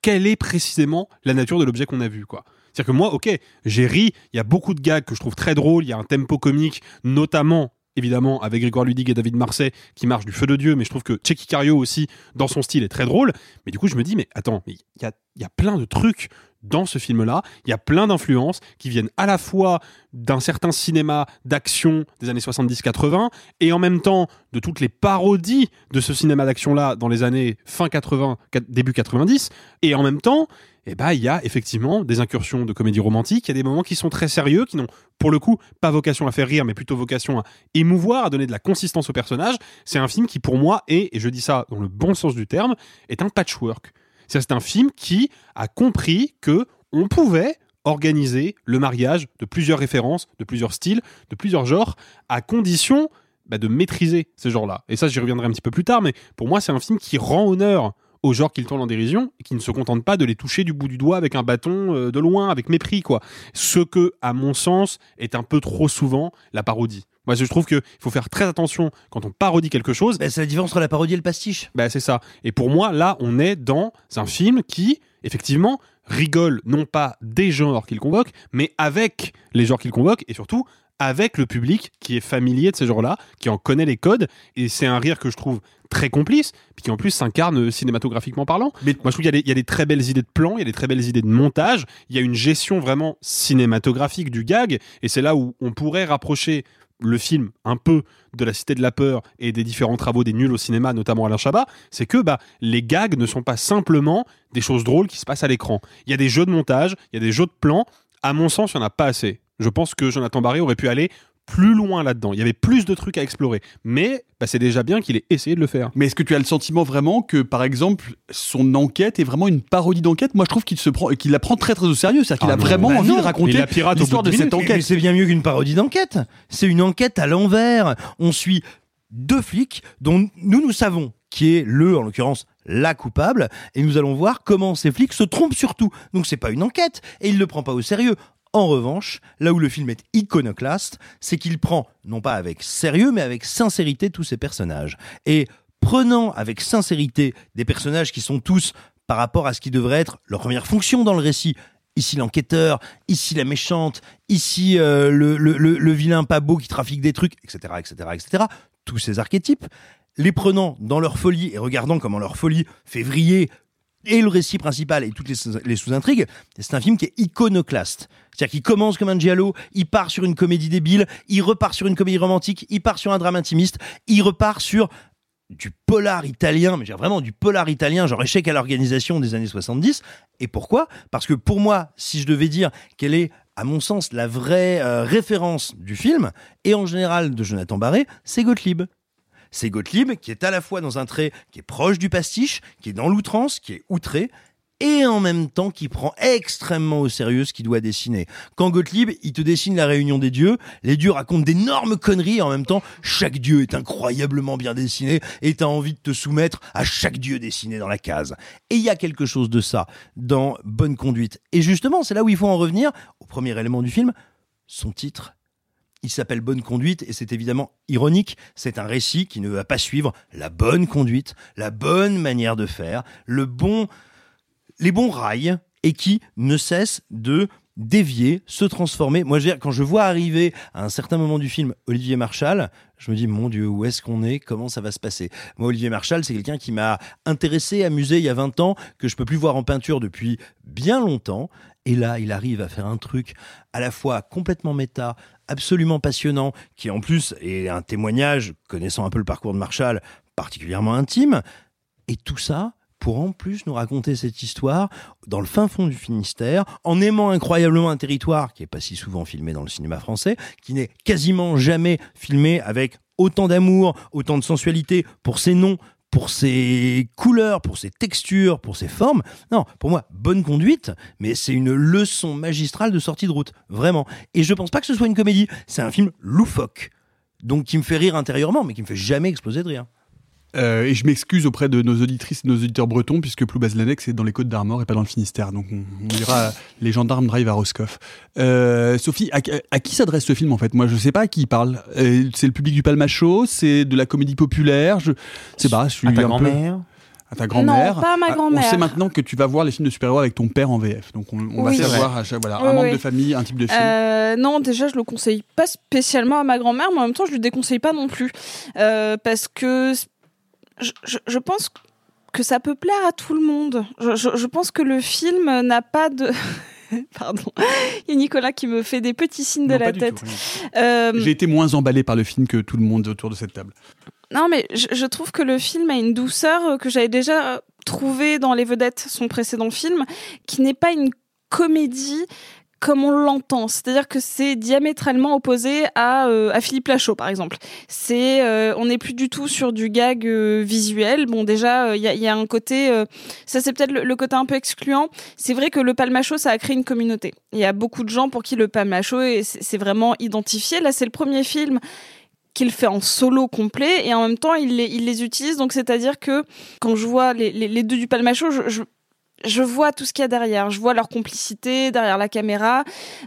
quelle est précisément la nature de l'objet qu'on a vu, quoi. C'est-à-dire que moi, ok, j'ai ri, il y a beaucoup de gags que je trouve très drôles, il y a un tempo comique, notamment évidemment avec Grégoire Ludig et David Marseille qui marche du feu de Dieu, mais je trouve que Checky Cario aussi, dans son style, est très drôle. Mais du coup, je me dis, mais attends, il y a, il y a plein de trucs dans ce film-là, il y a plein d'influences qui viennent à la fois d'un certain cinéma d'action des années 70-80 et en même temps de toutes les parodies de ce cinéma d'action-là dans les années fin 80, quat- début 90 et en même temps eh ben, il y a effectivement des incursions de comédie romantique, il y a des moments qui sont très sérieux, qui n'ont pour le coup pas vocation à faire rire, mais plutôt vocation à émouvoir, à donner de la consistance au personnage. C'est un film qui pour moi est, et je dis ça dans le bon sens du terme, est un patchwork. C'est un film qui a compris que on pouvait organiser le mariage de plusieurs références, de plusieurs styles, de plusieurs genres, à condition bah, de maîtriser ces genres-là. Et ça, j'y reviendrai un petit peu plus tard, mais pour moi, c'est un film qui rend honneur aux genres qu'il tourne en dérision et qui ne se contente pas de les toucher du bout du doigt avec un bâton euh, de loin, avec mépris, quoi. Ce que, à mon sens, est un peu trop souvent la parodie. Moi, je trouve qu'il faut faire très attention quand on parodie quelque chose. c'est la différence entre la parodie et le pastiche. Bah, c'est ça. Et pour moi, là, on est dans un film qui, effectivement, rigole non pas des genres qu'il convoque, mais avec les genres qu'il convoque et surtout avec le public qui est familier de ces genres-là, qui en connaît les codes. Et c'est un rire que je trouve très complice, puis qui en plus s'incarne cinématographiquement parlant. Mais moi, je trouve qu'il y, y, a des très belles idées de plan, il y a des très belles idées de montage, il y a une gestion vraiment cinématographique du gag, et c'est là où on pourrait rapprocher le film un peu de la Cité de la Peur et des différents travaux des nuls au cinéma, notamment Alain Chabat, c'est que bah, les gags ne sont pas simplement des choses drôles qui se passent à l'écran. Il y a des jeux de montage, il y a des jeux de plans. À mon sens, il n'y en a pas assez. Je pense que Jonathan Barré aurait pu aller plus loin là-dedans. Il y avait plus de trucs à explorer. Mais bah, c'est déjà bien qu'il ait essayé de le faire. Mais est-ce que tu as le sentiment vraiment que, par exemple, son enquête est vraiment une parodie d'enquête? Moi, je trouve qu'il se prend, qu'il la prend très très au sérieux. C'est-à-dire qu'il Ah a non, vraiment bah envie non. de raconter l'histoire de de cette enquête. Mais c'est bien mieux qu'une parodie d'enquête. C'est une enquête à l'envers. On suit deux flics dont nous nous savons qui est le, en l'occurrence, la coupable, et nous allons voir comment ces flics se trompent surtout. Donc c'est pas une enquête, et il ne le prend pas au sérieux. En revanche, là où le film est iconoclaste, c'est qu'il prend, non pas avec sérieux, mais avec sincérité tous ces personnages. Et prenant avec sincérité des personnages qui sont tous par rapport à ce qui devrait être leur première fonction dans le récit, Ici l'enquêteur, ici la méchante, ici euh, le, le vilain pas beau qui trafique des trucs, etc., etc., etc. Tous ces archétypes, les prenant dans leur folie et regardant comment leur folie fait vriller et le récit principal et toutes les, sous- les sous-intrigues, c'est un film qui est iconoclaste. C'est-à-dire qu'il commence comme un giallo, il part sur une comédie débile, il repart sur une comédie romantique, il part sur un drame intimiste, il repart sur du polar italien, mais dire vraiment du polar italien, genre échec à l'organisation des années 70. Et pourquoi? Parce que pour moi, si je devais dire quelle est, à mon sens, la vraie euh, référence du film, et en général de Jonathan Barré, c'est Gottlieb. C'est Gottlieb qui est à la fois dans un trait qui est proche du pastiche, qui est dans l'outrance, qui est outré, et en même temps qui prend extrêmement au sérieux ce qu'il doit dessiner. Quand Gottlieb, il te dessine la réunion des dieux, les dieux racontent d'énormes conneries, et en même temps, chaque dieu est incroyablement bien dessiné, et t'as envie de te soumettre à chaque dieu dessiné dans la case. Et il y a quelque chose de ça dans Bonne Conduite. Et justement, c'est là où il faut en revenir au premier élément du film, son titre. Il s'appelle Bonne Conduite et c'est évidemment ironique. C'est un récit qui ne va pas suivre la bonne conduite, la bonne manière de faire, le bon, les bons rails et qui ne cesse de dévier, se transformer. Moi, quand je vois arriver à un certain moment du film Olivier Marchal, je me dis, mon Dieu, où est-ce qu'on est? Comment ça va se passer? Moi, Olivier Marchal, c'est quelqu'un qui m'a intéressé, amusé il y a 20 ans, que je peux plus voir en peinture depuis bien longtemps. Et là, il arrive à faire un truc à la fois complètement méta, absolument passionnant, qui en plus est un témoignage, connaissant un peu le parcours de Marshall, particulièrement intime. Et tout ça pour en plus nous raconter cette histoire dans le fin fond du Finistère, en aimant incroyablement un territoire qui est pas si souvent filmé dans le cinéma français, qui n'est quasiment jamais filmé avec autant d'amour, autant de sensualité pour ses noms, pour ses couleurs, pour ses textures, pour ses formes. Non, pour moi, bonne conduite, mais c'est une leçon magistrale de sortie de route, vraiment. Et je pense pas que ce soit une comédie, c'est un film loufoque, donc qui me fait rire intérieurement, mais qui me fait jamais exploser de rire. Euh, et je m'excuse auprès de nos auditrices et nos auditeurs bretons, puisque Ploubaz Lanex est dans les Côtes d'Armor et pas dans le Finistère. Donc on, on dira les gendarmes drive à Roscoff. Euh, Sophie, à, à qui s'adresse ce film en fait? Moi je sais pas à qui il parle. Euh, c'est le public du Palmacho, c'est de la comédie populaire, je sais pas. Je suis À ta peu- grand-mère? À ta grand-mère. Non, pas à ma Ah, grand-mère. On sait maintenant que tu vas voir les films de super-héros avec ton père en VF. Donc on, on Oui. va C'est savoir à chaque, voilà, Oui, un membre oui. de famille, un type de film. Euh, non, déjà, je le conseille pas spécialement à ma grand-mère, mais en même temps, je lui déconseille pas non plus. Euh, parce que je, je- je pense que ça peut plaire à tout le monde. Je, pense que le film n'a pas de. Pardon. Il y a Nicolas qui me fait des petits signes de la tête. Euh, J'ai été moins emballé par le film que tout le monde autour de cette table. Non, mais je, trouve que le film a une douceur que j'avais déjà trouvée dans Les Vedettes, son précédent film, qui n'est pas une comédie comme on l'entend. C'est-à-dire que c'est diamétralement opposé à, euh, à Philippe Lachaud, par exemple. C'est, euh, on n'est plus du tout sur du gag euh, visuel. Bon, déjà, il y, a, un côté, ça c'est peut-être le, côté un peu excluant. C'est vrai que le palmacho, ça a créé une communauté. Il y a beaucoup de gens pour qui le palmacho, est- c'est vraiment identifié. Là, c'est le premier film qu'il fait en solo complet et en même temps il les, il les utilise donc c'est à dire que quand je vois les deux du palmacho je, je, je vois tout ce qu'il y a derrière. Je vois leur complicité derrière la caméra.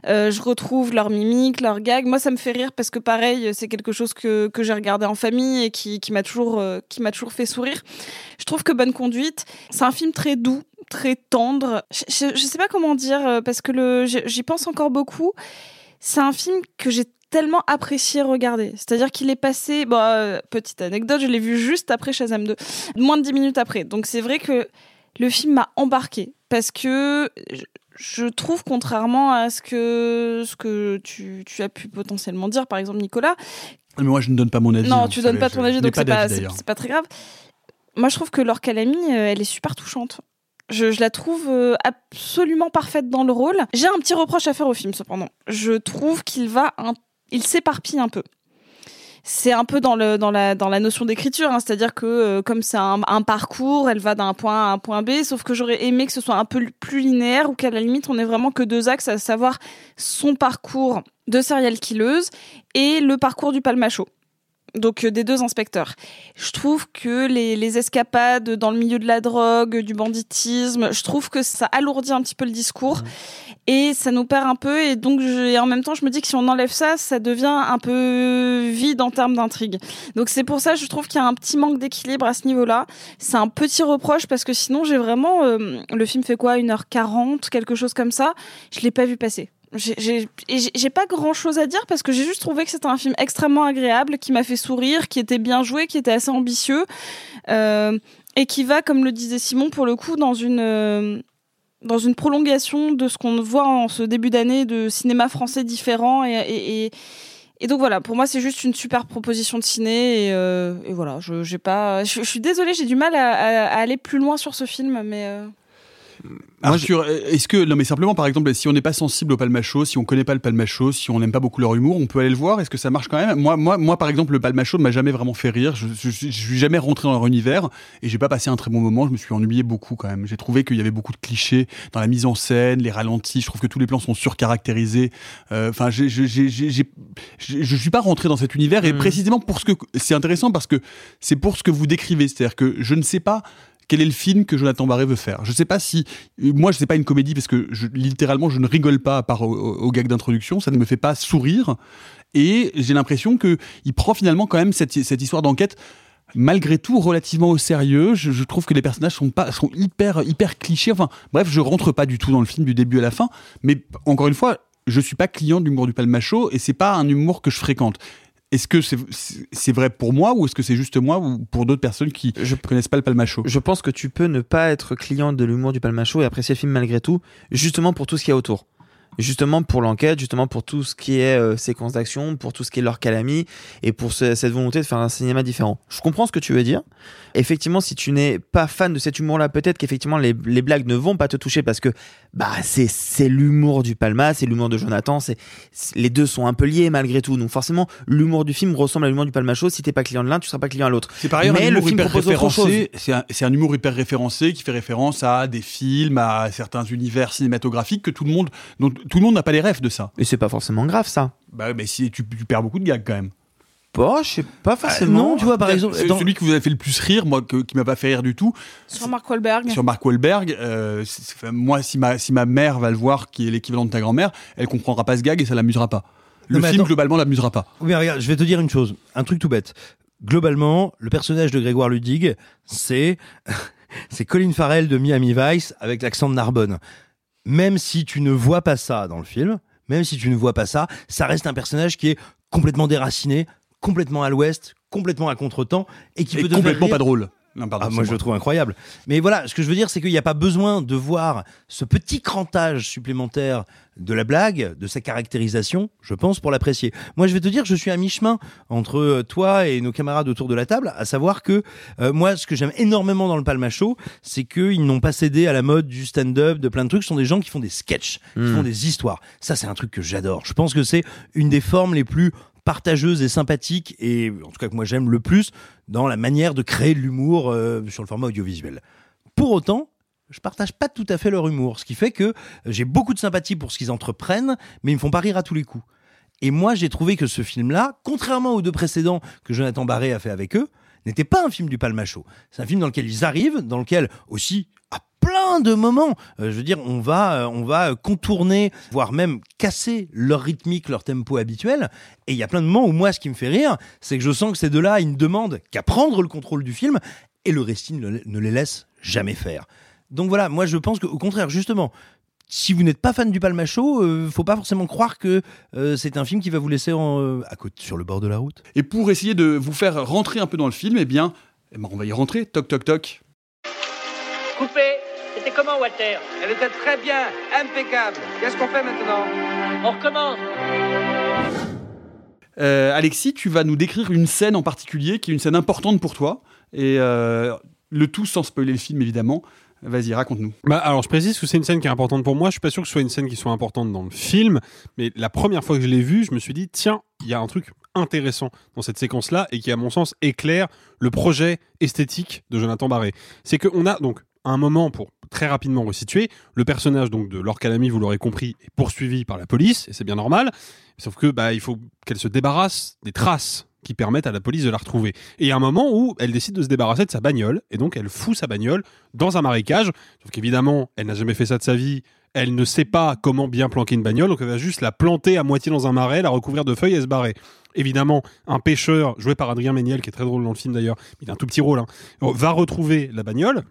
Euh, je retrouve leur mimique leur gag. Moi ça me fait rire parce que pareil c'est quelque chose que, que j'ai regardé en famille et qui, qui m'a toujours euh, toujours fait sourire. Je trouve que Bonne Conduite c'est un film très doux très tendre. Je, je sais pas comment dire euh, parce que j'y pense encore beaucoup. C'est un film que j'ai tellement apprécié regarder. C'est-à-dire qu'il est passé, bon, euh, petite anecdote, je l'ai vu juste après Shazam 2, moins de 10 minutes après. Donc c'est vrai que le film m'a embarqué parce que je- trouve, contrairement à ce que, ce que tu, tu as pu potentiellement dire, par exemple Nicolas, Mais moi, je ne donne pas mon avis. non, hein, tu vous donnes pas ton avis, donc c'est pas, c'est pas très grave. Moi, je trouve que Laure Calamy, euh, elle est super touchante. Je, je la trouve euh, absolument parfaite dans le rôle. J'ai un petit reproche à faire au film, cependant. Je trouve qu'il va, un- il s'éparpille un peu. C'est un peu dans, le, dans, la, dans la notion d'écriture, hein, c'est-à-dire que euh, comme c'est un, un parcours, elle va d'un point A à un point B, sauf que j'aurais aimé que ce soit un peu plus linéaire ou qu'à la limite on ait vraiment que deux axes, à savoir son parcours de serial killeuse et le parcours du palmacho donc euh, des deux inspecteurs. Je trouve que les, les escapades dans le milieu de la drogue, du banditisme, je trouve que ça alourdit un petit peu le discours et ça nous perd un peu. Et donc, je- et en même temps, je me dis que si on enlève ça, ça devient un peu vide en termes d'intrigue. Donc c'est pour ça, que je trouve qu'il y a un petit manque d'équilibre à ce niveau-là. C'est un petit reproche parce que sinon, j'ai vraiment euh, le film fait quoi, 1h40, quelque chose comme ça? Je l'ai pas vu passer. J'ai- pas grand chose à dire parce que j'ai juste trouvé que c'était un film extrêmement agréable, qui m'a fait sourire, qui était bien joué, qui était assez ambitieux euh, et qui va, comme le disait Simon, pour le coup, dans une euh, dans une prolongation de ce qu'on voit en ce début d'année de cinéma français différent et, donc voilà, pour moi c'est juste une super proposition de ciné et, euh, voilà, je pas, je, suis désolée, j'ai du mal à, à- aller plus loin sur ce film, mais Arthur, est-ce que non mais simplement par exemple si on n'est pas sensible au palmacho, si on connaît pas le palmacho, si on n'aime pas beaucoup leur humour, on peut aller le voir? Est-ce que ça marche quand même? Moi, moi, moi par exemple le palmacho ne m'a jamais vraiment fait rire. Je, je, je suis jamais rentré dans leur univers et j'ai pas passé un très bon moment. Je me suis ennuyé beaucoup quand même. J'ai trouvé qu'il y avait beaucoup de clichés dans la mise en scène, les ralentis. Je trouve que tous les plans sont surcaractérisés. Euh, Enfin, j'ai- je suis pas rentré dans cet univers et Mhm. précisément pour ce que c'est intéressant parce que c'est pour ce que vous décrivez, c'est-à-dire que je ne sais pas quel est le film que Jonathan Barré veut faire. Je sais pas si moi je sais pas une comédie parce que littéralement je ne rigole pas à part au, gag d'introduction, ça ne me fait pas sourire et j'ai l'impression que il prend finalement quand même cette, histoire d'enquête malgré tout relativement au sérieux. Je, trouve que les personnages sont pas sont hyper hyper clichés. Enfin bref, je rentre pas du tout dans le film du début à la fin, mais encore une fois, je suis pas client de l'humour du palmacho et c'est pas un humour que je fréquente. Est-ce que c'est vrai pour moi ou est-ce que c'est juste moi ou pour d'autres personnes qui ne connaissent pas le palmacho? Je pense que tu peux ne pas être client de l'humour du Palmacho et apprécier le film malgré tout, justement pour tout ce qu'il y a autour. Justement pour l'enquête, justement pour tout ce qui est euh, séquence d'action, pour tout ce qui est leur calami et pour ce- cette volonté de faire un cinéma différent. Je comprends ce que tu veux dire. Effectivement, si tu n'es pas fan de cet humour-là, peut-être qu'effectivement les, les blagues ne vont pas te toucher parce que bah c'est c'est l'humour du Palma, c'est l'humour de Jonathan, c'est les deux sont un peu liés malgré tout. Donc forcément, l'humour du film ressemble à l'humour du Palmacho. Si t'es pas client de l'un, tu seras pas client à l'autre. C'est par ailleurs Mais un le film propose autre chose. C'est un, un humour hyper référencé qui fait référence à des films, à certains univers cinématographiques que tout le monde, dont tout le monde n'a pas les rêves de ça. Et c'est pas forcément grave ça. Bah, mais si tu, tu perds beaucoup de gags quand même. Bah, je sais pas forcément. non, tu vois, par exemple, C'est dans- celui qui vous a fait le plus rire, moi, que- qui m'a pas fait rire du tout, sur Mark Wahlberg. sur Mark Wahlberg. euh, moi, si ma, si ma mère va le voir, qui est l'équivalent de ta grand-mère, elle comprendra pas ce gag et ça l'amusera pas. Le Non, film globalement l'amusera pas. Oui, mais regarde, je vais te dire une chose, un truc tout bête. Globalement, le personnage de Grégoire Ludig, c'est c'est Colin Farrell de Miami Vice avec l'accent de Narbonne. Même si tu ne vois pas ça dans le film, même si tu ne vois pas ça, ça reste un personnage qui est complètement déraciné, complètement à l'ouest, complètement à contretemps et qui Et peut complètement pas drôle. Non, pardon, Ah, moi, je le trouve incroyable. Mais voilà, ce que je veux dire, c'est qu'il n'y a pas besoin de voir ce petit crantage supplémentaire de la blague, de sa caractérisation, je pense, pour l'apprécier. Moi, je vais te dire, je suis à mi-chemin entre euh, toi et nos camarades autour de la table, à savoir que euh, moi, ce que j'aime énormément dans le Palma Show, c'est qu'ils n'ont pas cédé à la mode du stand-up, de plein de trucs. Ce sont des gens qui font des sketchs, qui Mm. font des histoires. Ça, c'est un truc que j'adore. Je pense que c'est une des formes les plus partageuses et sympathiques, et en tout cas que moi j'aime le plus, dans la manière de créer de l'humour euh, sur le format audiovisuel. Pour autant, je partage pas tout à fait leur humour, ce qui fait que j'ai beaucoup de sympathie pour ce qu'ils entreprennent, mais ils me font pas rire à tous les coups. Et moi, j'ai trouvé que ce film-là, contrairement aux deux précédents que Jonathan Barré a fait avec eux, n'était pas un film du Palmacho. C'est un film dans lequel ils arrivent, dans lequel aussi, plein de moments, euh, je veux dire, on va, euh, on va contourner, voire même casser leur rythmique, leur tempo habituel. Et il y a plein de moments où moi, ce qui me fait rire, c'est que je sens que ces deux-là, ils ne demandent qu'à prendre le contrôle du film, et le resting ne ne les laisse jamais faire. Donc voilà, moi je pense qu'au contraire, justement, si vous n'êtes pas fan du Palmacho, euh, faut pas forcément croire que euh, c'est un film qui va vous laisser en, euh, à côté, sur le bord de la route. Et pour essayer de vous faire rentrer un peu dans le film, eh bien, eh ben, on va y rentrer. Toc, toc, toc. Coupé Comment, Walter Elle était très bien, impeccable. Qu'est-ce qu'on fait maintenant On recommence. Euh, Alexis, tu vas nous décrire une scène en particulier qui est une scène importante pour toi. Et euh, le tout sans spoiler le film, évidemment. Vas-y, raconte-nous. Bah, alors, je précise que c'est une scène qui est importante pour moi. Je suis pas sûr que ce soit une scène qui soit importante dans le film, mais la première fois que je l'ai vue, je me suis dit, tiens, il y a un truc intéressant dans cette séquence-là et qui, à mon sens, éclaire le projet esthétique de Jonathan Barré. C'est qu'on a donc un moment pour très rapidement resituer, le personnage donc de Laure vous l'aurez compris, est poursuivi par la police et c'est bien normal. Sauf que bah il faut qu'elle se débarrasse des traces qui permettent à la police de la retrouver. Et il y a un moment où elle décide de se débarrasser de sa bagnole, et donc elle fout sa bagnole dans un marécage. Sauf qu'évidemment, elle n'a jamais fait ça de sa vie, elle ne sait pas comment bien planquer une bagnole, donc elle va juste la planter à moitié dans un marais, la recouvrir de feuilles et se barrer. Évidemment, un pêcheur, joué par Adrien Méniel, qui est très drôle dans le film d'ailleurs, il a un tout petit rôle, hein, va retrouver la bagnole,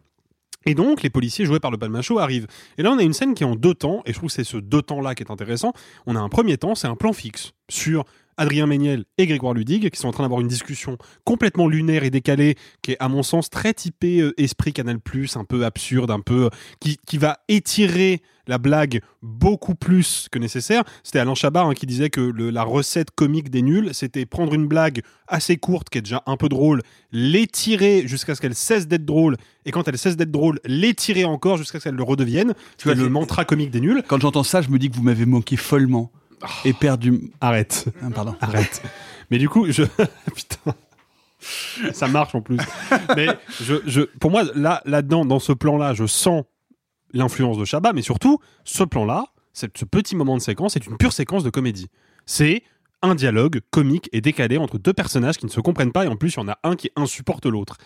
et donc, les policiers joués par le Palmacho arrivent. Et là, on a une scène qui est en deux temps, et je trouve que c'est ce deux temps-là qui est intéressant. On a un premier temps, c'est un plan fixe sur Adrien Méniel et Grégoire Ludig, qui sont en train d'avoir une discussion complètement lunaire et décalée, qui est, à mon sens, très typée euh, esprit Canal+, un peu absurde, un peu... euh, qui, qui va étirer la blague beaucoup plus que nécessaire. C'était Alain Chabat hein, qui disait que le- la recette comique des nuls, c'était prendre une blague assez courte, qui est déjà un peu drôle, l'étirer jusqu'à ce qu'elle cesse d'être drôle, et quand elle cesse d'être drôle, l'étirer encore jusqu'à ce qu'elle le redevienne. Tu vois, le mantra comique des nuls. Quand j'entends ça, je me dis que vous m'avez manqué follement. Et perdu. Arrête. Ah, pardon. Arrête. Mais du coup, je. Putain. Ça marche en plus. Mais je, je, pour moi, là, là-dedans, dans ce plan-là, je sens l'influence de Chabat, mais surtout, ce plan-là, ce petit moment de séquence, c'est une pure séquence de comédie. C'est un dialogue comique et décalé entre deux personnages qui ne se comprennent pas, et en plus, il y en a un qui insupporte l'autre.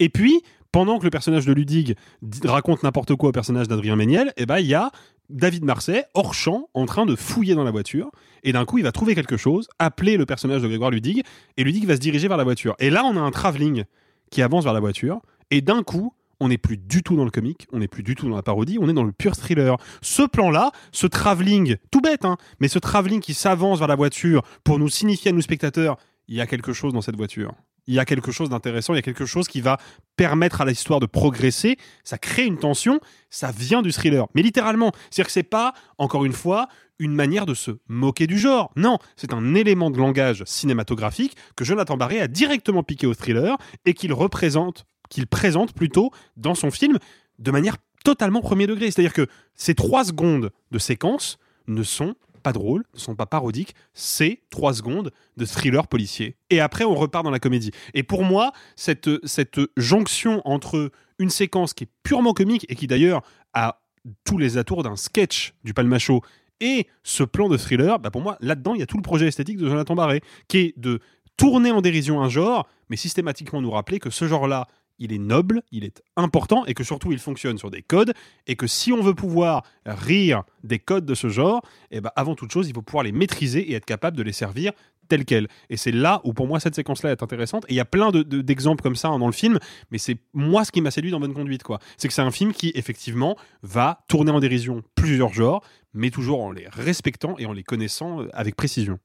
Et puis, pendant que le personnage de Ludig raconte n'importe quoi au personnage d'Adrien Méniel, eh ben, il y a David Marseille, hors champ, en train de fouiller dans la voiture, et d'un coup, il va trouver quelque chose, appeler le personnage de Grégoire Ludig, et Ludig va se diriger vers la voiture. Et là, on a un travelling qui avance vers la voiture, et d'un coup, on n'est plus du tout dans le comique, on n'est plus du tout dans la parodie, on est dans le pur thriller. Ce plan-là, ce travelling, tout bête, hein, mais ce travelling qui s'avance vers la voiture pour nous signifier à nous spectateurs, il y a quelque chose dans cette voiture. Il y a quelque chose d'intéressant, il y a quelque chose qui va permettre à l'histoire de progresser, ça crée une tension, ça vient du thriller. Mais littéralement, c'est-à-dire que c'est pas, encore une fois, une manière de se moquer du genre. Non, c'est un élément de langage cinématographique que Jonathan Barré a directement piqué au thriller et qu'il représente, qu'il présente plutôt dans son film de manière totalement premier degré. C'est-à-dire que ces trois secondes de séquence ne sont pas drôles, ne sont pas parodiques, c'est trois secondes de thriller policier. Et après, on repart dans la comédie. Et pour moi, cette, cette jonction entre une séquence qui est purement comique et qui d'ailleurs a tous les atours d'un sketch du Palmacho et ce plan de thriller, bah pour moi, là-dedans, il y a tout le projet esthétique de Jonathan Barré, qui est de tourner en dérision un genre, mais systématiquement nous rappeler que ce genre-là, il est noble, il est important, et que surtout il fonctionne sur des codes, et que si on veut pouvoir rire des codes de ce genre, eh ben, avant toute chose, il faut pouvoir les maîtriser et être capable de les servir tels quels. Et c'est là où pour moi cette séquence-là est intéressante. Et il y a plein de- de- d'exemples comme ça hein, dans le film, mais c'est moi ce qui m'a séduit dans Bonne Conduite. C'est que c'est un film qui effectivement va tourner en dérision plusieurs genres, mais toujours en les respectant et en les connaissant euh, avec précision.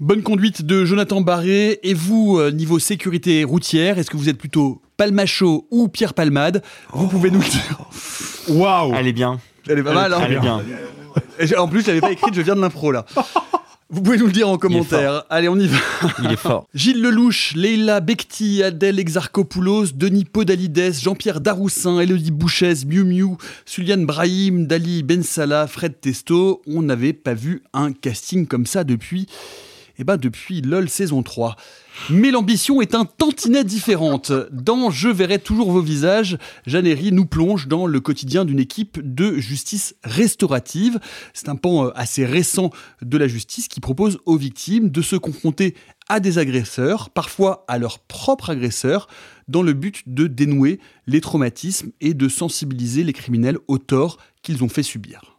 Bonne conduite de Jonathan Barré. Et vous, euh, niveau sécurité routière, est-ce que vous êtes plutôt Palmacho ou Pierre Palmade, vous pouvez nous le dire. Waouh Elle est bien. Elle est pas mal, hein Elle est bien. En plus, je l'avais pas écrite, je viens de l'impro là. Vous pouvez nous le dire en commentaire. Allez, on y va. Il est fort. Gilles Lelouch, Leila Bekti, Adèle Exarchopoulos, Denis Podalides, Jean-Pierre Daroussin, Elodie Bouchès, Miu Miu, Sulian Brahim, Dali Bensala, Fred Testo. On n'avait pas vu un casting comme ça depuis, eh ben, depuis LOL saison 3. Mais l'ambition est un tantinet différente. Dans Je verrai toujours vos visages, Herry nous plonge dans le quotidien d'une équipe de justice restaurative. C'est un pan euh, assez récent de la justice qui propose aux victimes de se confronter à des agresseurs, parfois à leurs propres agresseurs, dans le but de dénouer les traumatismes et de sensibiliser les criminels aux torts qu'ils ont fait subir.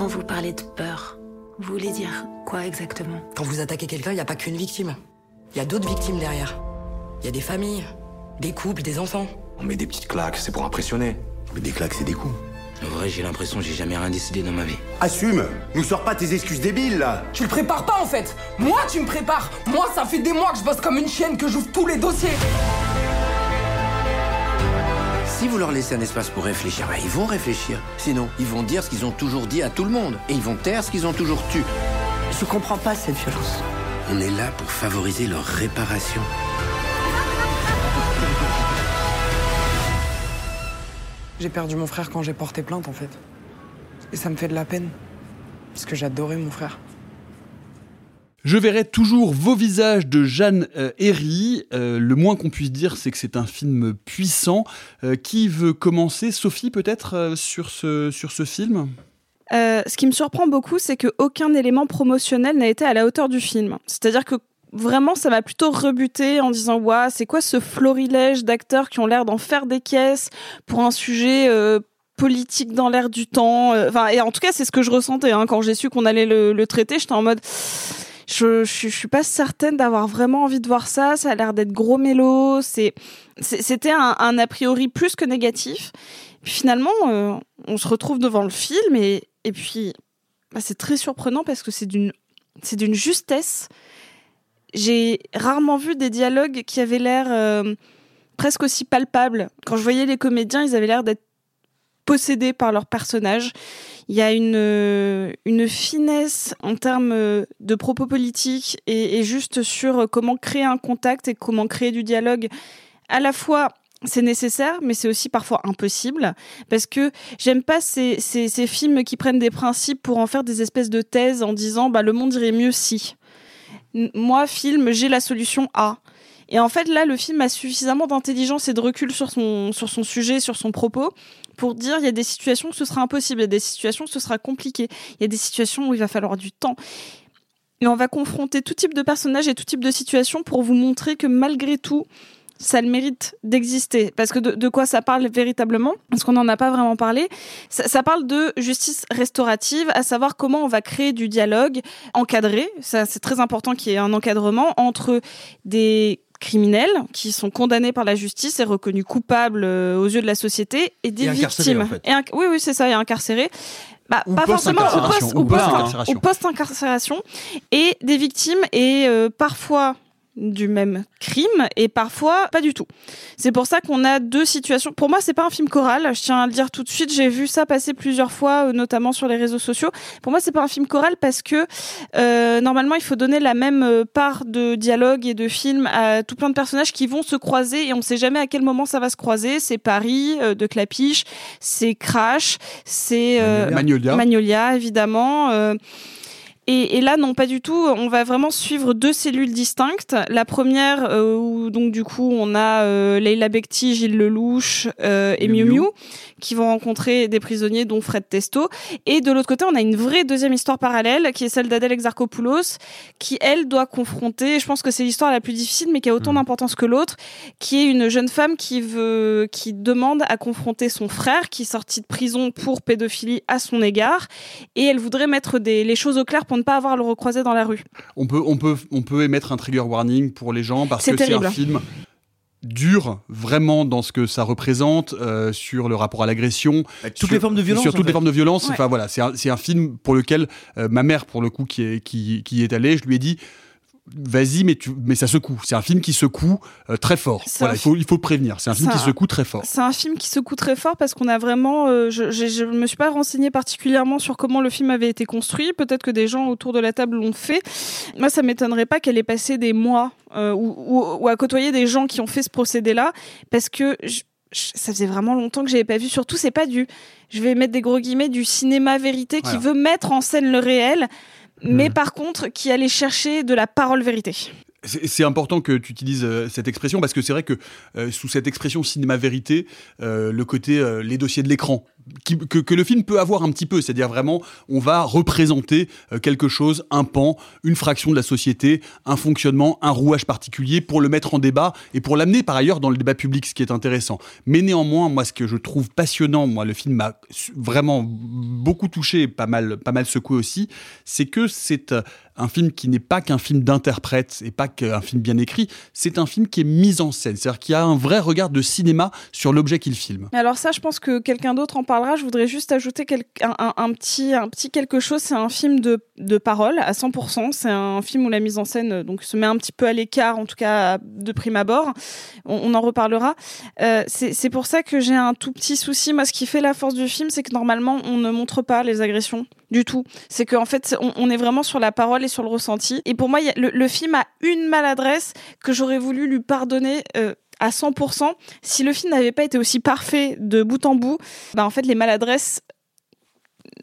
Quand vous parlez de peur, vous voulez dire quoi exactement? Quand vous attaquez quelqu'un, il n'y a pas qu'une victime. Il y a d'autres victimes derrière. Il y a des familles, des couples, des enfants. On met des petites claques, c'est pour impressionner. Mais des claques, c'est des coups. En vrai, j'ai l'impression que j'ai jamais rien décidé dans ma vie. Assume Nous sors pas tes excuses débiles, là Tu le prépares pas en fait Moi tu me prépares Moi ça fait des mois que je bosse comme une chienne, que j'ouvre tous les dossiers Si vous leur laissez un espace pour réfléchir, bah, ils vont réfléchir. Sinon, ils vont dire ce qu'ils ont toujours dit à tout le monde. Et ils vont taire ce qu'ils ont toujours tu. Je comprends pas cette violence. On est là pour favoriser leur réparation. J'ai perdu mon frère quand j'ai porté plainte en fait. Et ça me fait de la peine. Parce que j'adorais mon frère. Je verrai toujours vos visages de Jeanne euh, Herry. Euh, le moins qu'on puisse dire, c'est que c'est un film puissant. Euh, qui veut commencer? Sophie, peut-être, sur, ce, sur ce film? Ce qui me surprend beaucoup, c'est qu'aucun élément promotionnel n'a été à la hauteur du film. C'est-à-dire que vraiment, ça m'a plutôt rebuté en disant Ouah, c'est quoi ce florilège d'acteurs qui ont l'air d'en faire des caisses pour un sujet politique dans l'air du temps. Enfin, et en tout cas, c'est ce que je ressentais hein, quand j'ai su qu'on allait le traiter. J'étais en mode. Je, je, suis pas certaine d'avoir vraiment envie de voir ça. Ça a l'air d'être gros mélo. C'était un, a priori plus que négatif. Puis finalement, euh, on se retrouve devant le film et, puis bah, c'est très surprenant parce que c'est d'une, c'est d'une justesse. J'ai rarement vu des dialogues qui avaient l'air euh, presque aussi palpables. Quand je voyais les comédiens, ils avaient l'air d'être possédés par leur personnage. Il y a une, euh, finesse en termes euh, de propos politiques et, juste sur euh, comment créer un contact et comment créer du dialogue. À la fois, c'est nécessaire, mais c'est aussi parfois impossible parce que j'aime pas ces, ces, films qui prennent des principes pour en faire des espèces de thèses en disant bah, le monde irait mieux si. Moi, film, j'ai la solution A. Et en fait, là, le film a suffisamment d'intelligence et de recul sur son, sur son sujet, sur son propos, pour dire il y a des situations où ce sera impossible, il y a des situations où ce sera compliqué, il y a des situations où il va falloir du temps. Et on va confronter tout type de personnages et tout type de situations pour vous montrer que malgré tout, ça le mérite d'exister. Parce que de, de quoi ça parle véritablement? Parce qu'on n'en a pas vraiment parlé. Ça, ça parle de justice restaurative, à savoir comment on va créer du dialogue encadré. Ça, c'est très important qu'il y ait un encadrement entre des criminels qui sont condamnés par la justice et reconnus coupables euh, aux yeux de la société et des Et victimes. en fait. Et inc- oui, oui, c'est ça, et incarcérés. Bah, Ou pas forcément au post-incarcération, post- post- et des victimes et euh, parfois du même crime et parfois pas du tout. C'est pour ça qu'on a deux situations. Pour moi, c'est pas un film choral. Je tiens à le dire tout de suite. J'ai vu ça passer plusieurs fois, euh, notamment sur les réseaux sociaux. Pour moi, c'est pas un film choral parce que euh, normalement, il faut donner la même euh, part de dialogue et de film à tout plein de personnages qui vont se croiser et on sait jamais à quel moment ça va se croiser. C'est Paris euh, de Clapiche, c'est Crash, c'est euh, Magnolia. Magnolia, évidemment. Et, et là, non, pas du tout. On va vraiment suivre deux cellules distinctes. La première, euh, où donc du coup, on a euh, Leila Bekti, Gilles Lelouch euh, et Miu Miu qui vont rencontrer des prisonniers, dont Fred Testo. Et de l'autre côté, on a une vraie deuxième histoire parallèle, qui est celle d'Adèle Exarchopoulos, qui elle doit confronter. Je pense que c'est l'histoire la plus difficile, mais qui a autant d'importance que l'autre, qui est une jeune femme qui veut, qui demande à confronter son frère, qui est sorti de prison pour pédophilie à son égard, et elle voudrait mettre des, les choses au clair pour ne pas avoir à le recroiser dans la rue. On peut, on, peut, on peut émettre un trigger warning pour les gens parce C'est que c'est un film dur vraiment dans ce que ça représente euh, sur le rapport à l'agression toutes sur- les formes de violence, sur en toutes fait. les formes de violence Ouais. enfin voilà c'est un, c'est un film pour lequel euh, ma mère pour le coup qui est qui, qui est allée je lui ai dit vas-y mais tu mais ça secoue c'est un film qui secoue euh, très fort voilà il faut il faut le prévenir c'est un film qui secoue très fort C'est un film qui secoue très fort parce qu'on a vraiment. euh, je, je me suis pas renseignée particulièrement sur comment le film avait été construit. Peut-être que des gens autour de la table l'ont fait. Moi, ça m'étonnerait pas qu'elle ait passé des mois euh, ou, ou, ou à côtoyer des gens qui ont fait ce procédé-là parce que. je- je- ça faisait vraiment longtemps que j'avais pas vu. Surtout, c'est pas du, je vais mettre des gros guillemets, du cinéma vérité qui Voilà. veut mettre en scène le réel, mais par contre qui allait chercher de la parole vérité. C'est important que tu utilises euh, cette expression parce que c'est vrai que euh, sous cette expression cinéma vérité, euh, le côté les dossiers de l'écran qui- que, le film peut avoir un petit peu, c'est-à-dire vraiment on va représenter euh, quelque chose, un pan, une fraction de la société, un fonctionnement, un rouage particulier pour le mettre en débat et pour l'amener par ailleurs dans le débat public, ce qui est intéressant. Mais néanmoins, moi, ce que je trouve passionnant, moi, le film m'a vraiment beaucoup touché, pas mal, pas mal secoué aussi, c'est que c'est euh, un film qui n'est pas qu'un film d'interprète et pas qu'un film bien écrit, c'est un film qui est mis en scène, c'est-à-dire qu'il y a un vrai regard de cinéma sur l'objet qu'il filme. Alors ça, je pense que quelqu'un d'autre en parlera. Je voudrais juste ajouter un, petit, quelque chose. C'est un film de, parole à 100%. C'est un film où la mise en scène euh, donc se met un petit peu à l'écart, en tout cas de prime abord. On, en reparlera. Euh, c'est pour ça que j'ai un tout petit souci. Moi, ce qui fait la force du film, c'est que normalement, on ne montre pas les agressions du tout. C'est qu'en fait, on, est vraiment sur la parole et sur le ressenti. Et pour moi, le film a une maladresse que j'aurais voulu lui pardonner. euh, à 100%, si le film n'avait pas été aussi parfait de bout en bout, bah en fait les maladresses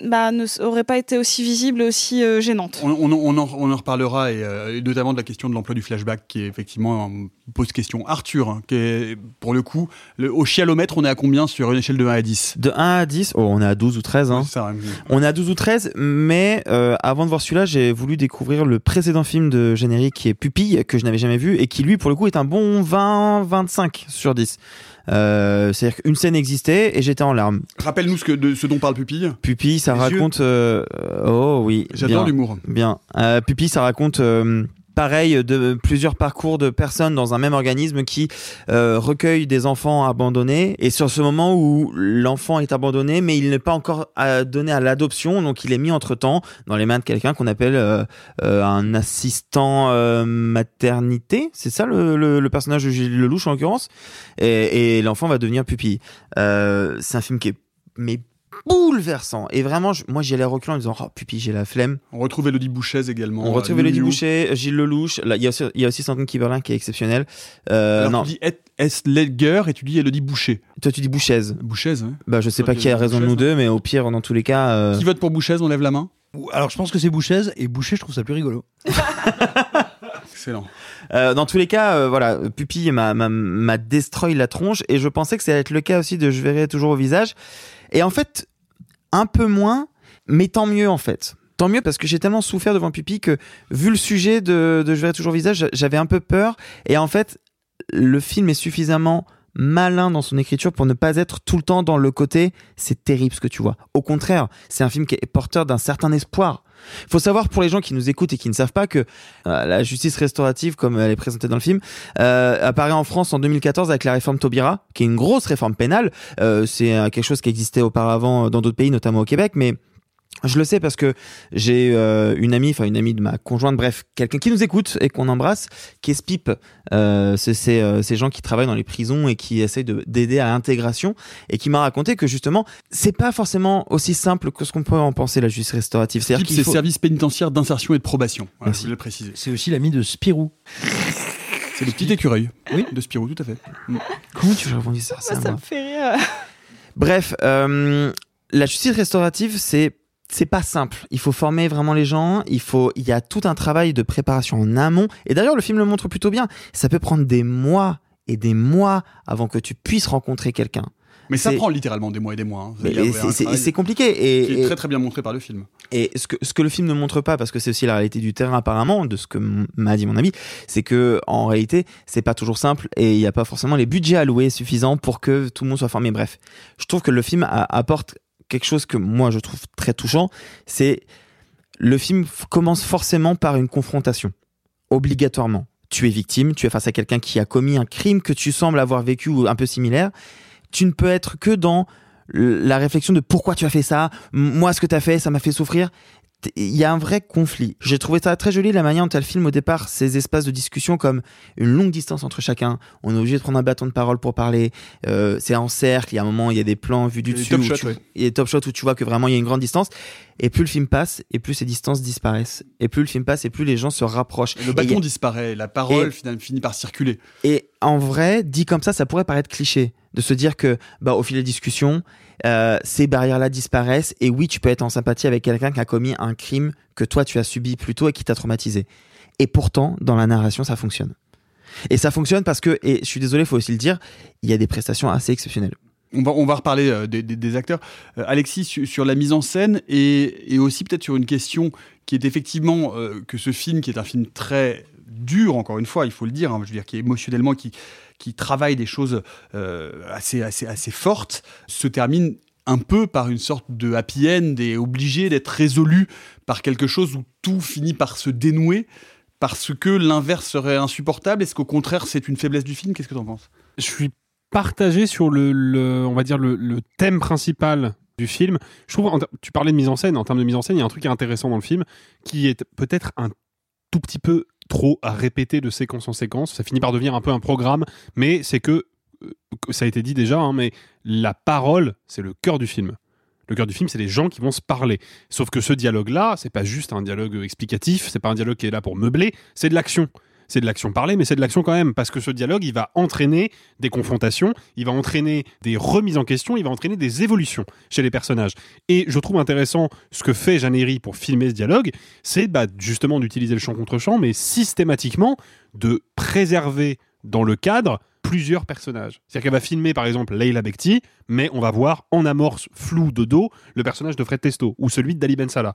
bah, ne auraient pas été aussi visibles et aussi euh, gênantes. On, on en- on en, on en reparlera, et, euh, et notamment de la question de l'emploi du flashback, qui est effectivement euh, pose question. Arthur, hein, qui est, pour le coup, le, au chialomètre, on est à combien sur une échelle de 1 à 10 De 1 à 10, oh, on est à 12 ou 13. Hein. Ça. On est à 12 ou 13, mais euh, avant de voir celui-là, j'ai voulu découvrir le précédent film de générique qui est Pupille, que je n'avais jamais vu, et qui lui, pour le coup, est un bon 20-25 sur 10. Euh, C'est-à-dire qu'une scène existait et j'étais en larmes. Rappelle-nous ce, que, de, ce dont parle Pupille. Pupille, ça Les raconte. euh, oh oui. J'adore l'humour. Bien. Euh, Pupille, ça raconte. euh, Pareil, de plusieurs parcours de personnes dans un même organisme qui euh, recueillent des enfants abandonnés. Et sur ce moment où l'enfant est abandonné, mais il n'est pas encore euh, donné à l'adoption, donc il est mis entre temps dans les mains de quelqu'un qu'on appelle euh, euh, un assistant euh, maternité. C'est ça le, le, le personnage de Gilles Lelouch en l'occurrence? Et, et l'enfant va devenir pupille. C'est un film qui est mais bouleversant. Et vraiment, je- moi j'y allais reculant en disant oh pupille, j'ai la flemme. On retrouve Elodie Bouchez également. On retrouve euh, Elodie Miu. Boucher, Gilles Lelouch. Il y a aussi, il y a aussi Sandrine Kiberlin qui est exceptionnelle. Euh, Alors non, tu dis Et- S. Ledger et tu dis Elodie Boucher. toi tu dis Bouchez. Bouchez, hein. Bah je sais Toi, pas qui a raison de Bouchez, nous deux, mais au pire, dans tous les cas. euh, Qui vote pour Bouchez? On lève la main? Alors je pense que c'est Bouchez et Boucher, je trouve ça plus rigolo. Excellent. Euh, dans tous les cas, euh, voilà, Pupille m'a, m'a, m'a destroy la tronche et je pensais que ça allait être le cas aussi de Je verrai toujours au visage. Et en fait, un peu moins, mais tant mieux en fait. Tant mieux parce que j'ai tellement souffert devant Pupille que vu le sujet de, de Je verrai toujours visage, j'avais un peu peur. Et en fait, le film est suffisamment malin dans son écriture pour ne pas être tout le temps dans le côté c'est terrible ce que tu vois. Au contraire, c'est un film qui est porteur d'un certain espoir. Il faut savoir pour les gens qui nous écoutent et qui ne savent pas que euh, la justice restaurative, comme elle est présentée dans le film, euh, apparaît en France en 2014 avec la réforme Taubira, qui est une grosse réforme pénale. Euh, c'est euh, quelque chose qui existait auparavant dans d'autres pays, notamment au Québec, mais je le sais parce que j'ai euh, une amie, enfin une amie de ma conjointe, bref, quelqu'un qui nous écoute et qu'on embrasse, qui est SPIP. Euh, c'est c'est, euh, ces gens qui travaillent dans les prisons et qui essayent de- d'aider à l'intégration et qui m'a raconté que justement, c'est pas forcément aussi simple que ce qu'on peut en penser la justice restaurative. C'est-à-dire Type, qu'il c'est faut- service pénitentiaire d'insertion et de probation. Voilà, Merci. je voulais le préciser. C'est aussi l'ami de Spirou. C'est le petit écureuil. Oui. De Spirou, tout à fait. Mm. Comment tu répondis ça, Moi, ça moi me fait rire. Bref, euh, la justice restaurative, c'est c'est pas simple. Il faut former vraiment les gens. Il faut, il y a tout un travail de préparation en amont. Et d'ailleurs, le film le montre plutôt bien. Ça peut prendre des mois et des mois avant que tu puisses rencontrer quelqu'un. Mais ça prend littéralement des mois et des mois. hein. C'est- compliqué et, qui est et- très très bien montré par le film. et ce que, ce que le film ne montre pas, parce que c'est aussi la réalité du terrain apparemment, de ce que m'a dit mon ami, c'est que en réalité, c'est pas toujours simple et il n'y a pas forcément les budgets alloués suffisants pour que tout le monde soit formé. Bref, je trouve que le film a- apporte quelque chose que moi je trouve très touchant, c'est le film commence forcément par une confrontation, obligatoirement. Tu es victime, tu es face à quelqu'un qui a commis un crime que tu sembles avoir vécu ou un peu similaire. Tu ne peux être que dans la réflexion de pourquoi tu as fait ça, moi ce que tu as fait, ça m'a fait souffrir. Il y a un vrai conflit. J'ai trouvé ça très joli la manière dont elle filme au départ ces espaces de discussion comme une longue distance entre chacun. On est obligé de prendre un bâton de parole pour parler. Euh, c'est en cercle. Il y a un moment, il y a des plans vus du dessus. top tu- ouais. Il y a des top shots où tu vois que vraiment il y a une grande distance. Et plus le film passe, et plus ces distances disparaissent. Et plus le film passe, et plus les gens se rapprochent. Et le bâton a- disparaît, la parole Et- finit par circuler. et en vrai, dit comme ça, ça pourrait paraître cliché de se dire que, bah, au fil des discussions, euh, ces barrières-là disparaissent. Et oui, tu peux être en sympathie avec quelqu'un qui a commis un crime que toi tu as subi plus tôt et qui t'a traumatisé. Et pourtant, dans la narration, ça fonctionne. Et ça fonctionne parce que, et je suis désolé, faut aussi le dire, il y a des prestations assez exceptionnelles. On va, on va reparler euh, des, acteurs. Euh, Alexis, su- sur, la mise en scène et, aussi peut-être sur une question qui est effectivement que ce film, qui est un film très dur, encore une fois, il faut le dire, hein, je veux dire, qui est émotionnellement, qui, qui travaille des choses euh, assez, assez, assez fortes, se termine un peu par une sorte de happy end et obligé d'être résolu par quelque chose où tout finit par se dénouer parce que l'inverse serait insupportable. Est-ce qu'au contraire, c'est une faiblesse du film? Qu'est-ce que tu en penses? Je suis partagé sur le, on va dire le, thème principal du film. Je trouve, tu parlais de mise en scène, en termes de mise en scène, il y a un truc qui est intéressant dans le film, qui est peut-être un tout petit peu trop à répéter de séquence en séquence. Ça finit par devenir un peu un programme, mais c'est que, euh, ça a été dit déjà, hein, mais la parole, c'est le cœur du film. Le cœur du film, c'est les gens qui vont se parler. Sauf que ce dialogue-là, c'est pas juste un dialogue explicatif, c'est pas un dialogue qui est là pour meubler, c'est de l'action. C'est de l'action parlée, mais c'est de l'action quand même, parce que ce dialogue, il va entraîner des confrontations, il va entraîner des remises en question, il va entraîner des évolutions chez les personnages. Et je trouve intéressant ce que fait Jeannery pour filmer ce dialogue, c'est bah, justement d'utiliser le champ contre champ, mais systématiquement de préserver dans le cadre plusieurs personnages. C'est-à-dire qu'elle va filmer par exemple Leila Bekti, mais on va voir en amorce floue de dos le personnage de Fred Testo ou celui de Dali Ben Salah.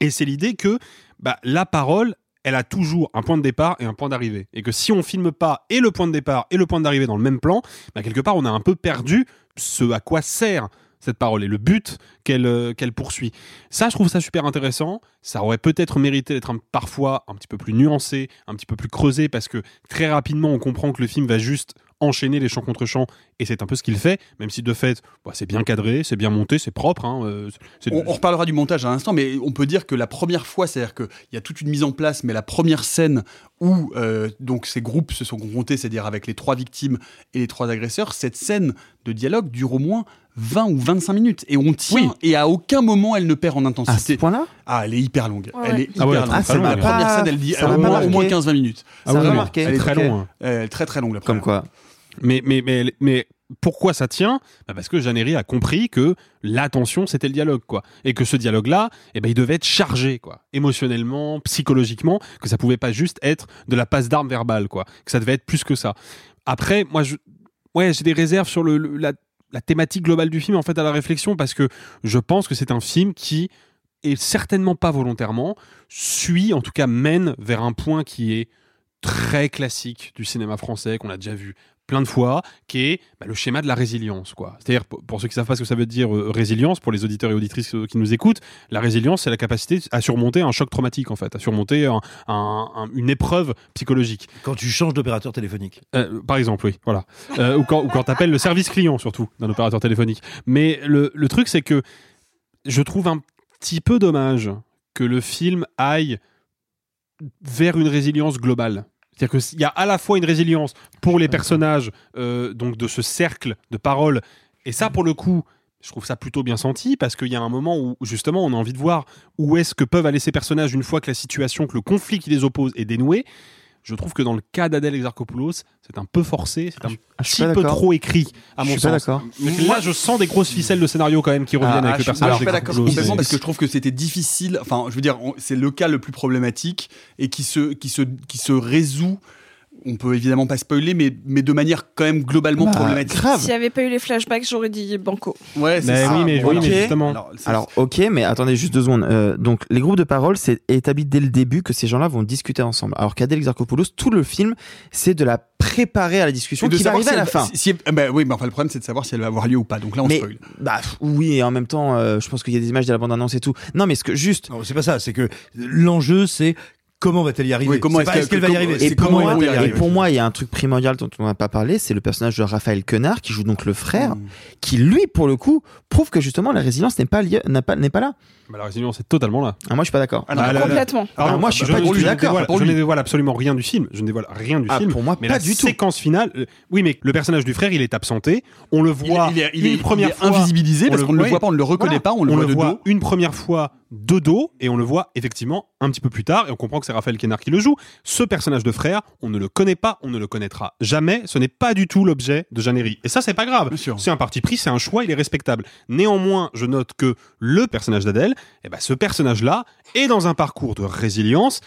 Et c'est l'idée que bah, la parole, elle a toujours un point de départ et un point d'arrivée. Et que si on filme pas et le point de départ et le point d'arrivée dans le même plan, bah, quelque part on a un peu perdu ce à quoi sert cette parole et le but qu'elle euh, qu'elle poursuit. Ça, je trouve ça super intéressant. Ça aurait peut-être mérité d'être parfois un petit peu plus nuancé, un petit peu plus creusé, parce que très rapidement on comprend que le film va juste enchaîner les champs contre champs, et c'est un peu ce qu'il fait, même si de fait, bah, c'est bien cadré, c'est bien monté, c'est propre. hein, euh, c'est- On, on reparlera du montage à l'instant, mais on peut dire que la première fois, c'est-à-dire qu'il y a toute une mise en place, mais la première scène où euh, donc ces groupes se sont confrontés, c'est-à-dire avec les trois victimes et les trois agresseurs, cette scène de dialogue dure au moins 20 ou 25 minutes. Et on tient, et à aucun moment elle ne perd en intensité. À ce point-là? Ah, elle est hyper longue. Ouais, Elle est hyper Ah ouais, longue. ah, ça la m'a première scène, elle dit au moins, au moins marqué. 15-20 minutes. Ah oui, m'a oui. marqué. Elle est très Ok. long. hein. Elle est très très longue la Comme quoi. Mais, mais, mais, mais pourquoi ça tient? Bah Parce que Jeannery a compris que l'attention, c'était le dialogue, quoi. Et que ce dialogue-là, eh ben, il devait être chargé, quoi. Émotionnellement, psychologiquement, que ça pouvait pas juste être de la passe d'armes verbale, quoi. Que ça devait être plus que ça. Après, moi, je, ouais, j'ai des réserves sur le- la, la thématique globale du film, en fait, à la réflexion, parce que je pense que c'est un film qui, et certainement pas volontairement, suit, en tout cas mène vers un point qui est très classique du cinéma français, qu'on a déjà vu plein de fois, qui est bah, le schéma de la résilience. quoi. C'est-à-dire, pour ceux qui ne savent pas ce que ça veut dire euh, résilience, pour les auditeurs et auditrices euh, qui nous écoutent, la résilience, c'est la capacité à surmonter un choc traumatique, en fait, à surmonter un- un- un- une épreuve psychologique. Quand tu changes d'opérateur téléphonique. Euh, par exemple, oui, voilà. Euh, ou quand, ou quand tu appelles le service client, surtout, d'un opérateur téléphonique. Mais le, le truc, c'est que je trouve un petit peu dommage que le film aille vers une résilience globale. C'est-à-dire qu'il y a à la fois une résilience pour les personnages euh, donc de ce cercle de paroles, et ça, pour le coup, je trouve ça plutôt bien senti, parce qu'il y a un moment où, justement, on a envie de voir où est-ce que peuvent aller ces personnages une fois que la situation, que le conflit qui les oppose est dénoué. Je trouve que dans le cas d'Adèle Exarchopoulos, c'est un peu forcé, c'est un je suis petit pas peu trop écrit, à Je mon suis pas sens. d'accord. Mais là, je sens des grosses ficelles de scénario quand même qui reviennent Ah, avec le je suis- personnage je suis pas d'accord complètement parce que je trouve que c'était difficile. Enfin, je veux dire, c'est le cas le plus problématique et qui se, qui se, qui se résout. On peut évidemment pas spoiler, mais, mais de manière quand même globalement Bah, problématique. S'il n'y avait pas eu les flashbacks, j'aurais dit banco. Ouais, c'est Mais ça. oui, mais- oui, mais justement. Alors, ok, mais attendez juste deux secondes. Euh, donc, les groupes de parole, c'est établi dès le début que ces gens-là vont discuter ensemble. Alors qu'Adèle Exarchopoulos, tout le film, c'est de la préparer à la discussion et de qui va arriver si à la fin. si- si- ah bah oui, mais enfin, le problème, c'est de savoir si elle va avoir lieu ou pas. Donc là, on mais, spoil. bah, oui, et en même temps, euh, je pense qu'il y a des images de la bande-annonce et tout. Non, mais ce que juste. Non, c'est pas ça. C'est que l'enjeu, c'est comment va-t-elle y arriver Oui, comment est-ce qu'elle- va y arriver et pour, comment moi, elle va y et arriver. pour moi, il y a un truc primordial dont on n'a pas parlé, c'est le personnage de Raphaël Quenard, qui joue donc le frère, Mm. qui lui, pour le coup, prouve que justement la résilience n'est pas, liée- pas, n'est pas là. Bah, la résilience est totalement là. Ah, moi, je suis pas d'accord. Ah Ah, là, là. Complètement. Alors, moi, je suis je pas ne- du tout d'accord. Je ne dévoile absolument rien du film. Je ne dévoile rien du Ah, film. pour moi, mais pas la du tout. séquence finale. euh, Oui, mais le personnage du frère, il est absenté. On le voit une première fois. invisibilisé on parce qu'on ne le voit pas, on ne le reconnaît pas, on le voit une première fois de dos et on le voit effectivement un petit peu plus tard et on comprend que c'est Raphaël Quenard qui le joue. Ce personnage de frère, on ne le connaît pas, on ne le connaîtra jamais. Ce n'est pas du tout l'objet de Jeannery. Et ça, c'est pas grave. C'est un parti pris, c'est un choix, il est respectable. Néanmoins, je note que le personnage d'Adèle, eh ben, ce personnage-là est dans un parcours de résilience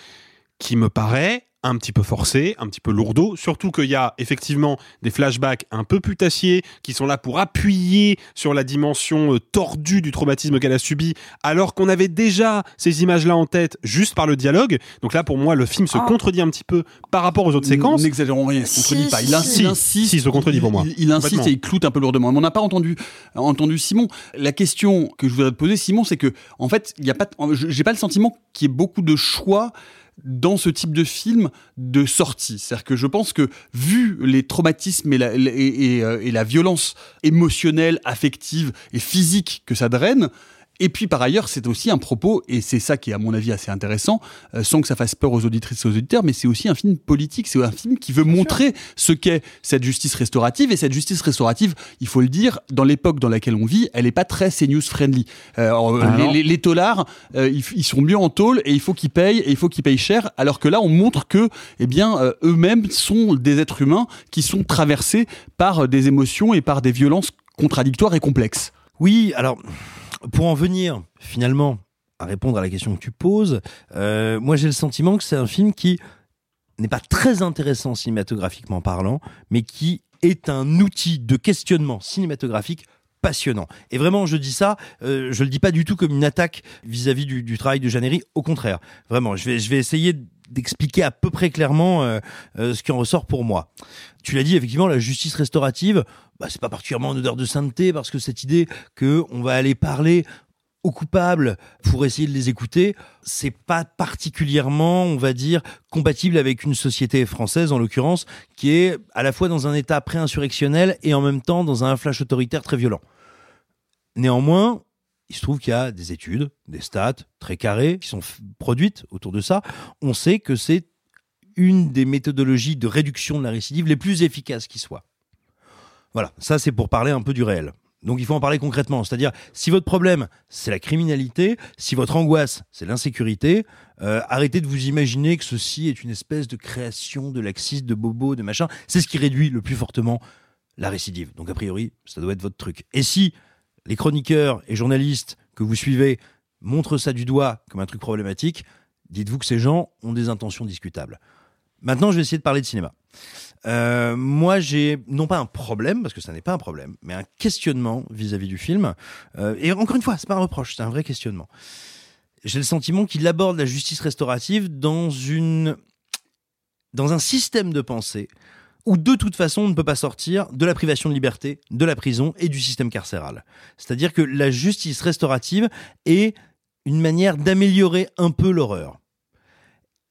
qui me paraît un petit peu forcé, un petit peu lourdeau, surtout qu'il y a effectivement des flashbacks un peu putassiers qui sont là pour appuyer sur la dimension euh, tordue du traumatisme qu'elle a subi, alors qu'on avait déjà ces images-là en tête juste par le dialogue. Donc là, pour moi, le film se Ah. contredit un petit peu par rapport aux autres séquences. N'exagérons rien, il se contredit Si, pas. Il, ins- si. il insiste. Si, il se contredit pour moi. Il, il insiste et il cloute un peu lourdement. Mais on n'a pas entendu, entendu Simon. La question que je voudrais te poser, Simon, c'est que, en fait, il y a pas, j'ai pas le sentiment qu'il y ait beaucoup de choix dans ce type de film de sortie. C'est-à-dire que je pense que, vu les traumatismes et la, euh, violence émotionnelle, affective et physique que ça draine, et puis par ailleurs, c'est aussi un propos, et c'est ça qui est à mon avis assez intéressant, euh, sans que ça fasse peur aux auditrices et aux auditeurs, mais c'est aussi un film politique, c'est un film qui veut montrer ce qu'est cette justice restaurative, et cette justice restaurative, il faut le dire, dans l'époque dans laquelle on vit, elle n'est pas très CNews friendly. Euh, alors, Ah les, les, les taulards, euh, ils, ils sont mieux en tôle, et il faut qu'ils payent, et il faut qu'ils payent cher, alors que là, on montre que, eh bien, euh, eux-mêmes sont des êtres humains qui sont traversés par euh, des émotions et par des violences contradictoires et complexes. Oui, alors, pour en venir finalement à répondre à la question que tu poses, euh, moi j'ai le sentiment que c'est un film qui n'est pas très intéressant cinématographiquement parlant, mais qui est un outil de questionnement cinématographique passionnant. Et vraiment, je dis ça, euh, je le dis pas du tout comme une attaque vis-à-vis du, du travail de Jeannery. Au contraire, vraiment, je vais, je vais essayer d'expliquer à peu près clairement euh, euh, ce qui en ressort pour moi. Tu l'as dit, effectivement, la justice restaurative, bah, c'est pas particulièrement en odeur de sainteté parce que cette idée que on va aller parler aux coupables pour essayer de les écouter, c'est pas particulièrement, on va dire, compatible avec une société française, en l'occurrence, qui est à la fois dans un état pré-insurrectionnel et en même temps dans un flash autoritaire très violent. Néanmoins, il se trouve qu'il y a des études, des stats très carrées qui sont produites autour de ça. On sait que c'est une des méthodologies de réduction de la récidive les plus efficaces qui soit. Voilà, ça c'est pour parler un peu du réel. Donc il faut en parler concrètement, c'est-à-dire si votre problème c'est la criminalité, si votre angoisse c'est l'insécurité, euh, arrêtez de vous imaginer que ceci est une espèce de création de laxisme, de bobo, de machin. C'est ce qui réduit le plus fortement la récidive. Donc a priori, ça doit être votre truc. Et si les chroniqueurs et journalistes que vous suivez montrent ça du doigt comme un truc problématique, dites-vous que ces gens ont des intentions discutables. Maintenant, je vais essayer de parler de cinéma. Euh, moi, j'ai non pas un problème, parce que ça n'est pas un problème, mais un questionnement vis-à-vis du film. Euh, et encore une fois, c'est pas un reproche, c'est un vrai questionnement. J'ai le sentiment qu'il aborde la justice restaurative dans une dans un système de pensée où de toute façon on ne peut pas sortir de la privation de liberté, de la prison et du système carcéral. C'est-à-dire que la justice restaurative est une manière d'améliorer un peu l'horreur.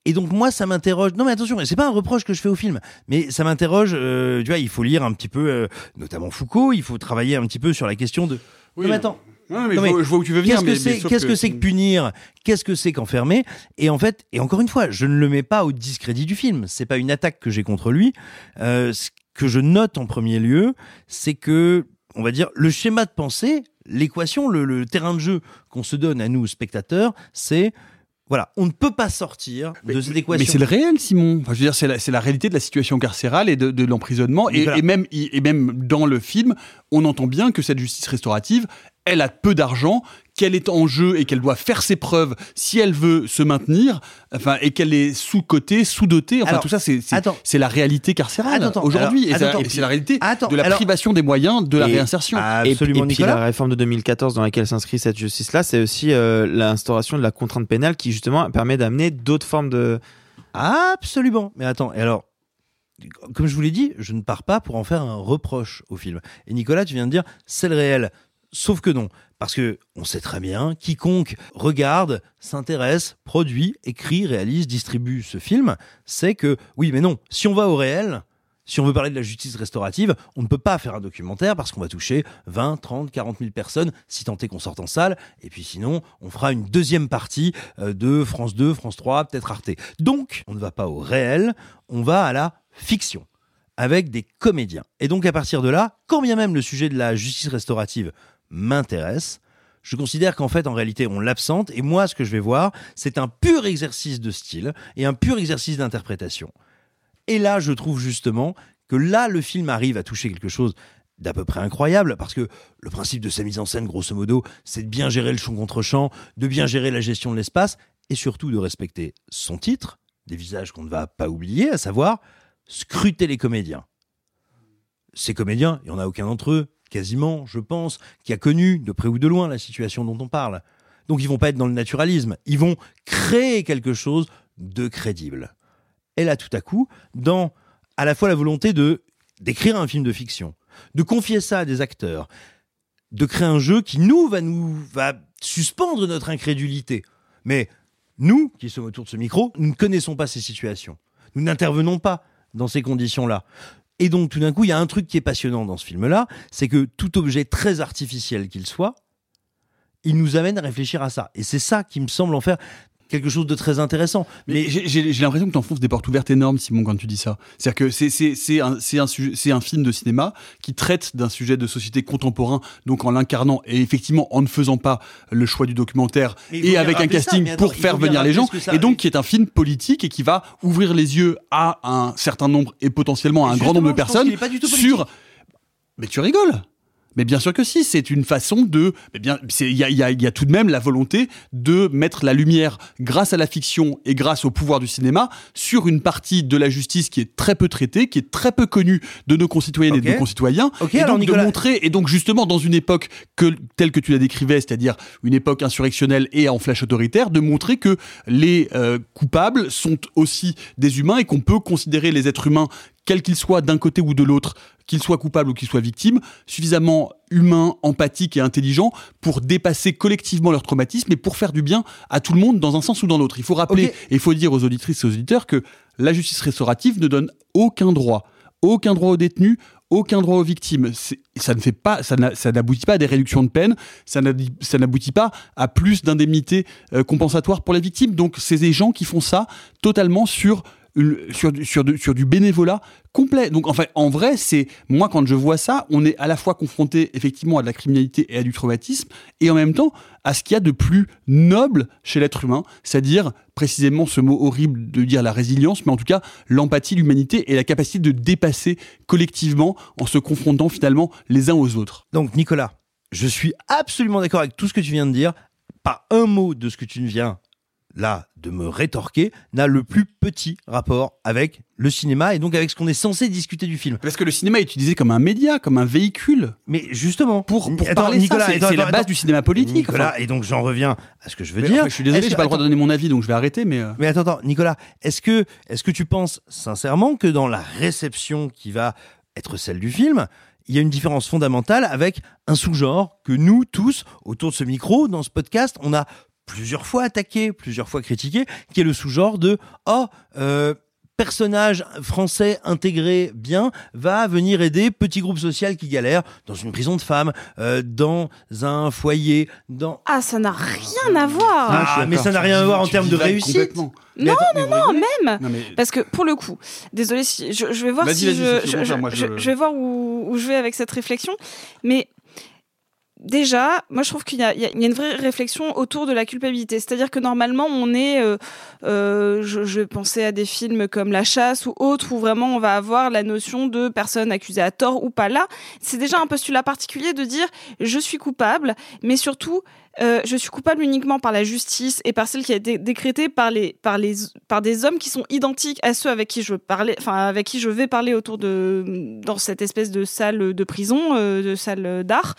Et donc moi ça m'interroge. Non mais attention, c'est pas un reproche que je fais au film, mais ça m'interroge. euh, tu vois, il faut lire un petit peu, euh, notamment Foucault. Il faut travailler un petit peu sur la question de. Oui, non mais attends. Non, mais Non, je, vois, je vois où tu veux venir. Qu'est-ce que c'est Qu'est-ce que c'est que punir? Qu'est-ce que c'est qu'enfermer? Et en fait, et encore une fois, je ne le mets pas au discrédit du film. C'est pas une attaque que j'ai contre lui. Euh, ce que je note en premier lieu, c'est que, on va dire, le schéma de pensée, l'équation, le, le terrain de jeu qu'on se donne à nous spectateurs, c'est Voilà, on ne peut pas sortir de cette équation. Mais c'est le réel, Simon. Enfin, je veux dire, c'est la, la réalité de la situation carcérale et de, de l'emprisonnement. Et même, et même dans le film, on entend bien que cette justice restaurative, elle a peu d'argent, qu'elle est en jeu et qu'elle doit faire ses preuves si elle veut se maintenir, enfin, et qu'elle est sous-cotée, sous-dotée. Enfin, Alors, tout ça, c'est c'est- attends. c'est la réalité carcérale Attends, aujourd'hui. Et, alors, c'est- attends, et c'est la réalité attends, de la alors- privation des moyens de la Et- réinsertion. Et, et puis Nicolas. la réforme de 2014 dans laquelle s'inscrit cette justice-là, c'est aussi euh, l'instauration de la contrainte pénale qui justement permet d'amener d'autres formes de... Absolument. Mais attends, et alors, comme je vous l'ai dit, je ne pars pas pour en faire un reproche au film. Et Nicolas, tu viens de dire, c'est le réel. Sauf que non. Parce que on sait très bien, quiconque regarde, s'intéresse, produit, écrit, réalise, distribue ce film, sait que, oui, mais non, si on va au réel, si on veut parler de la justice restaurative, on ne peut pas faire un documentaire parce qu'on va toucher 20, 30, 40 000 personnes, si tant est qu'on sorte en salle. Et puis sinon, on fera une deuxième partie euh, de France 2, France 3, peut-être Arte. Donc, on ne va pas au réel, on va à la fiction avec des comédiens. Et donc, à partir de là, quand bien même le sujet de la justice restaurative m'intéresse, je considère qu'en fait, en réalité, on l'absente. Et moi, ce que je vais voir, c'est un pur exercice de style et un pur exercice d'interprétation. Et là, je trouve justement que là, le film arrive à toucher quelque chose d'à peu près incroyable, parce que le principe de sa mise en scène, grosso modo, c'est de bien gérer le champ contre champ, de bien gérer la gestion de l'espace, et surtout de respecter son titre, des visages qu'on ne va pas oublier, à savoir scruter les comédiens. Ces comédiens, il n'y en a aucun d'entre eux, quasiment, je pense, qui a connu de près ou de loin la situation dont on parle. Donc ils vont pas être dans le naturalisme, ils vont créer quelque chose de crédible. Et là, tout à coup, dans à la fois la volonté de d'écrire un film de fiction, de confier ça à des acteurs, de créer un jeu qui nous va nous va suspendre notre incrédulité. Mais nous, qui sommes autour de ce micro, nous ne connaissons pas ces situations. Nous n'intervenons pas dans ces conditions-là. Et donc, tout d'un coup, il y a un truc qui est passionnant dans ce film-là, c'est que tout objet très artificiel qu'il soit, il nous amène à réfléchir à ça. Et c'est ça qui me semble en faire quelque chose de très intéressant. Mais j'ai- l'impression que tu enfonces des portes ouvertes énormes, Simon, quand tu dis ça. C'est-à-dire que c'est- un, un, un film de cinéma qui traite d'un sujet de société contemporain, donc en l'incarnant et effectivement en ne faisant pas le choix du documentaire et avec un ça, casting attends, pour faire venir les gens, ça- et donc qui est un film politique et qui va ouvrir les yeux à un certain nombre et potentiellement à un grand nombre de personnes qu'il est pas du tout sur. Mais tu rigoles mais bien sûr que si, c'est une façon de. mais bien, il y a, y y tout de même la volonté de mettre la lumière, grâce à la fiction et grâce au pouvoir du cinéma, sur une partie de la justice qui est très peu traitée, qui est très peu connue de nos concitoyennes et de nos concitoyens, et alors, donc Nicolas- de montrer, et donc justement dans une époque que, telle que tu la décrivais, c'est-à-dire une époque insurrectionnelle et en flèche autoritaire, de montrer que les euh, coupables sont aussi des humains et qu'on peut considérer les êtres humains quels qu'ils soient d'un côté ou de l'autre, qu'ils soient coupables ou qu'ils soient victimes, suffisamment humains, empathiques et intelligents pour dépasser collectivement leur traumatisme et pour faire du bien à tout le monde dans un sens ou dans l'autre. Il faut rappeler, et il faut dire aux auditrices et aux auditeurs que la justice restaurative ne donne aucun droit, aucun droit aux détenus, aucun droit aux victimes. Ça ne fait pas, ça n'a- ça n'aboutit pas à des réductions de peine, ça n'aboutit- ça n'aboutit pas à plus d'indemnités euh, compensatoires pour les victimes. Donc, c'est des gens qui font ça totalement sur sur, du- bénévolat complet. Donc en fait, en vrai, c'est moi quand je vois ça, on est à la fois confronté effectivement à de la criminalité et à du traumatisme, et en même temps à ce qu'il y a de plus noble chez l'être humain, c'est-à-dire précisément ce mot horrible de dire la résilience, mais en tout cas l'empathie, l'humanité et la capacité de dépasser collectivement en se confrontant finalement les uns aux autres. Donc, Nicolas, je suis absolument d'accord avec tout ce que tu viens de dire. Pas un mot de ce que tu viens là de me rétorquer n'a le plus petit rapport avec le cinéma et donc avec ce qu'on est censé discuter du film. Parce que le cinéma est utilisé comme un média, comme un véhicule. Mais justement, pour, pour Attends, parler Nicolas, ça, c'est la base attends. du cinéma politique. Nicolas, enfin. et donc j'en reviens à ce que je veux Mais dire. enfin, je suis désolé, j'ai pas le droit de donner mon avis, donc je vais arrêter. Mais euh, Mais attends, attends, Nicolas, est-ce que, est-ce que tu penses sincèrement que dans la réception qui va être celle du film, il y a une différence fondamentale avec un sous-genre que nous tous, autour de ce micro, dans ce podcast, on a plusieurs fois attaqué, plusieurs fois critiqué, qui est le sous-genre de oh euh, personnage français intégré bien va venir aider petit groupe social qui galère dans une prison de femmes, euh, dans un foyer, dans Ah, ça n'a rien à voir. Ah, mais ça n'a rien à voir en termes de réussite. Non, non, non, même. Non, mais- Parce que pour le coup, désolé si je, je vais voir si je- je- je vais voir où, où je vais avec cette réflexion, mais déjà, moi je trouve qu'il y, a- une vraie réflexion autour de la culpabilité. C'est-à-dire que normalement, on est, euh, euh, je, pensais à des films comme La Chasse ou autres, où vraiment on va avoir la notion de personne accusée à tort ou pas. Là, c'est déjà un postulat particulier de dire je suis coupable, mais surtout euh, je suis coupable uniquement par la justice et par celle qui a été décrétée par les par les par des hommes qui sont identiques à ceux avec qui je parlais, enfin avec qui je vais parler autour de dans cette espèce de salle de prison, de salle d'art.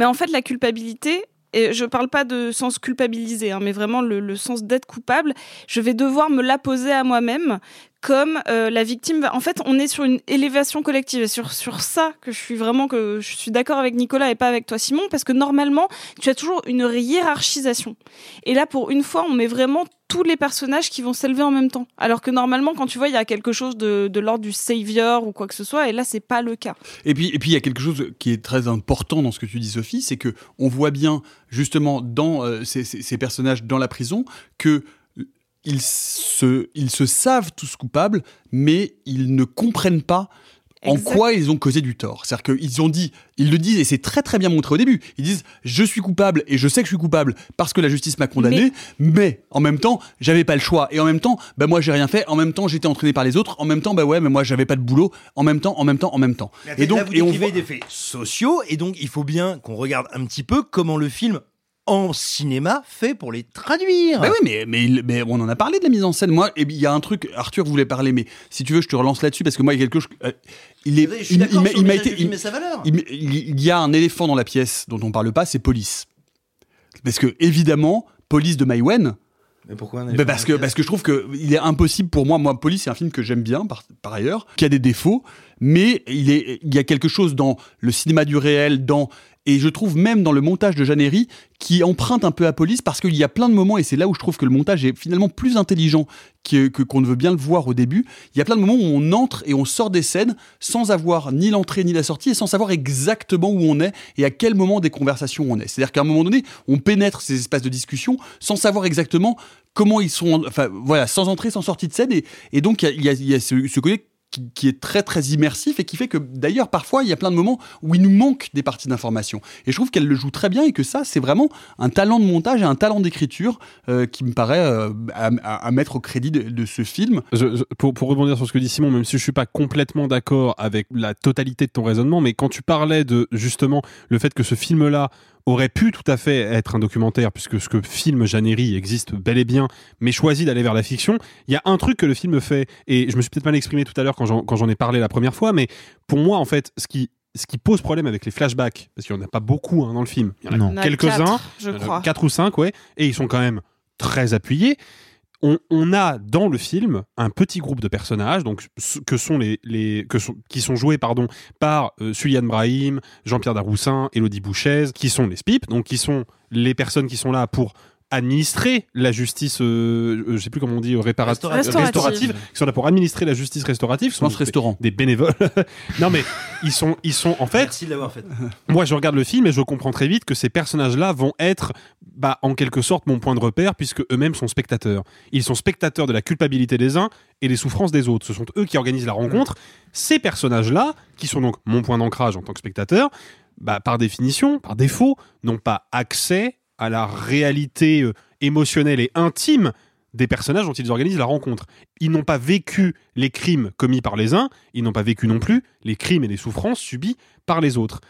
Mais en fait, la culpabilité. Et je parle pas de sens culpabiliser, hein, mais vraiment le, le sens d'être coupable. Je vais devoir me la poser à moi-même comme euh, la victime. va- En fait, on est sur une élévation collective. Et sur sur ça que je suis vraiment que je suis d'accord avec Nicolas et pas avec toi Simon, parce que normalement, tu as toujours une hiérarchisation. Et là, pour une fois, on met vraiment tous les personnages qui vont s'élever en même temps. Alors que normalement, quand tu vois, il y a quelque chose de, de l'ordre du savior ou quoi que ce soit, et là, c'est pas le cas. Et puis, et puis il y a quelque chose qui est très important dans ce que tu dis, Sophie, c'est que on voit bien justement dans euh, ces, personnages dans la prison que ils se, ils se savent tous coupables, mais ils ne comprennent pas en quoi ils ont causé du tort. C'est-à-dire qu'ils ont dit, ils le disent, et c'est très très bien montré au début, ils disent « je suis coupable et je sais que je suis coupable parce que la justice m'a condamné, mais... en même temps, j'avais pas le choix. Et en même temps, bah moi j'ai rien fait, en même temps j'étais entraîné par les autres, en même temps, bah ouais, mais moi j'avais pas de boulot, en même temps, en même temps, en même temps. Et donc, là, vous et on voit- des faits sociaux, et donc il faut bien qu'on regarde un petit peu comment le film en cinéma fait pour les traduire. Bah oui, mais, mais, on en a parlé de la mise en scène. Moi, et il y a un truc, Arthur voulait parler, mais si tu veux, je te relance là-dessus parce que moi, il y a quelque chose. euh, il est, Je suis il- m'a été, sa valeur. il, il y a un éléphant dans la pièce dont on parle pas, c'est Police. Parce que évidemment, Police de Maïwen. Mais pourquoi un bah parce que parce que je trouve que il est impossible pour moi. Moi, Police, c'est un film que j'aime bien par, par ailleurs, qui a des défauts, mais il est il y a quelque chose dans le cinéma du réel, dans et je trouve même dans le montage de Jeannery qui emprunte un peu à Police parce qu'il y a plein de moments et c'est là où je trouve que le montage est finalement plus intelligent que qu'on ne veut bien le voir au début. Il y a plein de moments où on entre et on sort des scènes sans avoir ni l'entrée ni la sortie et sans savoir exactement où on est et à quel moment des conversations on est. C'est-à-dire qu'à un moment donné, on pénètre ces espaces de discussion sans savoir exactement comment ils sont, enfin voilà, sans entrée, sans sortie de scène et, donc il y a, ce côté qui, qui est très très immersif et qui fait que d'ailleurs parfois il y a plein de moments où il nous manque des parties d'information. Et je trouve qu'elle le joue très bien et que ça c'est vraiment un talent de montage et un talent d'écriture euh, qui me paraît euh, à, à- mettre au crédit de, de ce film. Pour, pour rebondir sur ce que dit Simon, même si je suis pas complètement d'accord avec la totalité de ton raisonnement, mais quand tu parlais de justement le fait que ce film-là aurait pu tout à fait être un documentaire, puisque ce que film Jeannery existe bel et bien, mais choisit d'aller vers la fiction, il y a un truc que le film fait, et je me suis peut-être mal exprimé tout à l'heure quand j'en quand j'en ai parlé la première fois, mais pour moi, en fait, ce qui ce qui pose problème avec les flashbacks, parce qu'il n'y en a pas beaucoup hein, dans le film, il y en a quelques-uns, quatre, quatre ou cinq, ouais, et ils sont quand même très appuyés. On, a dans le film un petit groupe de personnages, donc que sont les, qui sont joués pardon par euh, Suliane Brahim, Jean-Pierre Daroussin, Elodie Bouchez, qui sont les SPIP, donc qui sont les personnes qui sont là pour administrer la justice, euh, euh, je sais plus comment on dit, euh, répara- Restaurative. restaurative, qui sont là pour administrer la justice restaurative, sont restaurant. des, des bénévoles. non mais ils sont ils sont en fait Merci de l'avoir fait. moi, je regarde le film et je comprends très vite que ces personnages-là vont être, bah, en quelque sorte, mon point de repère, puisque eux-mêmes sont spectateurs. Ils sont spectateurs de la culpabilité des uns et des souffrances des autres. Ce sont eux qui organisent la rencontre. Ces personnages-là, qui sont donc mon point d'ancrage en tant que spectateur, bah, par définition, par défaut, n'ont pas accès à la réalité euh, émotionnelle et intime des personnages dont ils organisent la rencontre. Ils n'ont pas vécu les crimes commis par les uns, ils n'ont pas vécu non plus les crimes et les souffrances subies par les autres.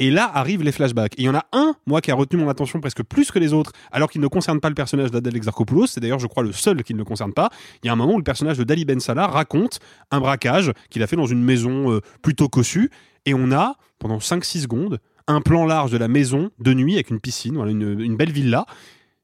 Et là arrivent les flashbacks. Il y en a un, moi, qui a retenu mon attention presque plus que les autres, alors qu'il ne concerne pas le personnage d'Adèle Exarchopoulos. C'est d'ailleurs, je crois, le seul qui ne le concerne pas. Il y a un moment où le personnage de Dali Ben Salah raconte un braquage qu'il a fait dans une maison euh, plutôt cossue. Et on a, pendant 5-6 secondes, un plan large de la maison de nuit avec une piscine, voilà, une, une belle villa.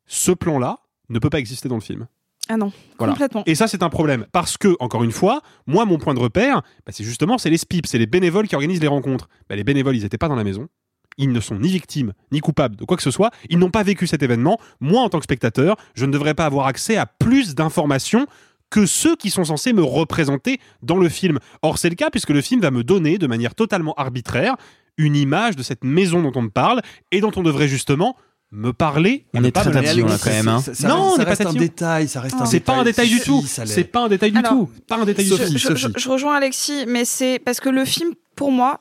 Ce plan-là ne peut pas exister dans le film. Ah non, Voilà. complètement. Et ça, c'est un problème. Parce que, encore une fois, moi, mon point de repère, bah, c'est justement, c'est les SPIP, c'est les bénévoles qui organisent les rencontres. Bah, les bénévoles, ils n'étaient pas dans la maison. Ils ne sont ni victimes, ni coupables de quoi que ce soit. Ils n'ont pas vécu cet événement. Moi, en tant que spectateur, je ne devrais pas avoir accès à plus d'informations que ceux qui sont censés me représenter dans le film. Or, c'est le cas puisque le film va me donner, de manière totalement arbitraire, une image de cette maison dont on me parle et dont on devrait justement me parler. On est pas très tatillon, là, quand même, hein. Ça- ça non, reste- on ça n'est pas reste un tatillon. détail, ça reste un C'est pas un détail du tout. C'est pas un détail du tout. Pas un détail du tout. Sophie, je, Sophie. je- je rejoins Alexis, mais c'est parce que le film, pour moi,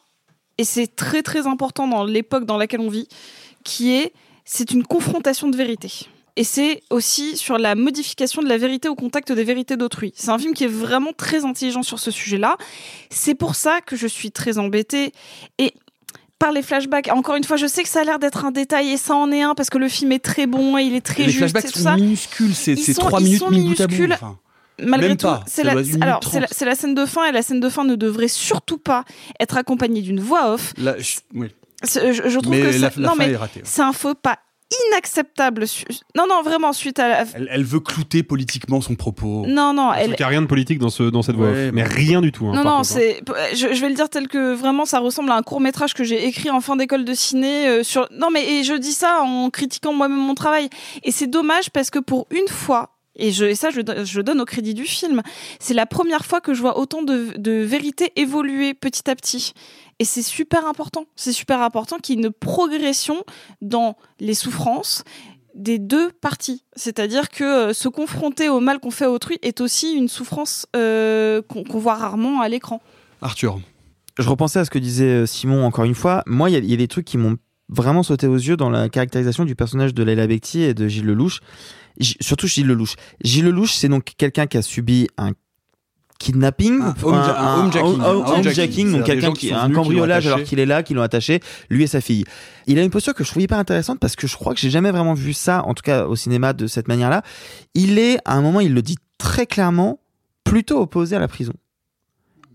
et c'est très très important dans l'époque dans laquelle on vit, qui est c'est une confrontation de vérité. Et c'est aussi sur la modification de la vérité au contact des vérités d'autrui. C'est un film qui est vraiment très intelligent sur ce sujet-là. C'est pour ça que je suis très embêtée. Et par les flashbacks, encore une fois, je sais que ça a l'air d'être un détail et ça en est un parce que le film est très bon et il est très les juste flashbacks et tout sont ça. minuscules, c'est trois minutes sont mis bout à bout. minuscules. enfin. Malgré Même tout, c'est la, alors c'est la, scène de fin et la scène de fin ne devrait surtout pas être accompagnée d'une voix off. Je- oui. C'est- Je, je trouve Mais que la- non mais c'est un faux pas inacceptable. Non non vraiment suite à la... Elle, elle veut clouter politiquement son propos. non non elle Il n'y a rien de politique dans, ce, dans cette voix Ouais. Mais rien du tout. hein, Non, non, hein. c'est. Je, je vais le dire tel que vraiment ça ressemble à un court métrage que j'ai écrit en fin d'école de ciné euh, sur. Non, mais et je dis ça en critiquant moi-même mon travail. Et c'est dommage parce que pour une fois. Et, je, et ça, je, je donne au crédit du film. C'est la première fois que je vois autant de, de vérité évoluer petit à petit. Et c'est super important. C'est super important qu'il y ait une progression dans les souffrances des deux parties. C'est-à-dire que euh, se confronter au mal qu'on fait à autrui est aussi une souffrance euh, qu'on voit rarement à l'écran. Arthur. Je repensais à ce que disait euh, Simon encore une fois. Moi, il y, a- il y a des trucs qui m'ont vraiment sauté aux yeux dans la caractérisation du personnage de Leila Bekti et de Gilles Lelouch. Surtout Gilles Lelouch. Gilles Lelouch, c'est donc quelqu'un qui a subi un kidnapping, Un home- un homejacking. home- Un homejacking. homejacking, donc quelqu'un qui un cambriolage alors qu'il est là, qui l'ont attaché, lui et sa fille. Il a une posture que je trouve hyper intéressante parce que je crois que j'ai jamais vraiment vu ça, en tout cas au cinéma de cette manière-là. Il est, à un moment, il le dit très clairement, plutôt opposé à la prison.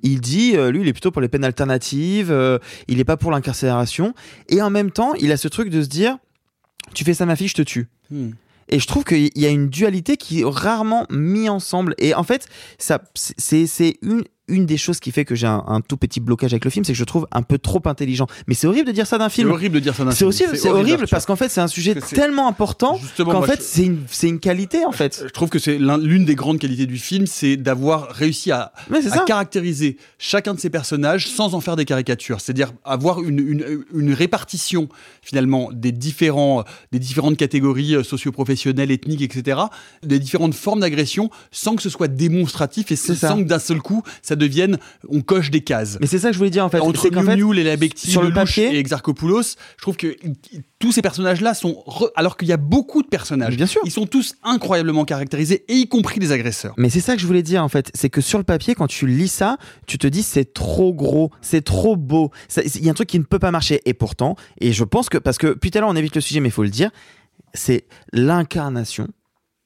Il dit, euh, lui, il est plutôt pour les peines alternatives, euh, il n'est pas pour l'incarcération. Et en même temps, il a ce truc de se dire, tu fais ça ma fille, je te tue. Hmm. Et je trouve qu'il y a une dualité qui est rarement mis ensemble. Et en fait, ça, c'est une, une des choses qui fait que j'ai un, un tout petit blocage avec le film, c'est que je trouve un peu trop intelligent. Mais c'est horrible de dire ça d'un film. C'est horrible de dire ça d'un C'est film. aussi, C'est c'est horrible, parce qu'en fait, c'est un sujet c'est- tellement important Justement, qu'en fait, je- c'est une, c'est une qualité en fait. Je trouve que c'est l'un- l'une des grandes qualités du film, c'est d'avoir réussi à, c'est caractériser chacun de ses personnages sans en faire des caricatures. C'est-à-dire avoir une, une, une répartition finalement des, différents, des différentes catégories euh, socio-professionnelles, ethniques, etc., des différentes formes d'agression sans que ce soit démonstratif et C'est ça. sans que d'un seul coup ça devienne on coche des cases. Mais c'est ça que je voulais dire en fait. Entre c'est qu'en fait, Miu Miu, Léla Becti, sur le Lelouch papier- et Exarchopoulos, je trouve que tous ces personnages-là sont, re- alors qu'il y a beaucoup de personnages, Bien sûr. ils sont tous incroyablement caractérisés, et y compris les agresseurs. Mais c'est ça que je voulais dire en fait, c'est que sur le papier, quand tu lis ça, tu te dis c'est trop gros, c'est trop beau, il y a un truc qui ne peut pas marcher. Et pourtant, et je pense que, parce que puis tout à l'heure on évite le sujet, mais il faut le dire, c'est l'incarnation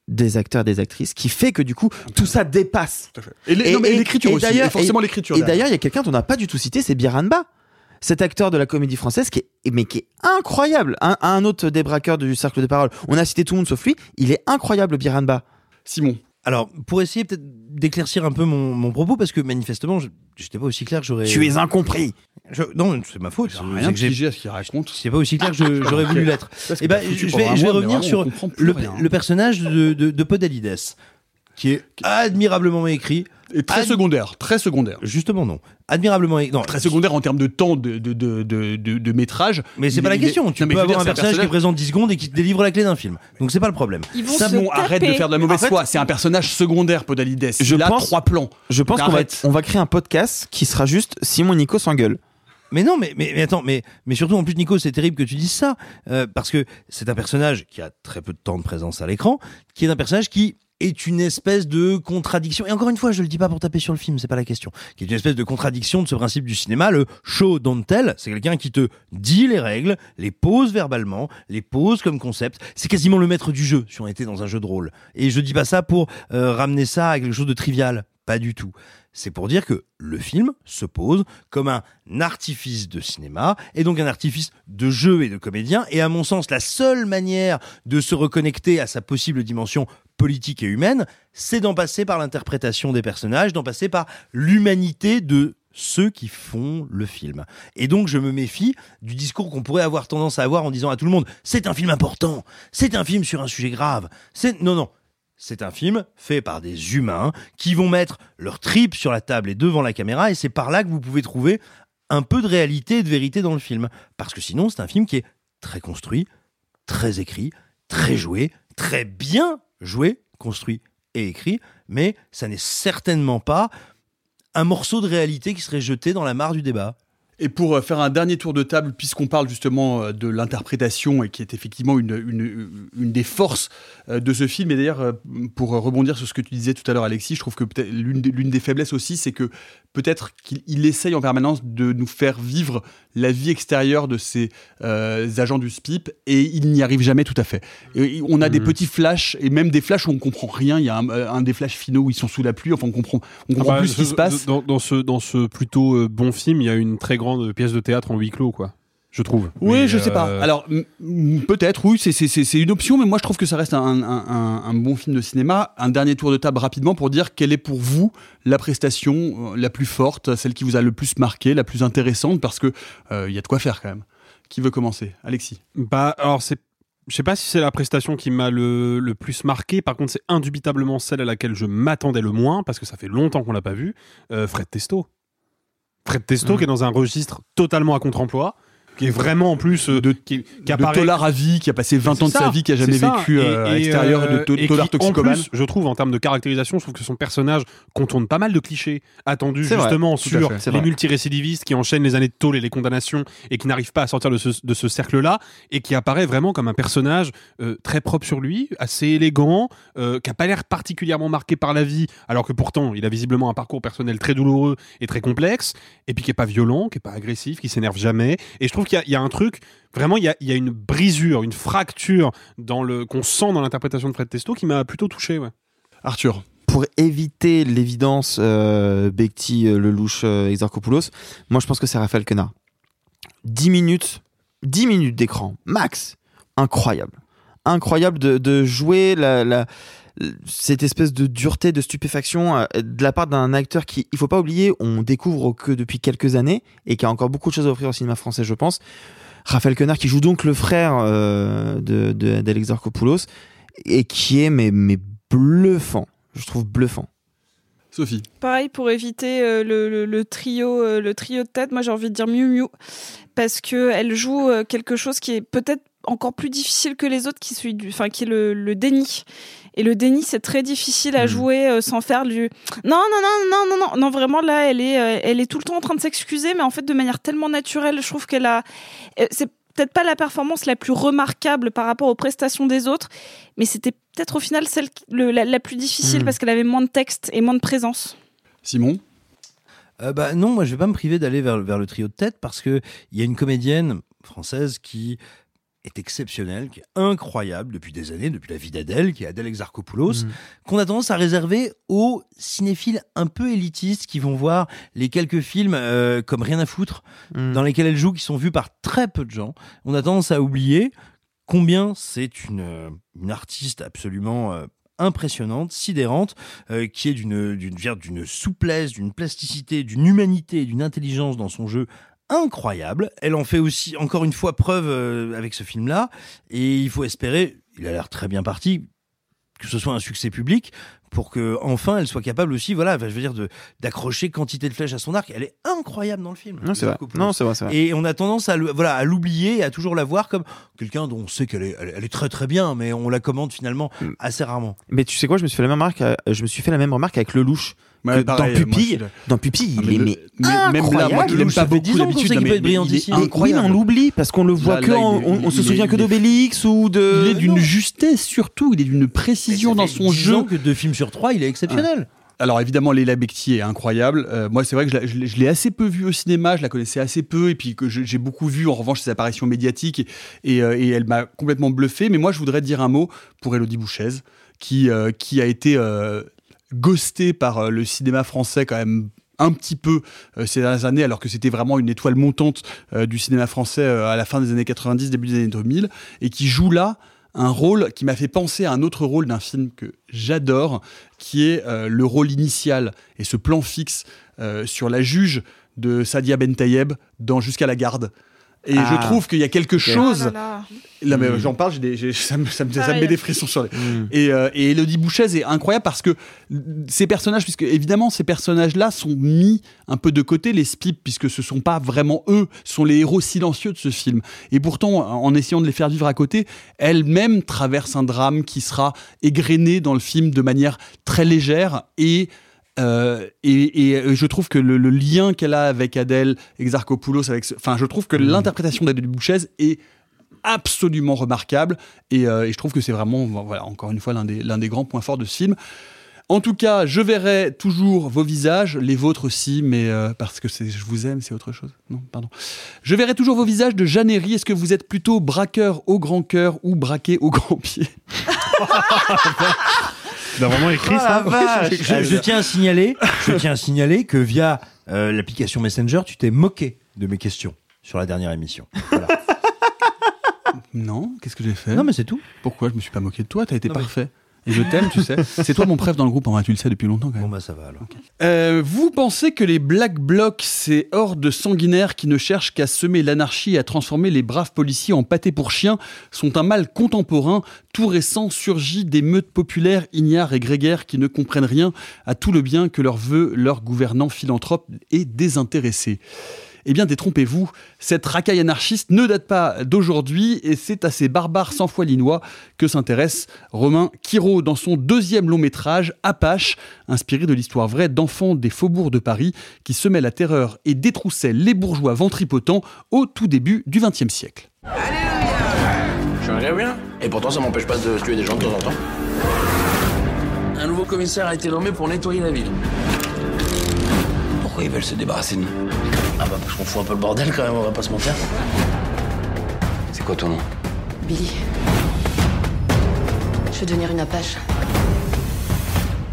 des acteurs et des actrices qui fait que du coup tout ça dépasse. Et les- non, mais l'écriture aussi, et forcément l'écriture Et d'ailleurs, il y a quelqu'un qu'on n'a pas du tout cité, c'est Biranba. Cet acteur de la comédie française qui est, mais qui est incroyable. Un, un autre des braqueurs du cercle de parole. On a cité tout le monde sauf lui. Il est incroyable, Biranba. Simon. Alors, pour essayer peut-être d'éclaircir un peu mon, mon propos, parce que manifestement, je n'étais pas aussi clair que j'aurais. Tu es incompris. Je- non, c'est ma faute. rien C'est que j'ai- à ce qu'il raconte. C'est pas aussi clair que je- j'aurais voulu l'être. Que Eh ben, je vais, je revenir sur rien. le personnage de, de, de Podalides, qui est admirablement écrit. Et très Ad- secondaire, très secondaire. Justement, non. Admirablement écrit. Non, Très secondaire en termes de temps de, de, de, de, de- de métrage. Mais c'est pas la est- est- question. Tu Non, peux dire, avoir un personnage qui présente 10 secondes et qui te délivre la clé d'un film. Donc c'est pas le problème. Ils vont Simon, se arrête de faire de la mauvaise En fait- foi. C'est un personnage secondaire, Podalides. Je Il a pense- trois plans. Je pense qu'on va, on va créer un podcast qui sera juste Simon Nico s'engueule. Mais non, mais, mais, mais attends, mais, mais surtout en plus, Nico, c'est terrible que tu dises ça, euh, parce que c'est un personnage qui a très peu de temps de présence à l'écran, qui est un personnage qui est une espèce de contradiction. Et encore une fois, je le dis pas pour taper sur le film, c'est pas la question. Qui est une espèce de contradiction de ce principe du cinéma, le show don't tell. C'est quelqu'un qui te dit les règles, les pose verbalement, les pose comme concept. C'est quasiment le maître du jeu si on était dans un jeu de rôle. Et je dis pas ça pour euh, ramener ça à quelque chose de trivial. Pas du tout. C'est pour dire que le film se pose comme un artifice de cinéma et donc un artifice de jeu et de comédien. Et à mon sens, la seule manière de se reconnecter à sa possible dimension politique et humaine, c'est d'en passer par l'interprétation des personnages, d'en passer par l'humanité de ceux qui font le film. Et donc je me méfie du discours qu'on pourrait avoir tendance à avoir en disant à tout le monde c'est un film important, c'est un film sur un sujet grave. C'est non non, c'est un film fait par des humains qui vont mettre leur tripes sur la table et devant la caméra, et c'est par là que vous pouvez trouver un peu de réalité et de vérité dans le film. Parce que sinon, c'est un film qui est très construit, très écrit, très joué, très bien joué, construit et écrit, mais ça n'est certainement pas un morceau de réalité qui serait jeté dans la mare du débat. Et pour euh, faire un dernier tour de table, puisqu'on parle justement euh, de l'interprétation et qui est effectivement une, des forces euh, de ce film, et d'ailleurs, pour rebondir sur ce que tu disais tout à l'heure, Alexis, je trouve que l'une des, faiblesses aussi, c'est que peut-être qu'il il essaye en permanence de nous faire vivre la vie extérieure de ces euh, agents du SPIP et il n'y arrive jamais tout à fait. Et on a des Mhm. petits flashs et même des flashs où on comprend rien. Il y a un, un des flashs finaux où ils sont sous la pluie. Enfin, on comprend, on comprend Ah bah, plus ce qui se passe. Dans, dans ce, dans ce plutôt euh, bon film, il y a une très grande pièce de théâtre en huis clos, quoi. Je trouve. Oui, Mais, je sais pas. euh, Alors, peut-être, oui, c'est- c'est c'est- c'est une option, mais moi je trouve que ça reste un, un- un- un bon film de cinéma. Un dernier tour de table rapidement pour dire quelle est pour vous la prestation euh, la plus forte, celle qui vous a le plus marqué, la plus intéressante, parce que euh, il y a de quoi faire quand même. Qui veut commencer? Alexis Bah, alors, c'est. Je sais pas si c'est la prestation qui m'a le, le plus marqué. Par contre, c'est indubitablement celle à laquelle je m'attendais le moins, parce que ça fait longtemps qu'on l'a pas vu. euh, Fred Testo. Fred Testo, Mhm. qui est dans un registre totalement à contre-emploi, qui est vraiment en plus. euh, de, qui, qui de apparaît- Tolar à vie, qui a passé 20 ans de sa vie, qui a jamais vécu euh, à l'extérieur de euh, to- et Tolar qui, en toxicomane. plus, je trouve en termes de caractérisation, je trouve que son personnage contourne pas mal de clichés attendus vrai, justement sur fait, les multirécidivistes qui enchaînent les années de tôle et les condamnations et qui n'arrivent pas à sortir de ce, de ce cercle-là et qui apparaît vraiment comme un personnage euh, très propre sur lui, assez élégant, qui a pas l'air particulièrement marqué par la vie, alors que pourtant il a visiblement un parcours personnel très douloureux et très complexe, et puis qui est pas violent, qui est pas agressif, qui s'énerve jamais. Et je trouve qu'il y a- il y, a un truc Vraiment, il y a, il y a une brisure, une fracture dans le qu'on sent dans l'interprétation de Fred Testo qui m'a plutôt touché. Ouais. Arthur. Pour éviter l'évidence euh, Bekti, euh, Lelouch, euh, Exarchopoulos, moi je pense que c'est Raphaël Quenard. 10 minutes, 10 minutes d'écran, max. Incroyable. Incroyable de, de jouer la, la- cette espèce de dureté, de stupéfaction euh, de la part d'un acteur qui, il faut pas oublier, on découvre que depuis quelques années et qui a encore beaucoup de choses à offrir au cinéma français, je pense. Raphaël Quenard qui joue donc le frère euh, de, de, d'Alex Zarkopoulos et qui est mais, mais bluffant. Je trouve bluffant. Sophie. Pareil pour éviter euh, le, le- le trio, euh, le trio de tête. Moi, j'ai envie de dire Miu Miu parce que elle joue euh, quelque chose qui est peut-être encore plus difficile que les autres, qui, du, enfin, qui est le, le déni. Et le déni, c'est très difficile à jouer euh, sans faire du non, non, non, non, non, non, non. Vraiment là, elle est, euh, elle est tout le temps en train de s'excuser, mais en fait de manière tellement naturelle. Je trouve qu'elle a, euh, c'est peut-être pas la performance la plus remarquable par rapport aux prestations des autres, mais c'était peut-être au final celle qui- le- la, la plus difficile Hmm. parce qu'elle avait moins de texte et moins de présence. Simon? Euh, bah non, moi je vais pas me priver d'aller vers, vers le trio de tête parce que il y a une comédienne française qui est exceptionnelle, qui est incroyable depuis des années, depuis la vie d'Adèle, qui est Adèle Exarchopoulos, qu'on a tendance à réserver aux cinéphiles un peu élitistes qui vont voir les quelques films euh, comme Rien à foutre, dans lesquels elle joue, qui sont vus par très peu de gens. On a tendance à oublier combien c'est une, euh, une artiste absolument euh, impressionnante, sidérante, euh, qui est d'une souplesse, d'une plasticité, d'une humanité, d'une intelligence dans son jeu incroyable. Elle en fait aussi encore une fois preuve euh, avec ce film-là, et il faut espérer, il a l'air très bien parti, que ce soit un succès public pour que enfin elle soit capable aussi voilà je veux dire de d'accrocher quantité de flèches à son arc elle est incroyable dans le film Non, c'est vrai. Non, c'est vrai, et on a tendance à voilà à l'oublier et à toujours la voir comme quelqu'un dont on sait qu'elle est, elle, très très bien mais on la commande finalement Mm. assez rarement Mais tu sais quoi, je me suis fait la même remarque, euh, je me suis fait la même remarque avec Lelouch. Ouais, pareil, dans moi, Pupille, là. dans Pupille, Ah, il mais est mais mais même là, moi qui l'aime pas beaucoup 10 ans qu'on d'habitude, mais- peut être brillant il ici. Oui, mais on l'oublie parce qu'on le voit Là, que là, en- il est- on, on se il est- souvient que il d'Obélix ou de. Il est d'une justesse surtout, il est d'une précision dans son jeu. que deux films sur trois il est exceptionnel Alors évidemment, Leila Bekti est incroyable. Euh, moi, c'est vrai que je, la- je l'ai- assez peu vue au cinéma, je la connaissais assez peu, et puis que j'ai beaucoup vu en revanche ses apparitions médiatiques, euh, et elle m'a complètement bluffé. Mais moi, je voudrais dire un mot pour Elodie Bouchez, qui, euh, qui a été ghostée par le cinéma français quand même un petit peu ces dernières années, alors que c'était vraiment une étoile montante du cinéma français à la fin des années 90, début des années 2000, et qui joue là un rôle qui m'a fait penser à un autre rôle d'un film que j'adore, qui est euh, le rôle initial et ce plan fixe euh, sur la juge de Sadia Bentayeb dans Jusqu'à la garde. Et Ah. je trouve qu'il y a quelque chose. Oh là là. Là, mais Mm. j'en parle, j'ai des- ça, me, ça, me, ça me Pareil. met des frissons sur les. Mm. Et, euh, et Elodie Bouchez est incroyable parce que ces personnages, puisque évidemment ces personnages-là sont mis un peu de côté, les spips, puisque ce sont pas vraiment eux, ce sont les héros silencieux de ce film. Et pourtant, en essayant de les faire vivre à côté, elle-même traverse un drame qui sera égrené dans le film de manière très légère et Euh, et, et, euh, je trouve que le, le lien qu'elle a avec Adèle Exarchopoulos, avec, ce- enfin, je trouve que l'interprétation d'Adèle Bouchez est absolument remarquable. Et, euh, et je trouve que c'est vraiment, voilà, encore une fois, l'un des, l'un des grands points forts de ce film. En tout cas, je verrai toujours vos visages, les vôtres aussi, mais euh, parce que c'est, je vous aime, c'est autre chose. Non, pardon. Je verrai toujours vos visages de Jeanne Herry. Est-ce que vous êtes plutôt braqueur au grand cœur ou braqué au grand pied? Vraiment écrit ça je, je- je tiens à signaler, je tiens à signaler que via euh, l'application Messenger, tu t'es moqué de mes questions sur la dernière émission. Non, qu'est-ce que j'ai fait? Non, mais c'est tout. Pourquoi je me suis pas moqué de toi? T'as été Non, mais- parfait. Et je t'aime, tu sais. C'est toi mon préf dans le groupe, en vrai, tu le sais depuis longtemps quand même. Bon bah ça va alors. Euh, vous pensez que les Black Blocs, ces hordes sanguinaires qui ne cherchent qu'à semer l'anarchie et à transformer les braves policiers en pâté pour chiens, sont un mal contemporain, tout récent, surgi des meutes populaires ignares et grégaires qui ne comprennent rien à tout le bien que leur veut leur gouvernant philanthrope et désintéressé eh bien, détrompez-vous, cette racaille anarchiste ne date pas d'aujourd'hui et c'est à ces barbares sans foi linois que s'intéresse Romain Quiro dans son deuxième long métrage, Apache, inspiré de l'histoire vraie d'enfants des faubourgs de Paris qui semaient la terreur et détroussaient les bourgeois ventripotents au tout début du XXe siècle. J'aimerais bien. Et pourtant, ça m'empêche pas de tuer des gens de temps en temps. Un nouveau commissaire a été nommé pour nettoyer la ville. Pourquoi ils veulent se débarrasser de nous Ah bah parce qu'on fout un peu le bordel quand même, on va pas se mentir. C'est quoi ton nom? Billy. Je veux devenir une apache.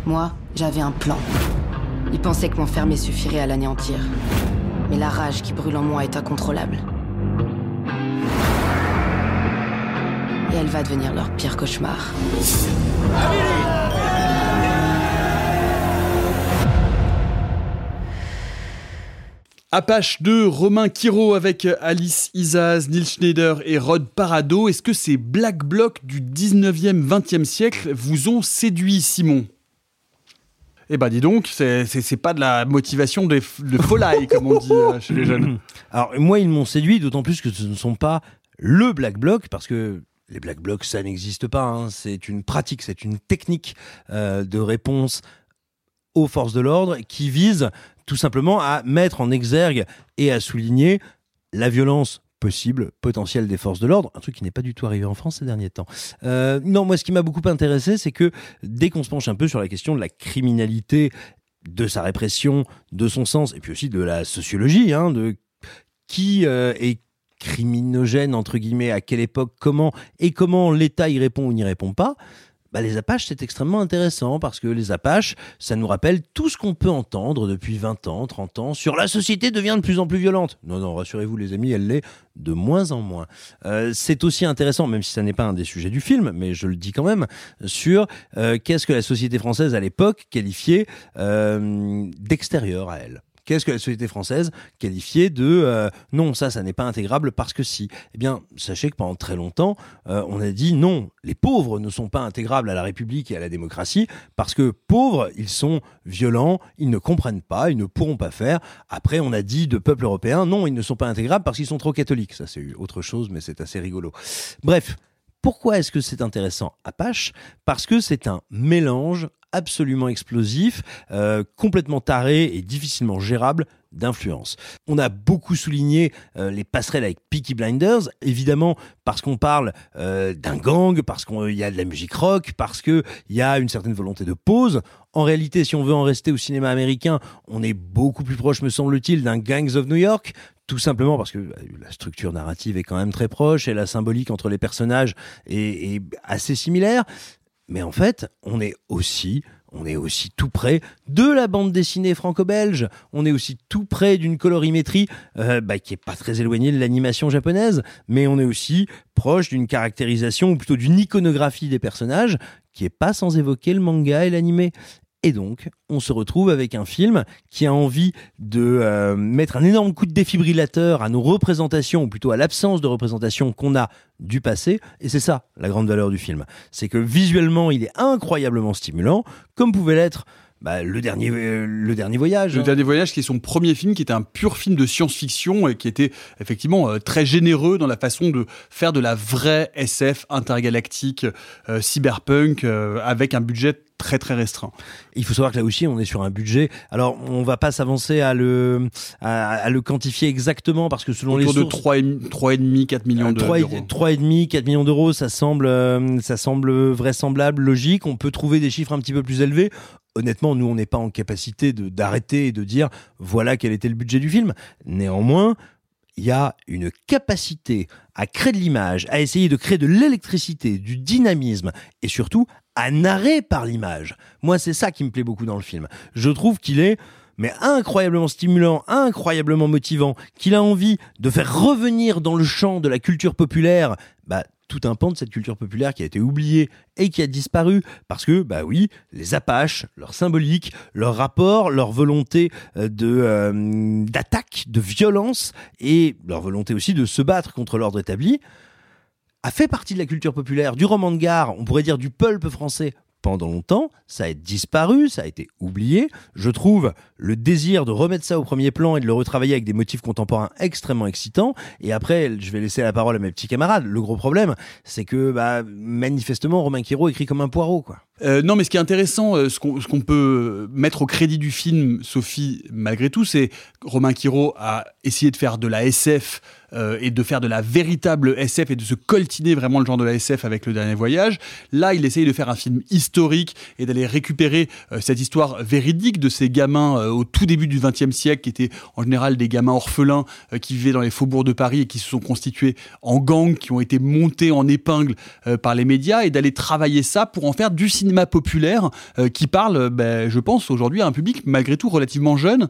Moi, j'avais un plan. Ils pensaient que m'enfermer suffirait à l'anéantir. Mais la rage qui brûle en moi est incontrôlable. Et elle va devenir leur pire cauchemar. Apache 2, Romain Quiro avec Alice Isaz, Neil Schneider et Rod Parado. Est-ce que ces Black Blocs du 19e, 20e siècle vous ont séduit, Simon? Eh ben dis donc, c'est- pas de la motivation de, de folie, comme on dit euh, chez les jeunes. Alors moi, ils m'ont séduit, d'autant plus que ce ne sont pas le Black Bloc, parce que les Black Blocs, ça n'existe pas. hein. C'est une pratique, c'est une technique euh, de réponse aux forces de l'ordre qui vise tout simplement à mettre en exergue et à souligner la violence possible, potentielle des forces de l'ordre, un truc qui n'est pas du tout arrivé en France ces derniers temps. Euh, non, moi ce qui m'a beaucoup intéressé, c'est que dès qu'on se penche un peu sur la question de la criminalité, de sa répression, de son sens, et puis aussi de la sociologie, hein, de qui euh, est criminogène, entre guillemets, à quelle époque, comment, et comment l'État y répond ou n'y répond pas, bah, les Apaches, c'est extrêmement intéressant parce que les Apaches, ça nous rappelle tout ce qu'on peut entendre depuis 20 ans, 30 ans sur la société devient de plus en plus violente. Non, non, rassurez-vous les amis, elle l'est de moins en moins. Euh, c'est aussi intéressant, même si ça n'est pas un des sujets du film, mais je le dis quand même, sur euh, qu'est-ce que la société française à l'époque qualifiait euh, d'extérieur à elle. Qu'est-ce que la société française qualifiait de euh, non, ça, ça n'est pas intégrable parce que si Eh bien, sachez que pendant très longtemps, euh, on a dit non, les pauvres ne sont pas intégrables à la République et à la démocratie parce que pauvres, ils sont violents, ils ne comprennent pas, ils ne pourront pas faire. Après, on a dit de peuples européens, non, ils ne sont pas intégrables parce qu'ils sont trop catholiques. Ça, c'est autre chose, mais c'est assez rigolo. Bref. Pourquoi est-ce que c'est intéressant Apache? Parce que c'est un mélange absolument explosif, euh, complètement taré et difficilement gérable d'influence. On a beaucoup souligné euh, les passerelles avec Peaky Blinders, évidemment parce qu'on parle euh, d'un gang, parce qu'il y a de la musique rock, parce qu'il y a une certaine volonté de pause. En réalité, si on veut en rester au cinéma américain, on est beaucoup plus proche, me semble-t-il, d'un Gangs of New York, tout simplement parce que la structure narrative est quand même très proche et la symbolique entre les personnages est assez similaire. Mais en fait, on est aussi, on est aussi tout près de la bande dessinée franco-belge. On est aussi tout près d'une colorimétrie euh, bah, qui est pas très éloignée de l'animation japonaise, mais on est aussi proche d'une caractérisation ou plutôt d'une iconographie des personnages qui est pas sans évoquer le manga et l'animé. Et donc, on se retrouve avec un film qui a envie de euh, mettre un énorme coup de défibrillateur à nos représentations, ou plutôt à l'absence de représentation qu'on a du passé. Et c'est ça, la grande valeur du film. C'est que visuellement, il est incroyablement stimulant, comme pouvait l'être bah, le dernier, euh, le dernier voyage. Le. Dernier Voyage, qui est son premier film, qui était un pur film de science-fiction et qui était effectivement euh, très généreux dans la façon de faire de la vraie SF intergalactique, cyberpunk, avec un budget très très restreint. Il faut savoir que là aussi, on est sur un budget. Alors, on va pas s'avancer à le, à, à le quantifier exactement parce que selon Autour les de sources, 3,5 3,5, 4 millions de- 3 d'euros. et- 3,5, 4 millions d'euros, ça semble, euh, ça semble vraisemblable, logique. On peut trouver des chiffres un petit peu plus élevés. Honnêtement, nous, on n'est pas en capacité de d'arrêter et de dire voilà quel était le budget du film. Néanmoins, il y a une capacité à créer de l'image, à essayer de créer de l'électricité, du dynamisme et surtout à narrer par l'image. Moi, c'est ça qui me plaît beaucoup dans le film. Je trouve qu'il est mais incroyablement stimulant, incroyablement motivant, qu'il a envie de faire revenir dans le champ de la culture populaire, bah, tout un pan de cette culture populaire qui a été oublié et qui a disparu parce que, bah oui, les Apaches, leur symbolique, leur rapport, leur volonté euh, de euh, d'attaque, de violence et leur volonté aussi de se battre contre l'ordre établi a fait partie de la culture populaire, du roman de gare, on pourrait dire du pulp français pendant longtemps, ça a disparu, ça a été oublié. Je trouve le désir de remettre ça au premier plan et de le retravailler avec des motifs contemporains extrêmement excitants. Et après, je vais laisser la parole à mes petits camarades. Le gros problème, c'est que bah, manifestement, Romain Quiro écrit comme un poireau, quoi. Euh, non, mais ce qui est intéressant, euh, ce qu'on peut mettre au crédit du film, Sophie, malgré tout, c'est Romain Quiro a essayé de faire de la SF euh, et de faire de la véritable SF et de se coltiner vraiment le genre de la SF avec le dernier voyage. Là, il essaye de faire un film historique et d'aller récupérer euh, cette histoire véridique de ces gamins euh, au tout début du XXe siècle, qui étaient en général des gamins orphelins qui vivaient dans les faubourgs de Paris et qui se sont constitués en gangs, qui ont été montés en épingle par les médias, et d'aller travailler ça pour en faire du cinéma populaire qui parle, ben, je pense, aujourd'hui à un public malgré tout relativement jeune.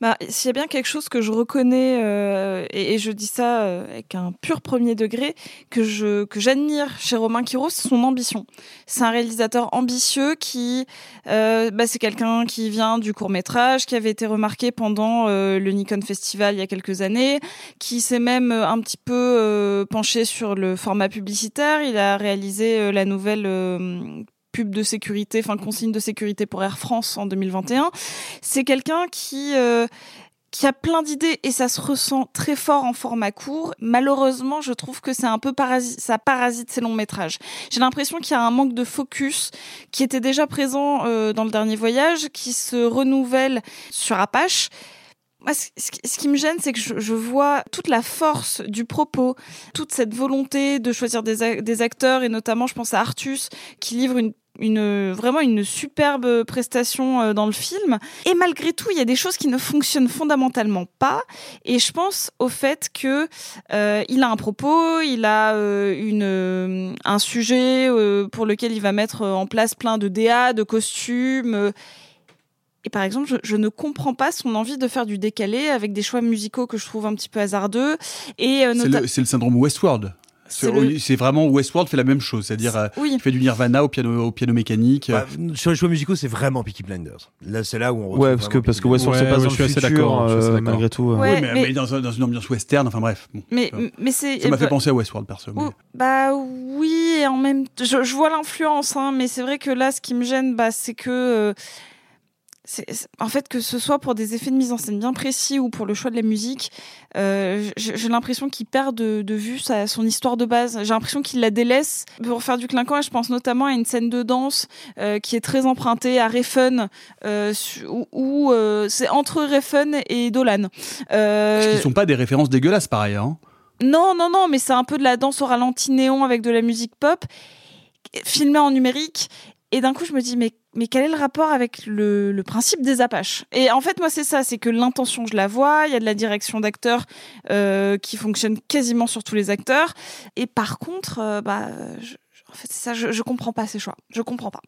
Bah, s'il y a bien quelque chose que je reconnais, euh, et, je dis ça euh, avec un pur premier degré, que je que j'admire chez Romain Quiro, c'est son ambition. C'est un réalisateur ambitieux qui, euh, bah, c'est quelqu'un qui vient du court métrage, qui avait été remarqué pendant euh, le Nikon Festival il y a quelques années, qui s'est même euh, un petit peu euh, penché sur le format publicitaire. Il a réalisé la nouvelle pub de sécurité, enfin consigne de sécurité pour Air France en 2021. C'est quelqu'un qui euh, qui a plein d'idées et ça se ressent très fort en format court. Malheureusement, je trouve que c'est un peu parasite, ça parasite ces longs métrages. J'ai l'impression qu'il y a un manque de focus qui était déjà présent euh, dans le dernier voyage, qui se renouvelle sur Apache. Moi, ce qui- me gêne, c'est que je, vois toute la force du propos, toute cette volonté de choisir des acteurs, et notamment, je pense à Artus, qui livre une, une vraiment une superbe prestation euh, dans le film. Et malgré tout, il y a des choses qui ne fonctionnent fondamentalement pas. Et je pense au fait que euh, il a un propos, il a euh, une euh, un sujet pour lequel il va mettre en place plein de DA, de costumes. et par exemple, je, je ne comprends pas son envie de faire du décalé avec des choix musicaux que je trouve un petit peu hasardeux. Et euh, C'est le, le syndrome Westworld. C'est C'est le- c'est vraiment Westworld fait la même chose, c'est-à-dire euh, Oui. il fait du Nirvana au piano, au piano mécanique. Bah, sur les choix musicaux, c'est vraiment Peaky Blinders. Là, c'est là où on retrouve Ouais, parce que, parce Westworld Ouais, se passe ouais, dans je suis le assez futur, euh, malgré tout. ouais. Ouais, Oui, mais, mais- mais dans, un- dans une ambiance western, enfin bref. bon, mais, ça mais c'est. ça m'a fait bah- penser à Westworld, perso. Oh, bah oui, et en même temps, je, je vois l'influence, hein, mais c'est vrai que là, ce qui me gêne, bah, c'est que. euh, c'est- c'est- en fait, que ce soit pour des effets de mise en scène bien précis ou pour le choix de la musique, euh, j'ai l'impression qu'il perd de, de vue sa, son histoire de base. J'ai l'impression qu'il la délaisse pour faire du clinquant. Et je pense notamment à une scène de danse euh, qui est très empruntée à Refn, euh, où, où, euh, c'est entre Refn et Dolan. Euh, Qui sont pas des références dégueulasses par ailleurs. hein. non, non, non, mais c'est un peu de la danse au ralenti néon avec de la musique pop, filmée en numérique. Et d'un coup, je me dis, mais, mais quel est le rapport avec le, le principe des Apaches? Et en fait, moi, c'est ça, c'est que l'intention, je la vois, il y a de la direction d'acteurs euh, qui fonctionne quasiment sur tous les acteurs. Et par contre, euh, bah, je- en fait, c'est ça, je, je comprends pas ces choix. Je comprends pas.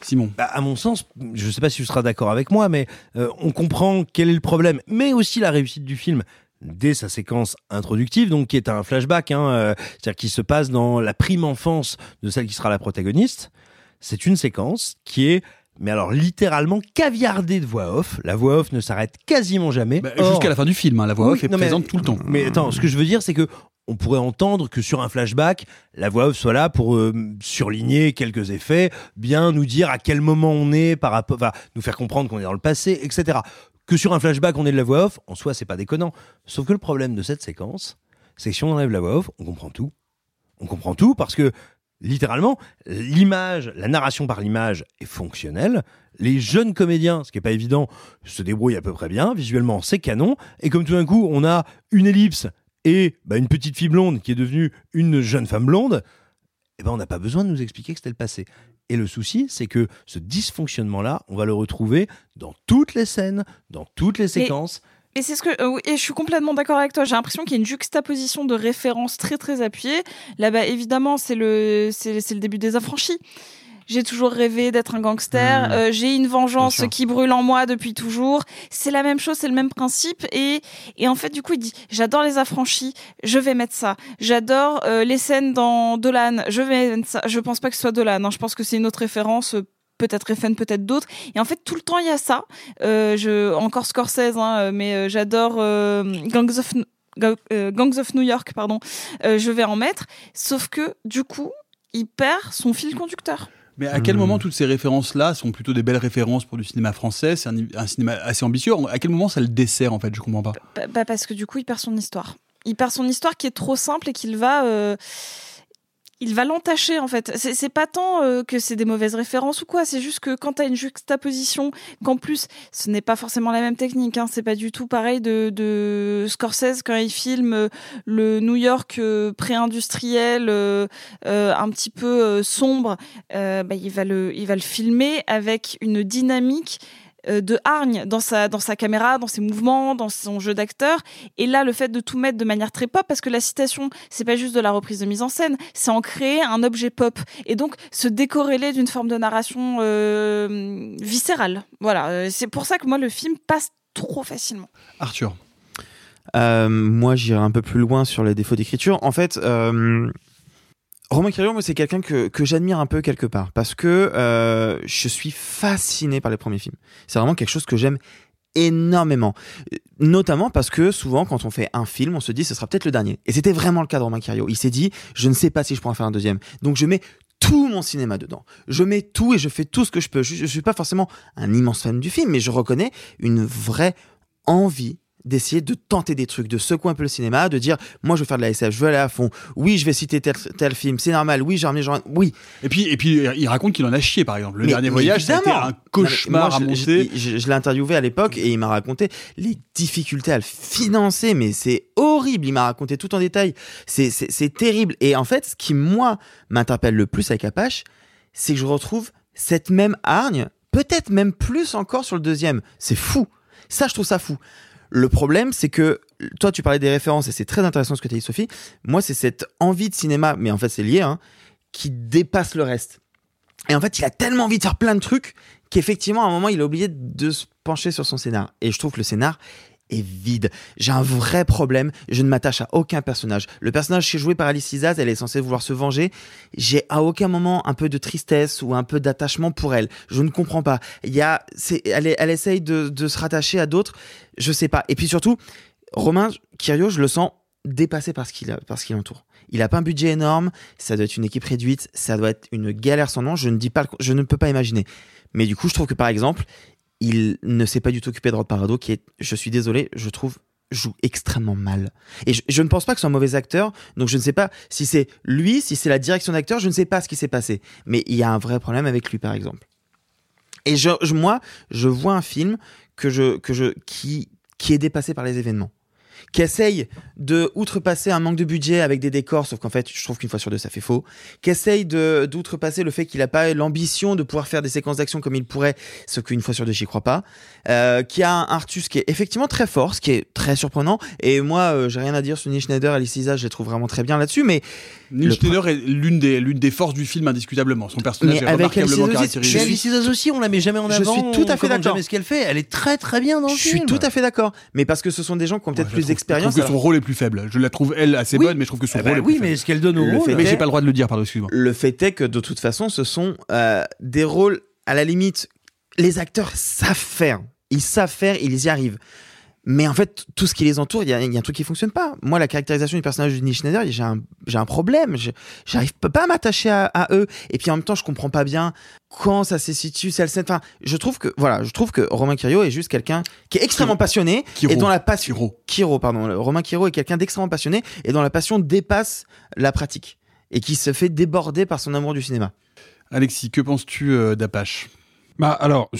Simon. Bah, à mon sens, je sais pas si tu seras d'accord avec moi, mais euh, on comprend quel est le problème, mais aussi la réussite du film dès sa séquence introductive, donc qui est un flashback, hein, euh, c'est-à-dire qui se passe dans la prime enfance de celle qui sera la protagoniste. C'est une séquence qui est, mais alors littéralement caviardée de voix off. La voix off ne s'arrête quasiment jamais. Bah, Or- Jusqu'à la fin du film, hein, la voix Oui, off est non, mais- présente tout le temps. Mais attends, ce que je veux dire, c'est que on pourrait entendre que sur un flashback, la voix off soit là pour euh, surligner quelques effets, bien nous dire à quel moment on est par rapport, enfin, nous faire comprendre qu'on est dans le passé, etc. Que sur un flashback, on est de la voix off, en soi, c'est pas déconnant. Sauf que le problème de cette séquence, c'est que si on enlève la voix off, on comprend tout. On comprend tout parce que littéralement, l'image, la narration par l'image est fonctionnelle. Les jeunes comédiens, ce qui est pas évident, se débrouillent à peu près bien. Visuellement, c'est canon. Et comme tout d'un coup, on a une ellipse et bah, une petite fille blonde qui est devenue une jeune femme blonde, eh ben, on n'a pas besoin de nous expliquer que c'était le passé. Et le souci, c'est que ce dysfonctionnement-là, on va le retrouver dans toutes les scènes, dans toutes les séquences. Et c'est ce que euh, et je suis complètement d'accord avec toi. J'ai l'impression qu'il y a une juxtaposition de références très très appuyée. Là-bas, évidemment, c'est le c'est c'est le début des affranchis. J'ai toujours rêvé d'être un gangster. Mmh. Euh, j'ai une vengeance qui brûle en moi depuis toujours. C'est la même chose, c'est le même principe. Et, et en fait, du coup, il dit j'adore les affranchis, je vais mettre ça. J'adore euh, les scènes dans Dolan, je vais mettre ça. Je pense pas que ce soit Dolan. hein. Je pense que c'est une autre référence. Euh, Peut-être FN, peut-être d'autres. Et en fait, tout le temps, il y a ça. Euh, je, encore Scorsese, hein, mais euh, j'adore euh, Gangs of Ga- euh, Gangs of New York, pardon. Euh, je vais en mettre. Sauf que, du coup, il perd son fil conducteur. Mais à Hmm. quel moment toutes ces références-là sont plutôt des belles références pour du cinéma français? C'est un, un cinéma assez ambitieux. À quel moment ça le dessert en fait? Je comprends pas. Bah, bah, parce que du coup, il perd son histoire. Il perd son histoire qui est trop simple et qu'il va. euh, il va l'entacher en fait. C'est pas tant euh, que c'est des mauvaises références ou quoi, c'est juste que quand t'as une juxtaposition, qu'en plus ce n'est pas forcément la même technique, hein, c'est pas du tout pareil de, de Scorsese quand il filme euh, le New York euh, pré-industriel, euh, un petit peu sombre, bah, il, va le, il va le filmer avec une dynamique de hargne dans sa, dans sa caméra, dans ses mouvements, dans son jeu d'acteur. Et là, le fait de tout mettre de manière très pop, parce que la citation, c'est pas juste de la reprise de mise en scène, c'est en créer un objet pop. Et donc, se décorréler d'une forme de narration euh, viscérale. Voilà. Euh, C'est pour ça que moi, le film passe trop facilement. Arthur. Euh, moi, j'irai un peu plus loin sur les défauts d'écriture. En fait, euh, Romain Quirion, moi, c'est quelqu'un que, j'admire un peu quelque part parce que euh, je suis fasciné par les premiers films. C'est vraiment quelque chose que j'aime énormément. Notamment parce que souvent, quand on fait un film, on se dit ce sera peut-être le dernier. Et c'était vraiment le cas de Romain Cario. Il s'est dit je ne sais pas si je pourrais faire un deuxième. Donc je mets tout mon cinéma dedans. Je mets tout et je fais tout ce que je peux. Je, je suis pas forcément un immense fan du film, mais je reconnais une vraie envie d'essayer de tenter des trucs, de secouer un peu le cinéma, de dire moi je veux faire de la SF, je veux aller à fond. Oui, je vais citer tel, tel film, c'est normal. Oui, j'ai ramené genre oui. Et puis et puis il raconte qu'il en a chié par exemple. Le Mais- dernier mais voyage, évidemment. un cauchemar Non, à je- monter. Je, je- je l'ai interviewé à l'époque et il m'a raconté les difficultés à le financer, mais c'est horrible. Il m'a raconté tout en détail. C'est terrible. Et en fait, ce qui moi m'interpelle le plus avec Apache, c'est que je retrouve cette même hargne, peut-être même plus encore sur le deuxième. C'est fou. Ça, je trouve ça fou. Le problème, c'est que toi, tu parlais des références et c'est très intéressant ce que tu as dit, Sophie. Moi, c'est cette envie de cinéma, mais en fait, c'est lié, hein, qui dépasse le reste. Et en fait, il a tellement envie de faire plein de trucs qu'effectivement, à un moment, il a oublié de se pencher sur son scénar. Et je trouve que le scénar est vide. J'ai un vrai problème. Je ne m'attache à aucun personnage. Le personnage qui est joué par Alice Isaz, elle est censée vouloir se venger. J'ai à aucun moment un peu de tristesse ou un peu d'attachement pour elle. Je ne comprends pas. Il y a, c'est, elle, elle essaye de, se rattacher à d'autres. Je sais pas. Et puis surtout, Romain Kirio, je le sens dépassé par ce qu'il par ce qui l'entoure. Il a pas un budget énorme, ça doit être une équipe réduite, ça doit être une galère sans nom, je ne dis pas, je ne peux pas imaginer. Mais du coup, je trouve que par exemple, il ne s'est pas du tout occupé de Rod Parado, qui est, je suis désolé, je trouve joue extrêmement mal. Et je, ne pense pas que ce soit un mauvais acteur, donc je ne sais pas si c'est lui, si c'est la direction d'acteur, je ne sais pas ce qui s'est passé. Mais il y a un vrai problème avec lui, par exemple. Et je- moi, je vois un film que je, que je, qui, qui est dépassé par les événements qui essaye de outrepasser un manque de budget avec des décors, sauf qu'en fait, je trouve qu'une fois sur deux, ça fait faux. Qui essaye d'outrepasser le fait qu'il n'a pas l'ambition de pouvoir faire des séquences d'action comme il pourrait, ce qu'une fois sur deux, j'y crois pas. Euh, qui a un Artus qui est effectivement très fort, ce qui est très surprenant. Et moi, euh, j'ai rien à dire sur Neil Schneider, Alice Isa, je les trouve vraiment très bien là-dessus, mais Neil le Schneider est l'une des l'une des forces du film indiscutablement. Son personnage Mais est avec remarquablement caractérisé. je Alice Isaz aussi, on la met jamais en Je avant. suis tout à fait d'accord. jamais ce qu'elle fait. Elle est très très bien dans le je film. suis tout à fait d'accord. Mais parce que ce sont des gens qui ont peut-être Je plus d'expérience. Je trouve que son rôle est plus faible. Je la trouve elle assez Oui. bonne, mais je trouve que son Eh ben rôle est oui, plus mais faible. ce qu'elle donne au Le rôle. fait Mais est- j'ai pas le droit de le dire, pardon, excuse-moi. Le fait est que de toute façon, ce sont euh, des rôles à la limite. Les acteurs savent faire. Ils savent faire, ils y arrivent. Mais en fait, tout ce qui les entoure, il y a, il y a un truc qui fonctionne pas. Moi, la caractérisation du personnage de Denis Schneider, j'ai un, j'ai un problème. Je- J'arrive pas à m'attacher à, à eux. Et puis en même temps, je comprends pas bien quand ça se situe, cette scène. Enfin, je trouve que, voilà, je trouve que Romain Quiro est juste quelqu'un qui est extrêmement passionné Quiro. et dont la passion. Quiro. pardon. Romain Quiro est quelqu'un d'extrêmement passionné et dont la passion dépasse la pratique et qui se fait déborder par son amour du cinéma. Alexis, que penses-tu euh, d'Apache? Bah alors,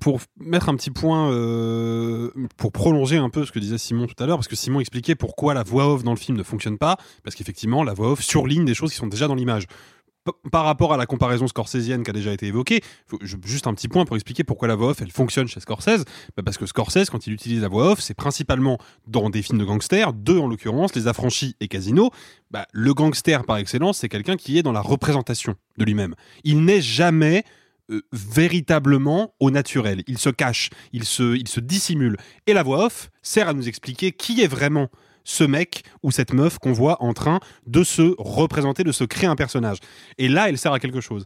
pour, mettre un petit point, euh, pour prolonger un peu ce que disait Simon tout à l'heure, parce que Simon expliquait pourquoi la voix off dans le film ne fonctionne pas, parce qu'effectivement, la voix off surligne des choses qui sont déjà dans l'image. Par rapport à la comparaison scorsésienne qui a déjà été évoquée, juste un petit point pour expliquer pourquoi la voix off elle fonctionne chez Scorsese. Bah parce que Scorsese, quand il utilise la voix off, c'est principalement dans des films de gangsters, deux en l'occurrence, Les Affranchis et Casino. Bah, le gangster par excellence, c'est quelqu'un qui est dans la représentation de lui-même. Il n'est jamais euh, véritablement au naturel. Il se cache, il se, il se dissimule. Et la voix off sert à nous expliquer qui est vraiment ce mec ou cette meuf qu'on voit en train de se représenter, de se créer un personnage. Et là, elle sert à quelque chose.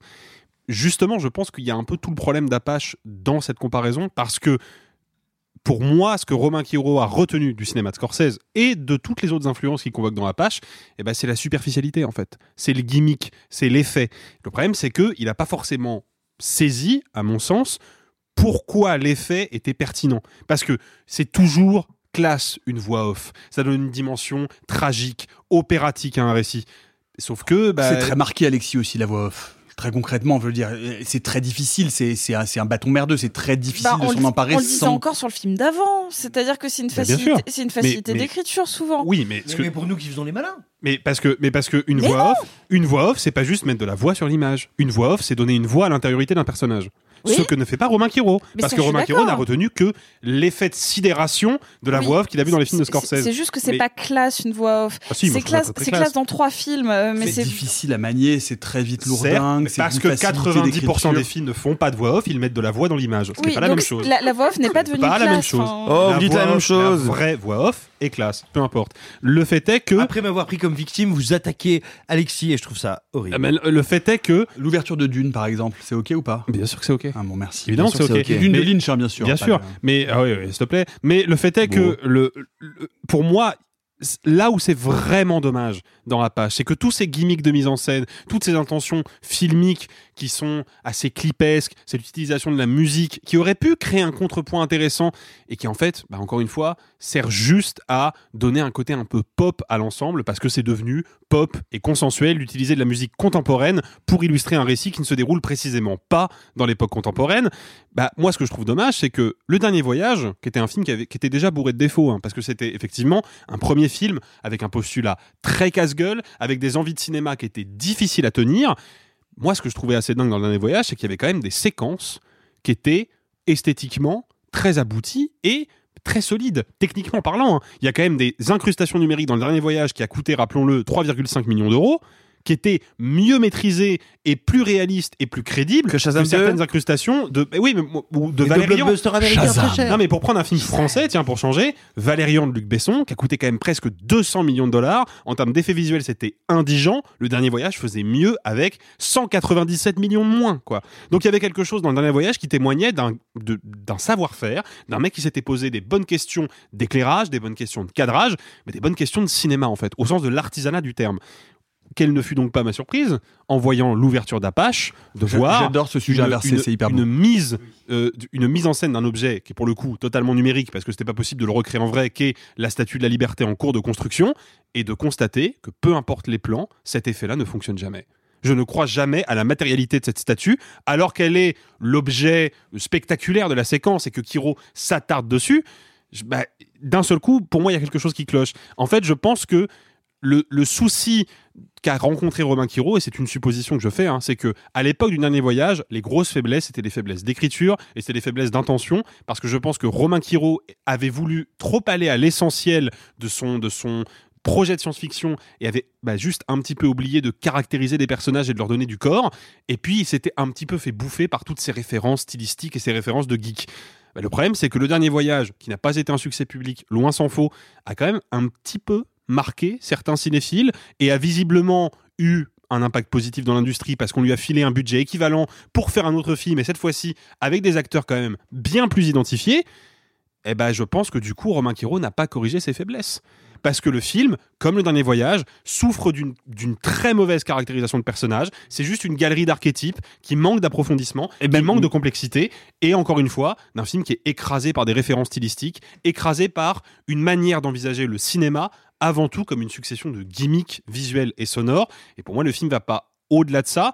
Justement, je pense qu'il y a un peu tout le problème d'Apache dans cette comparaison parce que pour moi, ce que Romain Quiro a retenu du cinéma de Scorsese et de toutes les autres influences qu'il convoque dans Apache, eh ben, c'est la superficialité en fait. C'est le gimmick, c'est l'effet. Le problème, c'est qu'il n'a pas forcément saisi, à mon sens, pourquoi l'effet était pertinent. Parce que c'est toujours classe une voix off. Ça donne une dimension tragique, opératique à un récit. Sauf que... bah, C'est très marqué, Alexis, aussi, la voix off. Très concrètement, je veux dire, euh, c'est très difficile, c'est c'est un, c'est un bâton merdeux, c'est très difficile Bah, de on, s'en le, emparer on le disait sans... encore sur le film d'avant, c'est-à-dire que c'est une Bah, facilité, c'est une d'écriture souvent. Oui, mais, que- Mais pour nous qui faisons les malins. Mais parce que, mais parce que une Mais voix off, une voix off, c'est pas juste mettre de la voix sur l'image. Une voix off, c'est donner une voix à l'intériorité d'un personnage. Oui. Ce que ne fait pas Romain Quiro. Mais parce ça, que Romain Quiro n'a retenu que l'effet de sidération de la Oui. voix off qu'il a vu dans les films de Scorsese. C'est juste que c'est Mais- pas classe une voix off. Ah si, c'est classe, dans trois films, euh, mais C'est difficile à manier, c'est très vite lourdingue, c'est parce que facilité 90% d'écriture. des films ne font pas de voix off, ils mettent de la voix dans l'image. Ce oui, n'est pas la même chose. La, la voix off n'est pas devenue pas classe. la même chose. enfin. Oh, vous dites la même chose. La vraie voix off est classe, peu importe. Le fait est que Après m'avoir pris comme victime, vous attaquez Alexis et je trouve ça horrible. Ah, mais le fait est que L'ouverture de Dune, par exemple, c'est ok ou pas? Bien sûr que c'est ok. Ah bon, merci. Évidemment que c'est ok. Dune de Lynch, hein, bien sûr. Bien sûr, de- mais ah oui, oui, s'il te plaît. Mais le fait est que le, le- pour moi, là où c'est vraiment dommage dans la page, c'est que tous ces gimmicks de mise en scène, toutes ces intentions filmiques qui sont assez clipesques, c'est l'utilisation de la musique qui aurait pu créer un contrepoint intéressant et qui en fait, bah, encore une fois, sert juste à donner un côté un peu pop à l'ensemble parce que c'est devenu pop et consensuel d'utiliser de la musique contemporaine pour illustrer un récit qui ne se déroule précisément pas dans l'époque contemporaine. Bah, moi, ce que je trouve dommage, c'est que Le Dernier Voyage, qui était un film qui, était déjà bourré de défauts, hein, parce que c'était effectivement un premier film avec un postulat très casse-gueule, avec des envies de cinéma qui étaient difficiles à tenir. Moi, ce que je trouvais assez dingue dans Le Dernier Voyage, c'est qu'il y avait quand même des séquences qui étaient esthétiquement très abouties et très solides, techniquement parlant. hein. Il y a quand même des incrustations numériques dans Le Dernier Voyage qui a coûté, rappelons-le, 3,5 millions d'euros qui étaient mieux maîtrisées et plus réalistes et plus crédibles que, Shazam certaines 2. incrustations de eh oui mais, ou de Et Valérian blockbuster américain Shazam. très cher. non mais pour prendre un film français tiens pour changer Valérian de Luc Besson qui a coûté quand même presque 200 millions de dollars en termes d'effets visuels c'était indigent le dernier voyage faisait mieux avec 197 millions de moins quoi donc il y avait quelque chose dans le dernier voyage qui témoignait d'un de- d'un savoir-faire d'un mec qui s'était posé des bonnes questions d'éclairage des bonnes questions de cadrage mais des bonnes questions de cinéma en fait au sens de l'artisanat du terme quelle ne fut donc pas ma surprise en voyant l'ouverture d'Apache de voir j'adore ce sujet une- inversé, c'est hyper une mise euh, une mise en scène d'un objet qui est pour le coup totalement numérique parce que c'était pas possible de le recréer en vrai qu'est la statue de la liberté en cours de construction et de constater que peu importe les plans cet effet-là ne fonctionne jamais je ne crois jamais à la matérialité de cette statue, alors qu'elle est l'objet spectaculaire de la séquence et que Kiro s'attarde dessus. bah, D'un seul coup, pour moi, il y a quelque chose qui cloche. En fait, je pense que le, souci qu'a rencontré Romain Quiro, et c'est une supposition que je fais, hein, c'est que à l'époque du dernier voyage, les grosses faiblesses c'était des faiblesses d'écriture et c'était des faiblesses d'intention, parce que je pense que Romain Quiro avait voulu trop aller à l'essentiel de son, de son projet de science-fiction et avait bah, juste un petit peu oublié de caractériser des personnages et de leur donner du corps, et puis il s'était un petit peu fait bouffer par toutes ces références stylistiques et ces références de geek. Bah, le problème, c'est que le dernier voyage, qui n'a pas été un succès public, loin s'en faut, a quand même un petit peu marqué certains cinéphiles et a visiblement eu un impact positif dans l'industrie parce qu'on lui a filé un budget équivalent pour faire un autre film et cette fois-ci avec des acteurs quand même bien plus identifiés. eh ben, je pense que du coup, Romain Quiro n'a pas corrigé ses faiblesses. Parce que le film, comme le dernier voyage, souffre d'une très mauvaise caractérisation de personnage. C'est juste une galerie d'archétypes qui manque d'approfondissement, et qui manque de complexité. Et encore une fois, d'un film qui est écrasé par des références stylistiques, écrasé par une manière d'envisager le cinéma avant tout comme une succession de gimmicks visuels et sonores. Et pour moi, le film va pas au-delà de ça.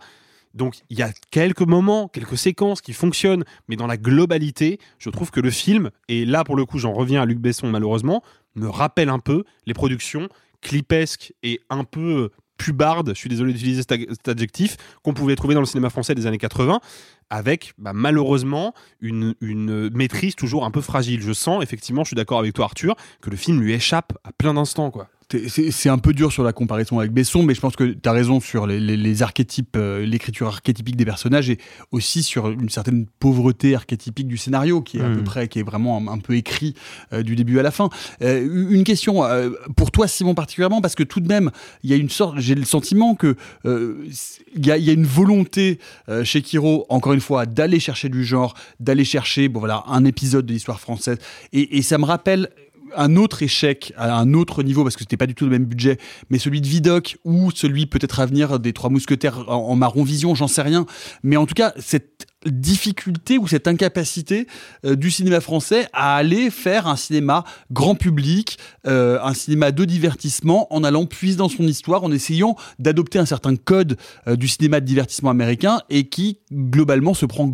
Donc il y a quelques moments, quelques séquences qui fonctionnent, mais dans la globalité, je trouve que le film, et là pour le coup j'en reviens à Luc Besson malheureusement, me rappelle un peu les productions clipesques et un peu pubardes, je suis désolé d'utiliser cet adjectif, qu'on pouvait trouver dans le cinéma français des années 80, avec bah, malheureusement une, maîtrise toujours un peu fragile. Je sens effectivement, je suis d'accord avec toi Arthur, que le film lui échappe à plein d'instants. C'est un peu dur sur la comparaison avec Besson, mais je pense que tu as raison sur les, les- les archétypes, euh, l'écriture archétypique des personnages et aussi sur une certaine pauvreté archétypique du scénario qui est à peu près, qui est vraiment un, un peu écrit euh, du début à la fin. Euh, une question pour toi, Simon, particulièrement, parce que tout de même, il y a une sorte, j'ai le sentiment que il y, a, il y a une volonté chez Kiro, encore une fois, d'aller chercher du genre, d'aller chercher, bon voilà, un épisode de l'histoire française, et, et ça me rappelle un autre échec à un autre niveau parce que c'était pas du tout le même budget, mais celui de Vidocq ou celui peut-être à venir des Trois Mousquetaires en, en marron vision, j'en sais rien. Mais en tout cas, cette difficulté ou cette incapacité euh, du cinéma français à aller faire un cinéma grand public, euh, un cinéma de divertissement en allant puiser dans son histoire, en essayant d'adopter un certain code euh, du cinéma de divertissement américain et qui globalement se prend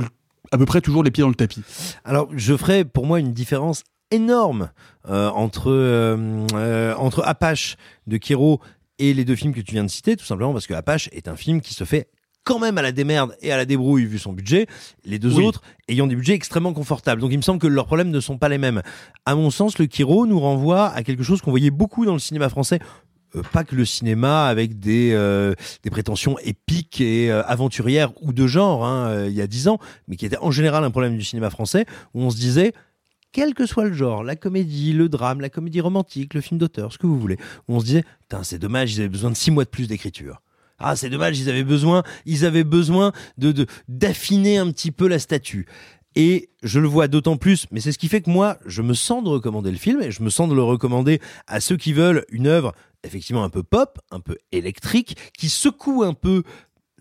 à peu près toujours les pieds dans le tapis. Alors, je ferais pour moi une différence énorme euh, entre euh, euh, entre Apache de Kiro et les deux films que tu viens de citer, tout simplement parce que Apache est un film qui se fait quand même à la démerde et à la débrouille vu son budget, les deux Oui. autres ayant des budgets extrêmement confortables. Donc il me semble que leurs problèmes ne sont pas les mêmes. À mon sens, le Kiro nous renvoie à quelque chose qu'on voyait beaucoup dans le cinéma français. Euh, pas que le cinéma avec des, euh, des prétentions épiques et euh, aventurières ou de genre hein, euh, il y a dix ans, mais qui était en général un problème du cinéma français où on se disait quel que soit le genre, la comédie, le drame, la comédie romantique, le film d'auteur, ce que vous voulez, où on se disait, c'est dommage, ils avaient besoin de six mois de plus d'écriture. Ah, c'est dommage, ils avaient besoin, ils avaient besoin de, de, d'affiner un petit peu la statue. Et je le vois d'autant plus, mais c'est ce qui fait que moi, je me sens de recommander le film et je me sens de le recommander à ceux qui veulent une œuvre effectivement un peu pop, un peu électrique, qui secoue un peu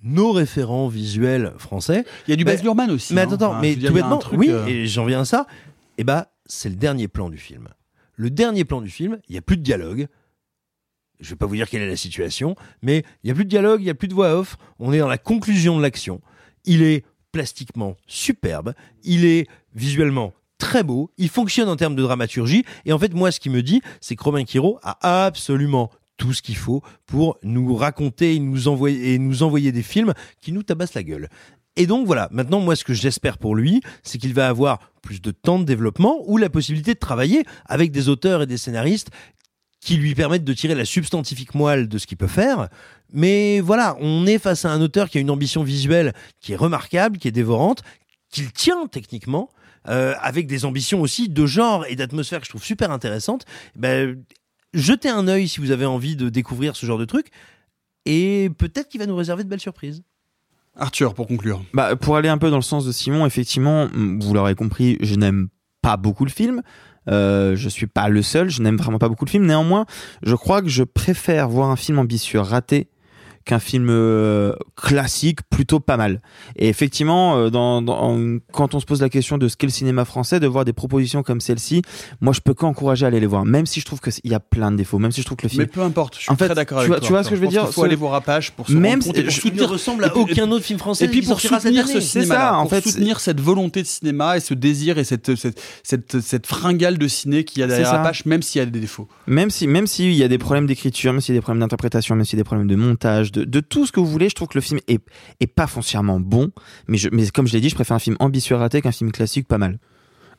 nos référents visuels français. Il y a du Baz Luhrmann aussi. Mais hein. attends, Enfin, mais tout bêtement, oui, euh, et j'en viens à ça. Et bah, c'est le dernier plan du film. Le dernier plan du film, il y a plus de dialogue. Je vais pas vous dire quelle est la situation, mais il y a plus de dialogue, il y a plus de voix off. On est dans la conclusion de l'action. Il est plastiquement superbe. Il est visuellement très beau. Il fonctionne en termes de dramaturgie. Et en fait, moi, ce qui me dit, c'est que Romain Quiro a absolument tout ce qu'il faut pour nous raconter et nous envoyer des films qui nous tabassent la gueule. Et donc voilà, maintenant moi ce que j'espère pour lui, c'est qu'il va avoir plus de temps de développement ou la possibilité de travailler avec des auteurs et des scénaristes qui lui permettent de tirer la substantifique moelle de ce qu'il peut faire. Mais voilà, on est face à un auteur qui a une ambition visuelle qui est remarquable, qui est dévorante, qu'il tient techniquement, euh, avec des ambitions aussi de genre et d'atmosphère que je trouve super intéressantes. Ben, jetez un œil si vous avez envie de découvrir ce genre de truc. Et peut-être qu'il va nous réserver de belles surprises. Arthur, pour conclure. Bah, pour aller un peu dans le sens de Simon, effectivement, vous l'aurez compris, je n'aime pas beaucoup le film. Euh, je suis pas le seul, je n'aime vraiment pas beaucoup le film. Néanmoins, je crois que je préfère voir un film ambitieux raté qu'un film euh, classique plutôt pas mal. Et effectivement, euh, dans, dans- quand on se pose la question de ce qu'est le cinéma français, de voir des propositions comme celle-ci, moi je peux qu'encourager à aller les voir, même si je trouve qu'il y a plein de défauts, même si je trouve que le film... Mais peu importe, je suis En fait, très d'accord tu avec vois- toi. tu vois ce que je veux dire qu'il faut ce- aller voir Apache pour se Même rendre compte pour je- soutenir il ne ressemble à aucun autre film français Et puis pour soutenir ce cinéma, ça, en pour fait, soutenir cette volonté de cinéma et ce désir et cette cette cette, cette fringale de ciné qu'il y a derrière. Apache, même s'il y a des défauts. Même si, même s'il y a des problèmes d'écriture, même s'il y a des problèmes d'interprétation, même s'il y a des problèmes de montage, de, tout ce que vous voulez, je trouve que le film est, pas foncièrement bon. Mais, comme je l'ai dit, je préfère un film ambitieux raté qu'un film classique pas mal.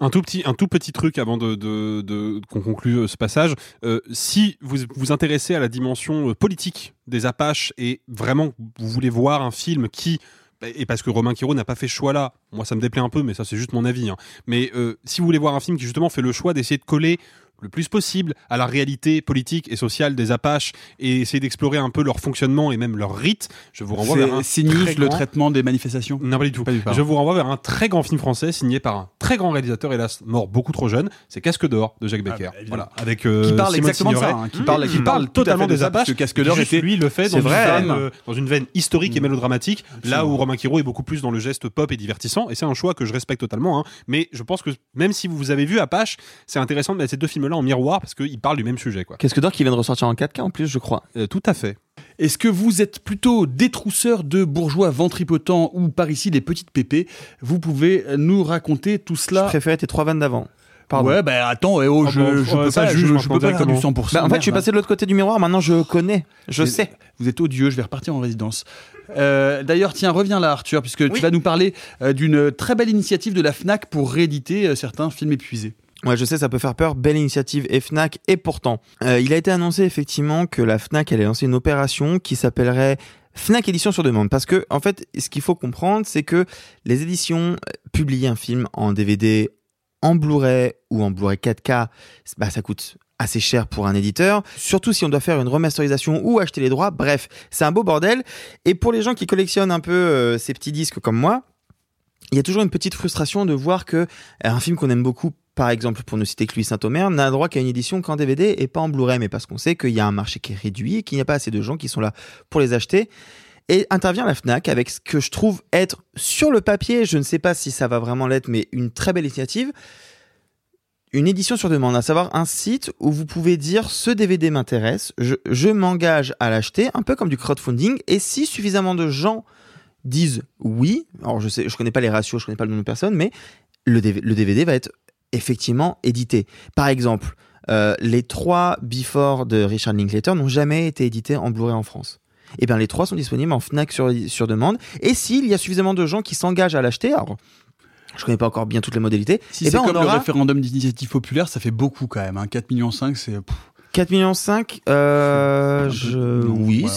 Un tout petit, un tout petit truc avant de, qu'on conclue euh, ce passage. Euh, si vous vous intéressez à la dimension euh, politique des Apaches et vraiment vous voulez voir un film qui et parce que Romain Quiro n'a pas fait ce choix-là, moi ça me déplaît un peu, mais ça c'est juste mon avis. hein. Mais si vous voulez voir un film qui justement fait le choix d'essayer de coller le plus possible à la réalité politique et sociale des Apaches et essayer d'explorer un peu leur fonctionnement et même leur rite, je vous renvoie vers un CNews, très le grand- traitement des manifestations? Non, pas du tout. Je vous renvoie vers un très grand film français signé par un très grand réalisateur, hélas mort beaucoup trop jeune. C'est Casque d'or de Jacques Becker. voilà, avec euh, Ah, Qui parle Simone exactement de ça, hein, qui parle- Mmh. qui parle totalement des Apaches. que Casque d'or était- lui le fait dans c'est une, vrai. veine, euh, dans une veine historique et mélodramatique, là où Romain Quiro est beaucoup plus dans le geste pop et divertissant. Et c'est un choix que je respecte totalement. hein. Mais je pense que même si vous avez vu Apache, c'est intéressant de mettre ces deux films-là en miroir parce qu'ils parlent du même sujet. Quoi. Qu'est-ce que d'or qui vient de ressortir en 4K en plus, je crois. Euh, tout à fait. Est-ce que vous êtes plutôt détrousseur de bourgeois ventripotents ou par ici des petites pépées Vous pouvez nous raconter tout cela. Je préférais tes trois vannes d'avant. Pardon. Ouais, bah attends, eh oh, Ah je, bon, je peux ça pas, juge je, je peux pas faire du directement. 100%. Bah, en fait, je suis passé de l'autre côté du miroir, maintenant je connais, je sais. Vous êtes odieux, je vais repartir en résidence. Euh, D'ailleurs, tiens, reviens là, Arthur, puisque tu vas nous parler euh, d'une très belle initiative de la FNAC pour rééditer euh, certains films épuisés. Ouais, je sais, ça peut faire peur. Belle initiative et Fnac. Et pourtant, euh, il a été annoncé effectivement que la Fnac allait lancer une opération qui s'appellerait Fnac Édition sur demande. Parce que, en fait, ce qu'il faut comprendre, c'est que les éditions euh, publier un film en DVD, en Blu-ray ou en Blu-ray 4K, bah, ça coûte assez cher pour un éditeur, surtout si on doit faire une remasterisation ou acheter les droits. Bref, c'est un beau bordel. Et pour les gens qui collectionnent un peu euh, ces petits disques comme moi, il y a toujours une petite frustration de voir que euh, un film qu'on aime beaucoup, par exemple, pour ne citer que Louis Saint-Omer, n'a droit qu'à une édition qu'en DVD et pas en Blu-ray, mais parce qu'on sait qu'il y a un marché qui est réduit et qu'il n'y a pas assez de gens qui sont là pour les acheter. Et intervient la FNAC avec ce que je trouve être sur le papier, je ne sais pas si ça va vraiment l'être, mais une très belle initiative, une édition sur demande, à savoir un site où vous pouvez dire ce DVD m'intéresse, je, je m'engage à l'acheter, un peu comme du crowdfunding, et si suffisamment de gens disent oui, alors je sais, je connais pas les ratios, je connais pas le nombre de personnes, mais le, DV le DVD va être effectivement édité. Par exemple, euh, les trois Before de Richard Linklater n'ont jamais été édités en Blu-ray en France. Et bien les trois sont disponibles en Fnac sur, sur demande. Et s'il y a suffisamment de gens qui s'engagent à l'acheter, alors je connais pas encore bien toutes les modalités, Si eh c'est ben, comme le référendum d'initiative populaire, ça fait beaucoup quand même. Hein. 4,5 millions, c'est. Pff. 4 millions 5 euh, je... oui ouais,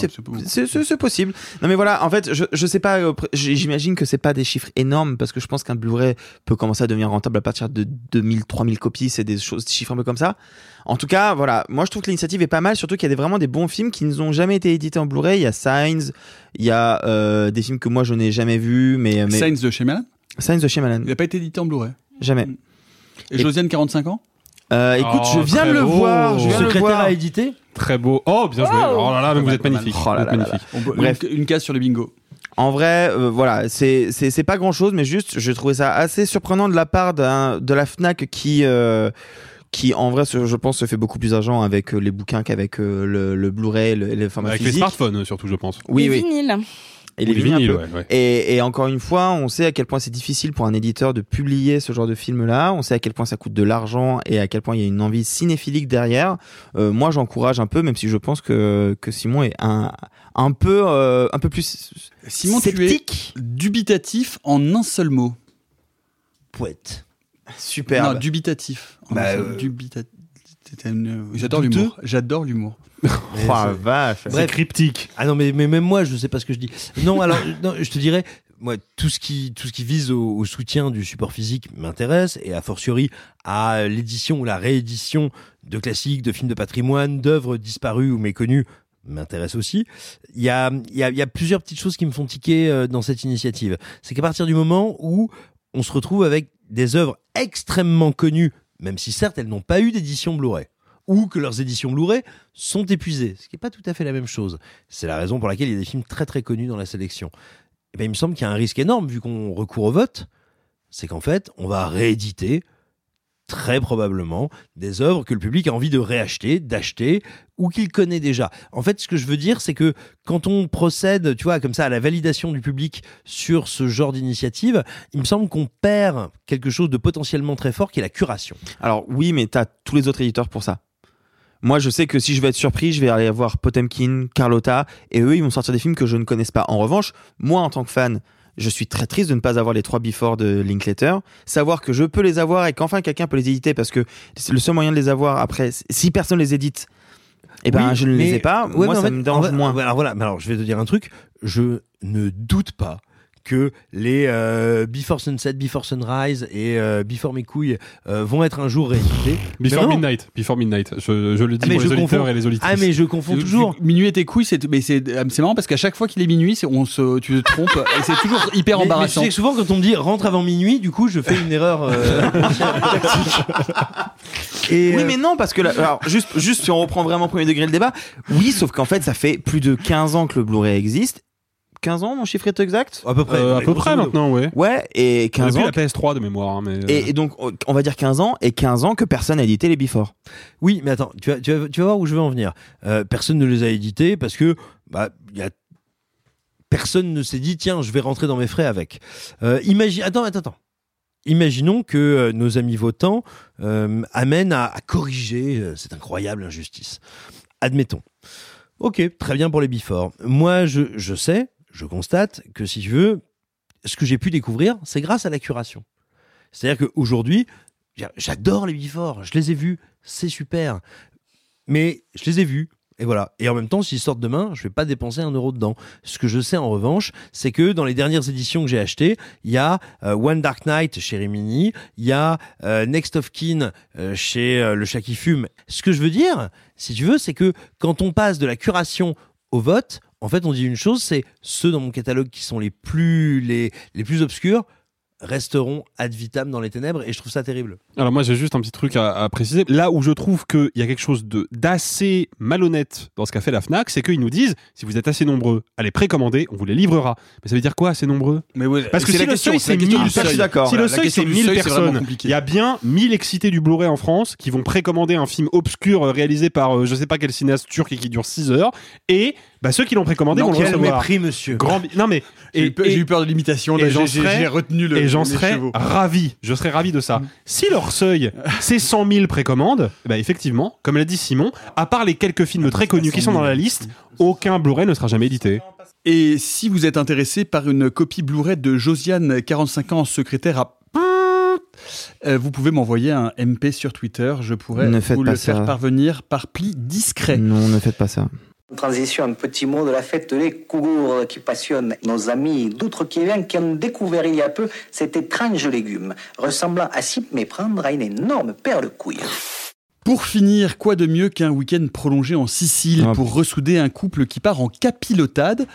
c'est possible. Non mais voilà en fait je, je sais pas euh, j'imagine que c'est pas des chiffres énormes parce que je pense qu'un Blu-ray peut commencer à devenir rentable à partir de 2000 3000 copies c'est des choses des chiffres un peu comme ça. En tout cas voilà moi je trouve que l'initiative est pas mal surtout qu'il y a des, vraiment des bons films qui n'ont jamais été édités en Blu-ray. Il y a Signs il y a euh, des films que moi je n'ai jamais vus mais, mais... Signs de Shyamalan? Signs de Shyamalan. Il n'a pas été édité en Blu-ray? jamais. Et Josiane, 45 ans? Euh, écoute, Oh, je viens de très le beau. voir. Je viens de le Secrétaire voir. à éditer Très beau. Oh, bien joué. Oh, là là, mais vous êtes magnifique. Oh là Vous êtes là là magnifique. On peut- Bref. Une, une case sur le bingo. En vrai, euh, voilà, c'est c'est c'est pas grand chose, mais juste, je trouvais ça assez surprenant de la part d'un- de la Fnac qui euh, qui en vrai, se- je pense, se fait beaucoup plus d'argent avec euh, les bouquins qu'avec euh, le, le Blu-ray, le, les formats Avec les physiques. smartphones, surtout, je pense. Oui, Les oui. vinyles. Et les les vinyles, un vinyles, peu. ouais, ouais. Et, et encore une fois, on sait à quel point c'est difficile pour un éditeur de publier ce genre de film-là. On sait à quel point ça coûte de l'argent et à quel point il y a une envie cinéphilique derrière. Euh, moi, j'encourage un peu, même si je pense que, que Simon est un, un peu, euh, un peu plus Simon, sceptique. tu es dubitatif en un seul mot. Poète. Super. Non, dubitatif. Bah, euh, dubita- c'était une- J'adore l'humour. J'adore l'humour. Oh, vache. Bref. cryptique. Ah non, mais, mais même moi, je sais pas ce que je dis. Non, alors, non, je te dirais, moi, tout ce qui, tout ce qui vise au, au soutien du support physique m'intéresse, et a fortiori à l'édition ou la réédition de classiques, de films de patrimoine, d'œuvres disparues ou méconnues m'intéresse aussi. Il y a, il y, a, y a plusieurs petites choses qui me font tiquer euh, dans cette initiative. C'est qu'à partir du moment où on se retrouve avec des œuvres extrêmement connues, même si certes elles n'ont pas eu d'édition Blu-ray, ou que leurs éditions Blu-ray sont épuisées, ce qui n'est pas tout à fait la même chose. C'est la raison pour laquelle il y a des films très très connus dans la sélection. Et ben, il me semble qu'il y a un risque énorme, vu qu'on recourt au vote, c'est qu'en fait, on va rééditer très probablement des œuvres que le public a envie de réacheter, d'acheter, ou qu'il connaît déjà. En fait, ce que je veux dire, c'est que quand on procède, tu vois, comme ça, à la validation du public sur ce genre d'initiative, il me semble qu'on perd quelque chose de potentiellement très fort, qui est la curation. Alors oui, mais t'as tous les autres éditeurs pour ça. Moi, je sais que si je vais être surpris, je vais aller voir Potemkin, Carlotta, et eux, ils vont sortir des films que je ne connaisse pas. En revanche, moi, en tant que fan, je suis très triste de ne pas avoir les trois before de Linklater. Savoir que je peux les avoir et qu'enfin quelqu'un peut les éditer parce que c'est le seul moyen de les avoir après. Si personne les édite, eh ben, Oui, je ne les ai pas. ouais, moi, ça fait, me dérange moins. Alors voilà, mais alors je vais te dire un truc. Je ne doute pas que les euh, Before Sunset, Before Sunrise et euh, Before Mes couilles euh, vont être un jour réédités. Before Mais. Midnight. Before Midnight. Je, je le dis Ah, mais pour les je auditeurs confonds. et les auditrices. Ah mais je confonds toujours. Minuit et tes couilles, c'est mais c'est euh, c'est marrant parce qu'à chaque fois qu'il est minuit, c'est- on se, tu te trompes et c'est toujours hyper Mais- mais embarrassant. tu sais que souvent quand on me dit rentre avant minuit, du coup je fais une erreur. euh, Et oui, euh, mais non, parce que là, alors, juste, juste si on reprend vraiment premier degré le débat, oui, sauf qu'en fait, ça fait plus de 15 ans que le Blu-ray existe. 15 ans, mon chiffre est exact? À peu près. Euh, à peu près maintenant, ouais. Ouais, et 15 Depuis ans. la PS3 de mémoire. hein, mais, euh, Et, et donc, on va dire 15 ans, et 15 ans que personne n'a édité les Before. Oui, mais attends, tu vas, tu vas, tu vas voir où je veux en venir. Euh, personne ne les a édités parce que bah, il y a... personne ne s'est dit tiens, je vais rentrer dans mes frais avec. Euh, imagine, attends, attends, attends. Imaginons que euh, nos amis votants euh, amènent à, à corriger euh, cette incroyable injustice. Admettons. Ok, très bien pour les before. Moi, je, je sais, je constate que si tu veux, ce que j'ai pu découvrir, c'est grâce à la curation. C'est-à-dire qu'aujourd'hui, j'a- j'adore les before, je les ai vus, c'est super. Mais je les ai vus. Et voilà. Et en même temps, s'ils sortent demain, je vais pas dépenser un euro dedans. Ce que je sais en revanche, c'est que dans les dernières éditions que j'ai achetées, il y a euh, One Dark Knight chez Rimini, il y a euh, Next of Kin euh, chez Le Chat qui fume. Ce que je veux dire, si tu veux, c'est que quand on passe de la curation au vote, en fait, on dit une chose, c'est ceux dans mon catalogue qui sont les plus les, les plus obscurs resteront ad vitam dans les ténèbres et je trouve ça terrible. Alors moi j'ai juste un petit truc à, à préciser. Là où je trouve qu'il y a quelque chose de d'assez malhonnête dans ce qu'a fait la Fnac, c'est qu'ils nous disent si vous êtes assez nombreux à les précommander, on vous les livrera. Mais ça veut dire quoi assez nombreux? Mais ouais, Parce que c'est si la le question, seuil c'est c'est la question 1000 du seuil. d'accord. si le seuil c'est du 1000 seuil, c'est vraiment personnes, il y a bien 1000 excités du Blu-ray en France qui vont précommander un film obscur euh, réalisé par euh, je sais pas quel cinéaste turc et qui dure 6 heures et bah, ceux qui l'ont précommandé vont le quel recevoir. mépris, monsieur. Grand bi- Non mais J'ai eu peur- j'ai eu peur de l'imitation, là, et j'en j'ai- j'ai- serais- j'ai retenu le- et j'en les serais chevaux. ravi. Je serais ravi de ça. Si leur seuil c'est 100 000 précommandes, bah effectivement, comme l'a dit Simon, à part les quelques films très connus qui sont dans la liste, aucun Blu-ray ne sera jamais édité. Et si vous êtes intéressé par une copie Blu-ray de Josiane, 45 ans, secrétaire à euh, vous pouvez m'envoyer un MP sur Twitter, je pourrais Ne faites vous pas le faire parvenir par pli discret. Non, ne faites pas ça. Transition, un petit mot de la fête des Cougours qui passionne nos amis d'outre-Québec qui ont découvert il y a peu cet étrange légume, ressemblant à s'y méprendre à une énorme paire de couilles. Pour finir, quoi de mieux qu'un week-end prolongé en Sicile Ah. pour ressouder un couple qui part en capilotade?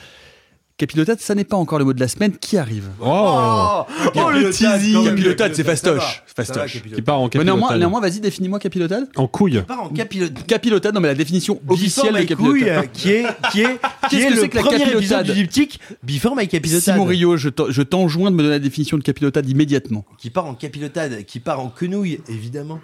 Capilotade, ça n'est pas encore le mot de la semaine qui arrive. Oh, Oh, le teasing Capilotade, c'est fastoche. Fastoche. capilotade. Qui part en Mais capilotade. néanmoins, néanmoins, vas-y, définis-moi capilotade. En couille. part en capilotade. Capilotade, non mais la définition officielle de My Couille, capilotade. euh, qui est, qui est, qui est que le c'est que la premier épisode capilotade du diptyque? Before My Capilotade. Simon Rio, je t'en- je t'enjoins de me donner la définition de capilotade immédiatement. Qui part en capilotade, qui part en quenouille, évidemment.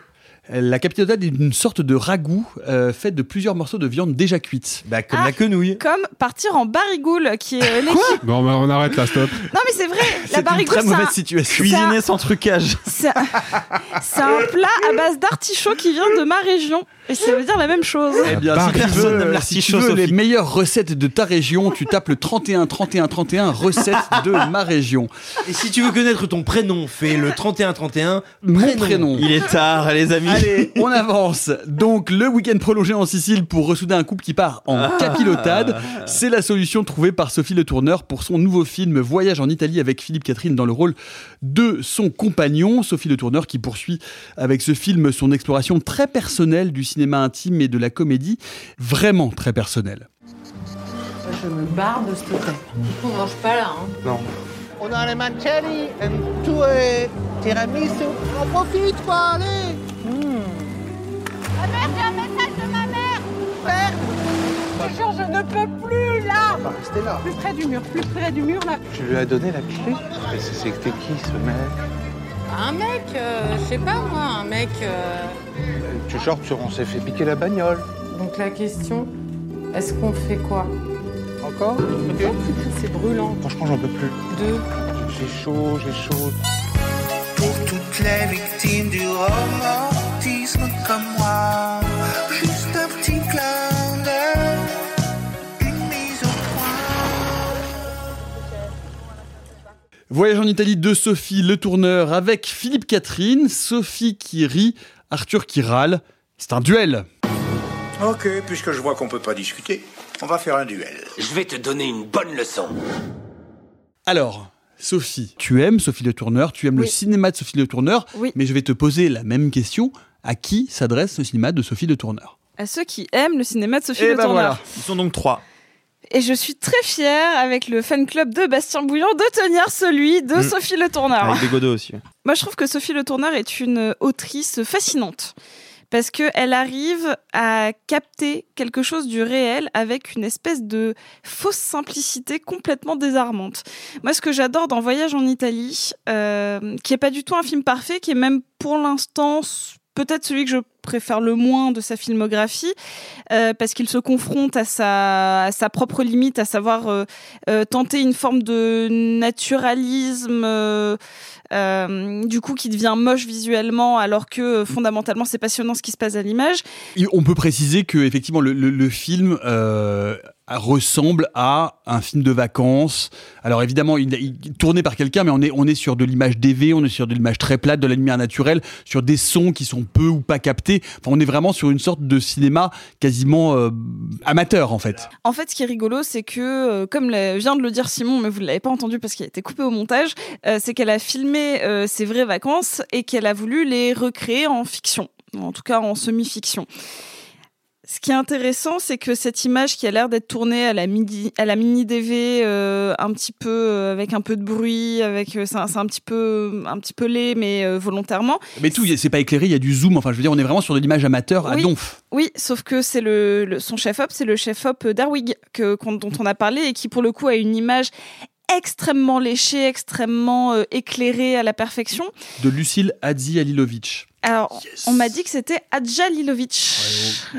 La capilotade est une sorte de ragoût euh, fait de plusieurs morceaux de viande déjà cuite. Bah, comme Ah. la quenouille. Comme partir en barigoule, qui est euh, l'équipe. Bon, bah, on arrête là, stop. Non, mais c'est vrai, C'est la une barigoule, très c'est un, mauvaise situation. Un- Cuisiner sans trucage. c'est un- plat à base d'artichaut qui vient de ma région. Et ça veut dire la même chose. Eh bien, si tu Personne veux, n'aime si tu l'artichaut, veux les meilleures recettes de ta région, tu tapes le 31 31 31 recettes de ma région. Et si tu veux connaître ton prénom, fais le 31-31. Mon prénom. Il est tard, les amis. Allez, on avance. Donc, le week-end prolongé en Sicile pour ressouder un couple qui part en capilotade, c'est la solution trouvée par Sophie Le Tourneur pour son nouveau film Voyage en Italie avec Philippe Catherine dans le rôle de son compagnon. Sophie Le Tourneur qui poursuit avec ce film son exploration très personnelle du cinéma intime et de la comédie, vraiment très personnelle. Je me barre de ce hôtel. On mange pas là, hein. Non. On a les mancelli et tout est tiramisu. On profite, quoi, allez Ma mère, j'ai un message de ma mère Père Je te jure, je ne peux plus là On va rester là. Plus près du mur, plus près du mur là. Tu lui as donné la clé Mais c'est- C'était qui ce mec Un mec, euh, je sais pas moi, un mec. euh, Tu genre, tu- on s'est fait piquer la bagnole. Donc la question, est-ce qu'on fait quoi? Encore putain, c'est brûlant. Franchement, j'en peux plus. Deux. J'ai chaud, j'ai chaud. Pour toutes les victimes du romantisme comme moi, juste un petit clin d'œil, une mise au point. Voyage en Italie de Sophie Le Tourneur avec Philippe Catherine, Sophie qui rit, Arthur qui râle. C'est un duel. Ok, puisque je vois qu'on peut pas discuter, on va faire un duel. Je vais te donner une bonne leçon. Alors, Sophie, tu aimes Sophie Le Tourneur, tu aimes le cinéma de Sophie Le Tourneur, Oui. mais je vais te poser la même question. À qui s'adresse le cinéma de Sophie Le Tourneur? À ceux qui aiment le cinéma de Sophie Eh Le ben Tourneur. voilà. Ils sont donc trois. Et je suis très fière, avec le fan club de Bastien Bouillon, de tenir celui de Mm. Sophie Le Tourneur. Avec des aussi. Moi, je trouve que Sophie Le Tourneur est une autrice fascinante. Parce qu'elle arrive à capter quelque chose du réel avec une espèce de fausse simplicité complètement désarmante. Moi, ce que j'adore dans Voyage en Italie, euh, qui est pas du tout un film parfait, qui est même pour l'instant peut-être celui que je préfère le moins de sa filmographie, euh, parce qu'il se confronte à sa, à sa propre limite, à savoir euh, euh, tenter une forme de naturalisme, euh, euh, du coup qui devient moche visuellement, alors que fondamentalement c'est passionnant ce qui se passe à l'image. On peut préciser que effectivement le, le- le film ressemble à un film de vacances. Alors évidemment, il, il tourné par quelqu'un, mais on est on est sur de l'image DV, on est sur de l'image très plate, de la lumière naturelle, sur des sons qui sont peu ou pas captés. Enfin, on est vraiment sur une sorte de cinéma quasiment euh, amateur en fait. En fait, ce qui est rigolo, c'est que, euh, comme vient de le dire Simon, mais vous ne l'avez pas entendu parce qu'il a été coupé au montage, euh, c'est qu'elle a filmé ses vraies vacances et qu'elle a voulu les recréer en fiction, en tout cas en semi-fiction. Ce qui est intéressant, c'est que cette image qui a l'air d'être tournée à la à la mini DV, euh, un petit peu euh, avec un peu de bruit, avec euh, c'est un, petit peu un petit peu laid, mais euh, volontairement. Mais tout, c'est pas éclairé, il y a du zoom. Enfin, je veux dire, on est vraiment sur de l'image amateur à Oui. donf. Oui, sauf que c'est le, le- son chef-op, c'est le chef-op d'Arwig que, dont on a parlé et qui pour le coup a une image extrêmement léchée, extrêmement euh, éclairée à la perfection. De Lucille Hadzi Alilovic. Alors, on m'a dit que c'était Adja Lilovic.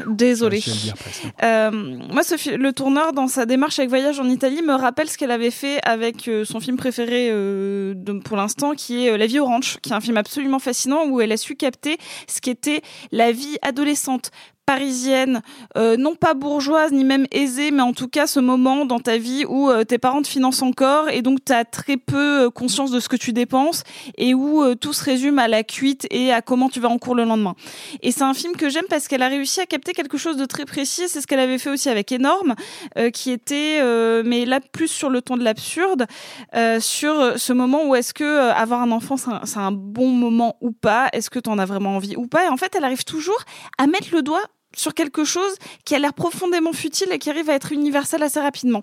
Désolée. Dire presque. Euh, moi, le tourneur, dans sa démarche avec Voyage en Italie, me rappelle ce qu'elle avait fait avec euh, son film préféré euh, de- pour l'instant, qui est La vie au ranch, qui est un film absolument fascinant où elle a su capter ce qu'était la vie adolescente parisienne, euh, non pas bourgeoise ni même aisée, mais en tout cas ce moment dans ta vie où euh, tes parents te financent encore et donc tu as très peu conscience de ce que tu dépenses et où euh, tout se résume à la cuite et à comment tu vas en cours le lendemain. Et c'est un film que j'aime parce qu'elle a réussi à capter quelque chose de très précis, c'est ce qu'elle avait fait aussi avec Énorme, euh, qui était, euh, mais là plus sur le ton de l'absurde, euh, sur ce moment où est-ce que avoir un enfant c'est un, bon moment ou pas, est-ce que tu en as vraiment envie ou pas, et en fait elle arrive toujours à mettre le doigt sur quelque chose qui a l'air profondément futile et qui arrive à être universel assez rapidement.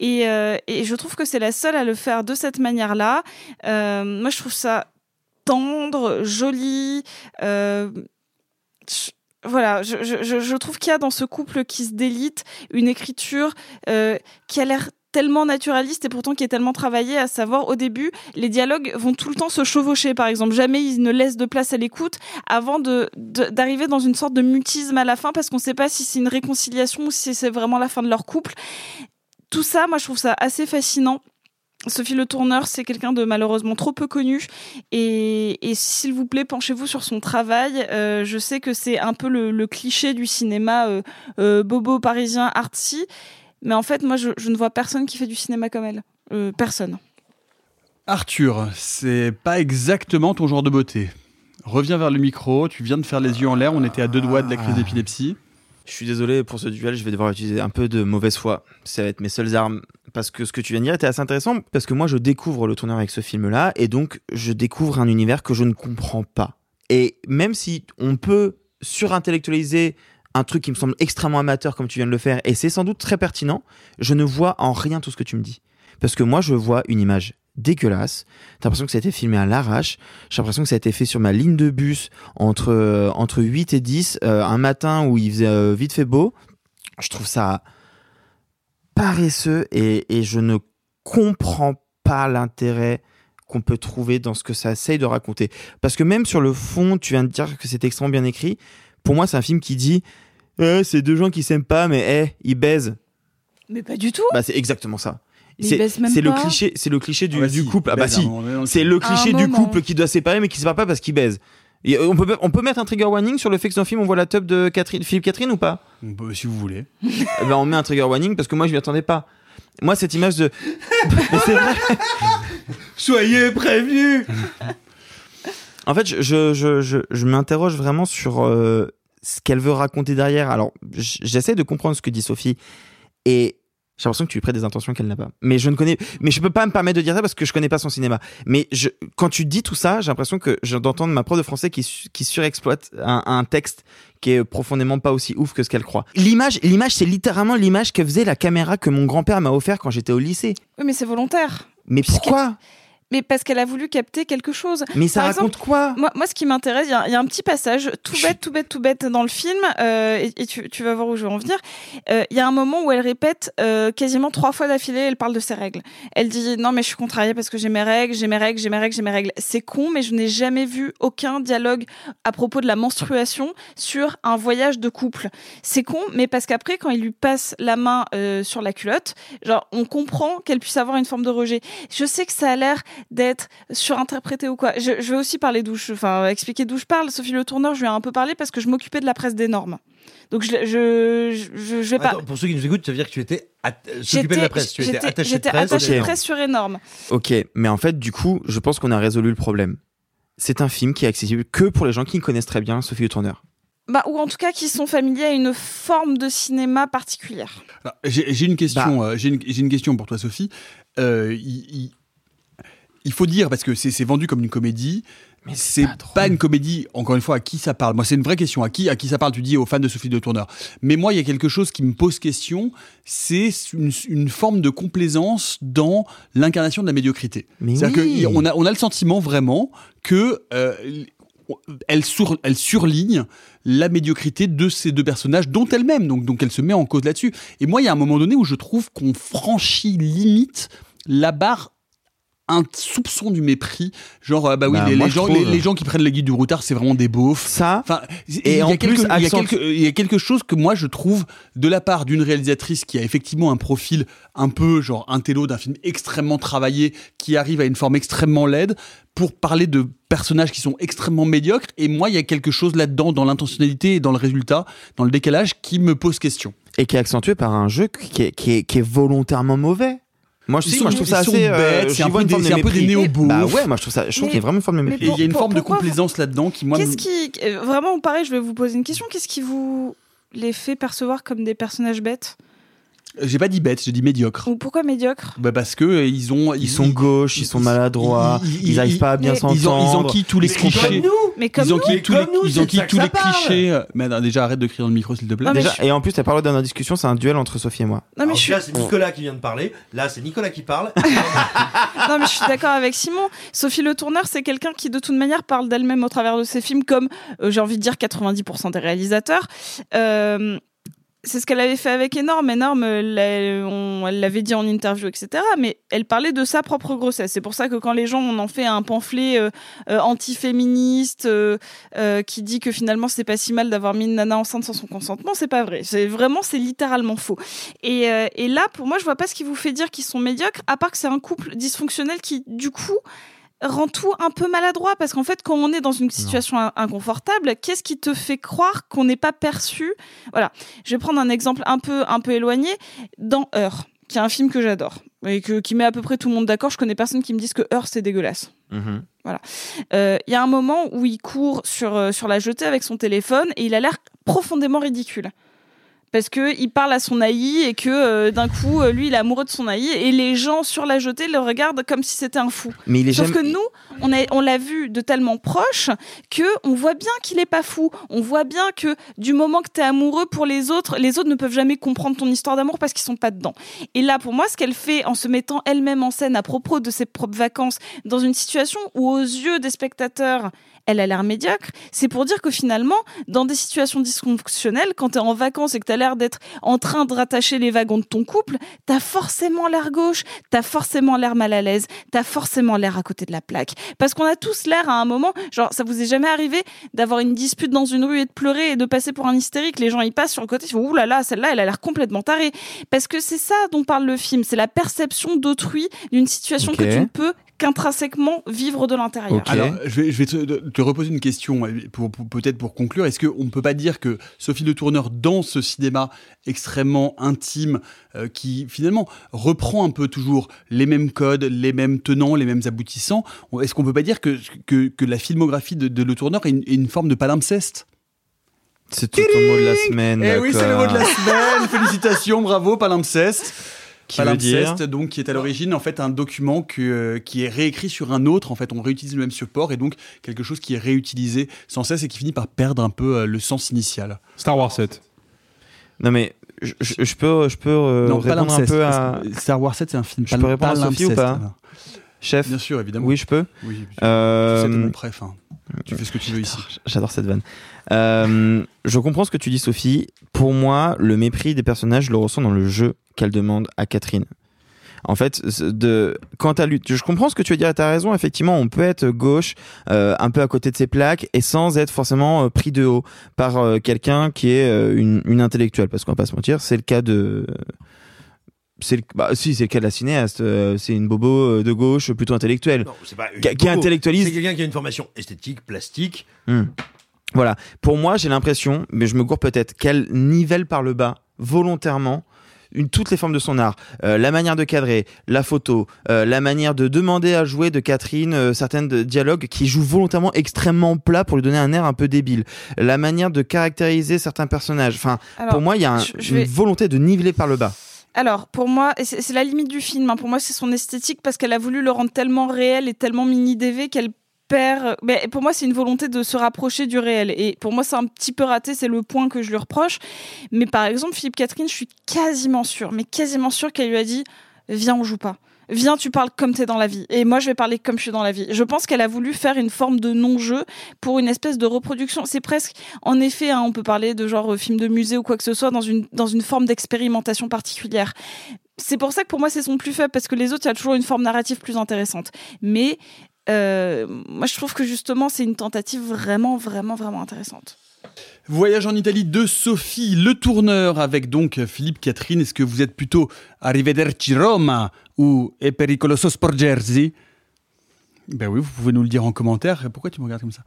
Et, je trouve que c'est la seule à le faire de cette manière-là. Moi, je trouve ça tendre, joli. euh, voilà, je, trouve qu'il y a dans ce couple qui se délite une écriture euh, qui a l'air tellement naturaliste et pourtant qui est tellement travaillée, à savoir au début, les dialogues vont tout le temps se chevaucher, par exemple. Jamais ils ne laissent de place à l'écoute avant d'arriver dans une sorte de mutisme à la fin parce qu'on ne sait pas si c'est une réconciliation ou si c'est vraiment la fin de leur couple. Tout ça, moi, je trouve ça assez fascinant. Sophie Le Tourneur, c'est quelqu'un de malheureusement trop peu connu. Et, et s'il vous plaît, penchez-vous sur son travail. Euh, je sais que c'est un peu le, le cliché du cinéma euh, euh, bobo parisien artsy. Mais en fait, moi, je, je ne vois personne qui fait du cinéma comme elle. Euh, personne. Arthur, c'est pas exactement ton genre de beauté. Reviens vers le micro, tu viens de faire les yeux en l'air, on était à deux doigts de la crise d'épilepsie. Je suis désolé pour ce duel, je vais devoir utiliser un peu de mauvaise foi. Ça va être mes seules armes. Parce que ce que tu viens de dire était assez intéressant, parce que moi je découvre le tourneur avec ce film-là, et donc je découvre un univers que je ne comprends pas. Et même si on peut surintellectualiser un truc qui me semble extrêmement amateur comme tu viens de le faire, et c'est sans doute très pertinent, je ne vois en rien tout ce que tu me dis. Parce que moi je vois une image dégueulasse. T'as l'impression que ça a été filmé à l'arrache. J'ai l'impression que ça a été fait sur ma ligne de bus entre, euh, entre 8 et 10, euh, un matin où il faisait euh, vite fait beau. Je trouve ça paresseux et, et je ne comprends pas l'intérêt qu'on peut trouver dans ce que ça essaye de raconter. Parce que même sur le fond, tu viens de dire que c'est extrêmement bien écrit. Pour moi, c'est un film qui dit Eh, c'est deux gens qui s'aiment pas, mais eh, ils baisent. Mais pas du tout. Bah, c'est exactement ça. C'est le cliché, c'est le cliché du, Ah bah du si, couple. Ah bah si, c'est le cliché du couple qui doit se séparer mais qui se sépare pas parce qu'il baise. Et euh, on peut on peut mettre un trigger warning sur le fait que dans le film on voit la tub de Catherine, Philippe Catherine ou pas? Bah, si vous voulez. Eh ben on met un trigger warning parce que moi je m'y attendais pas. Moi cette image de. Soyez prévenus. En fait, je, je, je, je, je m'interroge vraiment sur euh, ce qu'elle veut raconter derrière. Alors, j'essaie de comprendre ce que dit Sophie. Et J'ai l'impression que tu lui prêtes des intentions qu'elle n'a pas. Mais je ne connais, mais je peux pas me permettre de dire ça parce que je connais pas son cinéma. Mais je, quand tu dis tout ça, j'ai l'impression que je d'entendre ma prof de français qui, su- qui surexploite un, un texte qui est profondément pas aussi ouf que ce qu'elle croit. L'image, l'image, c'est littéralement l'image que faisait la caméra que mon grand-père m'a offert quand j'étais au lycée. Oui, mais c'est volontaire. Mais pourquoi? Mais parce qu'elle a voulu capter quelque chose. Mais ça Par raconte exemple, quoi? moi, moi, ce qui m'intéresse, il y, a- il y a un petit passage tout bête, tout bête, tout bête dans le film, euh, et, et tu, tu vas voir où je vais en venir. Euh, Il y a un moment où elle répète euh, quasiment trois fois d'affilée, elle parle de ses règles. Elle dit non mais je suis contrariée parce que j'ai mes règles, j'ai mes règles, j'ai mes règles, j'ai mes règles. C'est con, mais je n'ai jamais vu aucun dialogue à propos de la menstruation sur un voyage de couple. C'est con, mais parce qu'après quand il lui passe la main sur la culotte, genre on comprend qu'elle puisse avoir une forme de rejet. Je sais que ça a l'air d'être surinterprété ou quoi. Je, je vais aussi parler d'où je, enfin expliquer d'où je parle. Sophie Le Tourneur, je lui ai un peu parlé parce que je m'occupais de la presse des normes. Donc je, je, je, je vais pas. Attends, pour ceux qui nous écoutent, ça veut dire que tu étais at- s'occuper de la presse. Tu étais j'étais- attaché de j'étais presse. de presse sur énorme. Ok, mais en fait, du coup, je pense qu'on a résolu le problème. C'est un film qui est accessible que pour les gens qui connaissent très bien Sophie Le Tourneur. Bah, ou en tout cas qui sont familiers à une forme de cinéma particulière. J'ai une Bah. question. euh, J'ai une, question pour toi, Sophie. Euh, il faut dire parce que c'est vendu comme une comédie. Mais c'est pas, une comédie. Encore une fois, à qui ça parle? Moi, c'est une vraie question. À qui, à qui ça parle Tu dis aux fans de Sophie de Tourneur. Mais moi, il y a quelque chose qui me pose question. C'est une, une forme de complaisance dans l'incarnation de la médiocrité. C'est-à-dire oui. qu'on a, on a le sentiment vraiment que euh, elle, sur, elle surligne la médiocrité de ces deux personnages, dont elle-même. Donc, donc elle se met en cause là-dessus. Et moi, il y a un moment donné où je trouve qu'on franchit limite la barre un soupçon du mépris genre euh, bah oui Bah, les, gens trouve. les, les gens qui prennent le guide du routard c'est vraiment des beaufs ça enfin et il y a en quelque- plus, il y a accent- quelque- il y a quelque chose que moi je trouve de la part d'une réalisatrice qui a effectivement un profil un peu genre un télo d'un film extrêmement travaillé qui arrive à une forme extrêmement laide pour parler de personnages qui sont extrêmement médiocres et moi il y a quelque chose là-dedans dans l'intentionnalité et dans le résultat dans le décalage qui me pose question Et qui est accentué par un jeu qui est, qui est, qui est volontairement mauvais. Moi, je, Ils sais, sont- moi, je trouve ça assez. euh, bêtes, j'y c'est un peu des- un peu des mépris. néo-beaufs. Bah ouais, moi je trouve ça. Je trouve qu'il y a vraiment une forme de mais mépris. et il y a une forme de complaisance là-dedans qui moi me- Qu'est-ce qui euh, vraiment pareil Je vais vous poser une question. Qu'est-ce qui vous les fait percevoir comme des personnages bêtes? J'ai pas dit bête j'ai dit médiocre ou pourquoi médiocres bah parce que euh, ils ont Ils sont gauches, ils sont maladroits, ils n'arrivent pas à bien s'entendre. ils, ont, ils enquillent tous les Mais clichés. comme nous Mais comme ils enquillent nous. tous les, ils clichés. Mais attends, déjà, arrête de crier dans le micro, s'il te plaît. Non, mais Déjà, je- et en plus, t'as parlé dans notre discussion, c'est un duel entre Sophie et moi. Non mais Alors, je suis Là, c'est Nicolas qui vient de parler. Là, c'est Nicolas qui parle. non mais je suis d'accord avec Simon. Sophie Le Tourneur, c'est quelqu'un qui de toute manière parle d'elle-même au travers de ses films, comme euh, j'ai envie de dire 90% des réalisateurs. Euh, c'est ce qu'elle avait fait avec Énorme. Énorme, elle l'avait dit en interview, etc. Mais elle parlait de sa propre grossesse. C'est pour ça que quand les gens on en fait un pamphlet euh, euh, anti-féministe euh, euh, qui dit que finalement c'est pas si mal d'avoir mis une nana enceinte sans son consentement, c'est pas vrai. C'est vraiment, c'est littéralement faux. Et, euh, et là, pour moi, je vois pas ce qui vous fait dire qu'ils sont médiocres, à part que c'est un couple dysfonctionnel qui, du coup, rend tout un peu maladroit parce qu'en fait quand on est dans une situation in- inconfortable qu'est-ce qui te fait croire qu'on n'est pas perçu? Voilà. Je vais prendre un exemple un peu un peu éloigné. Dans Heure qui est un film que j'adore et que, qui met à peu près tout le monde d'accord je connais personne qui me dise que Heure c'est dégueulasse. Voilà. Euh, Il y a un moment où il court sur, euh, sur la jetée avec son téléphone et il a l'air profondément ridicule. Parce que il parle à son haï et que euh, d'un coup, euh, lui, il est amoureux de son haï et les gens sur la jetée le regardent comme si c'était un fou. Mais il est Sauf jamais- que nous, on a- on l'a vu de tellement proche que on voit bien qu'il est pas fou. On voit bien que du moment que tu es amoureux pour les autres, les autres ne peuvent jamais comprendre ton histoire d'amour parce qu'ils sont pas dedans. Et là, pour moi, ce qu'elle fait en se mettant elle-même en scène à propos de ses propres vacances dans une situation où aux yeux des spectateurs, elle a l'air médiocre, c'est pour dire que finalement, dans des situations dysfonctionnelles, quand tu es en vacances et que tu as l'air d'être en train de rattacher les wagons de ton couple, tu as forcément l'air gauche, tu as forcément l'air mal à l'aise, tu as forcément l'air à côté de la plaque. Parce qu'on a tous l'air à un moment, genre ça vous est jamais arrivé d'avoir une dispute dans une rue et de pleurer et de passer pour un hystérique, les gens y passent sur le côté, ils font ouh là là, celle-là elle a l'air complètement tarée. Parce que c'est ça dont parle le film, c'est la perception d'autrui d'une situation que tu ne peux qu'intrinsèquement vivre de l'intérieur. Alors, je vais, je vais te, te reposer une question, pour, pour- peut-être pour conclure. Est-ce qu'on ne peut pas dire que Sophie Le Tourneur, dans ce cinéma extrêmement intime, euh, qui finalement reprend un peu toujours les mêmes codes, les mêmes tenants, les mêmes aboutissants, est-ce qu'on ne peut pas dire que, que, que la filmographie de, de Le Tourneur est une, est une forme de palimpseste? C'est tout ton mot de la semaine. Eh oui, c'est le mot de la semaine. Félicitations, bravo, palimpseste. Qui veut dire Palimpseste, donc qui est à l'origine en fait un document que, euh, qui est réécrit sur un autre. En fait, on réutilise le même support et donc quelque chose qui est réutilisé sans cesse et qui finit par perdre un peu euh, le sens initial. Star Wars 7. Non mais je, je- je peux, je peux euh, Non, répondre un peu à. Star Wars 7, c'est un film. Je peux répondre à Sophie ou Palimpseste, pas. Chef Bien sûr, évidemment. Oui, je peux. Oui, Euh, c'est mon préf. hein. Tu fais ce que tu veux ici. J'adore cette vanne. Euh, je comprends ce que tu dis, Sophie. Pour moi, le mépris des personnages, je le ressens dans le jeu qu'elle demande à Catherine. En fait, de quand t'as lu, je comprends ce que tu veux dire. T'as raison. Effectivement, on peut être gauche, euh, un peu à côté de ses plaques, et sans être forcément euh, pris de haut par quelqu'un qui est une, intellectuelle. Parce qu'on va pas se mentir, c'est le cas de. C'est le, bah, si, c'est le cas de la cinéaste. euh, c'est une bobo euh, de gauche, plutôt intellectuelle, C'est pas une qui, qui bobo. intellectualise C'est quelqu'un qui a une formation esthétique, plastique. Hmm. Voilà. Pour moi, j'ai l'impression, mais je me gourre peut-être, qu'elle nivelle par le bas, volontairement, une, toutes les formes de son art. Euh, la manière de cadrer, la photo, euh, la manière de demander à jouer de Catherine euh, certaines de- dialogues qui jouent volontairement extrêmement plat pour lui donner un air un peu débile. La manière de caractériser certains personnages. Enfin, Alors, pour moi, il y a un- je- je une vais- volonté de niveler par le bas. Alors, pour moi, c'est la limite du film. hein. Pour moi, c'est son esthétique parce qu'elle a voulu le rendre tellement réel et tellement mini-DV qu'elle perd. Mais pour moi, c'est une volonté de se rapprocher du réel. Et pour moi, c'est un petit peu raté. C'est le point que je lui reproche. Mais par exemple, Philippe Catherine, je suis quasiment sûre, mais quasiment sûre qu'elle lui a dit Viens, on joue pas. Viens, tu parles comme t'es dans la vie. Et moi, je vais parler comme je suis dans la vie. Je pense qu'elle a voulu faire une forme de non-jeu pour une espèce de reproduction. C'est presque, en effet, hein, on peut parler de genre euh, film de musée ou quoi que ce soit dans une, dans une forme d'expérimentation particulière. C'est pour ça que pour moi, c'est son plus faible parce que les autres, il y a toujours une forme narrative plus intéressante. Mais euh, moi, je trouve que justement, c'est une tentative vraiment, vraiment, vraiment intéressante. Voyage en Italie de Sophie Le Tourneur avec donc Philippe Catherine. Est-ce que vous êtes plutôt Arrivederci Roma ou E pericoloso sporgersi? Ben oui, vous pouvez nous le dire en commentaire. Pourquoi tu me regardes comme ça?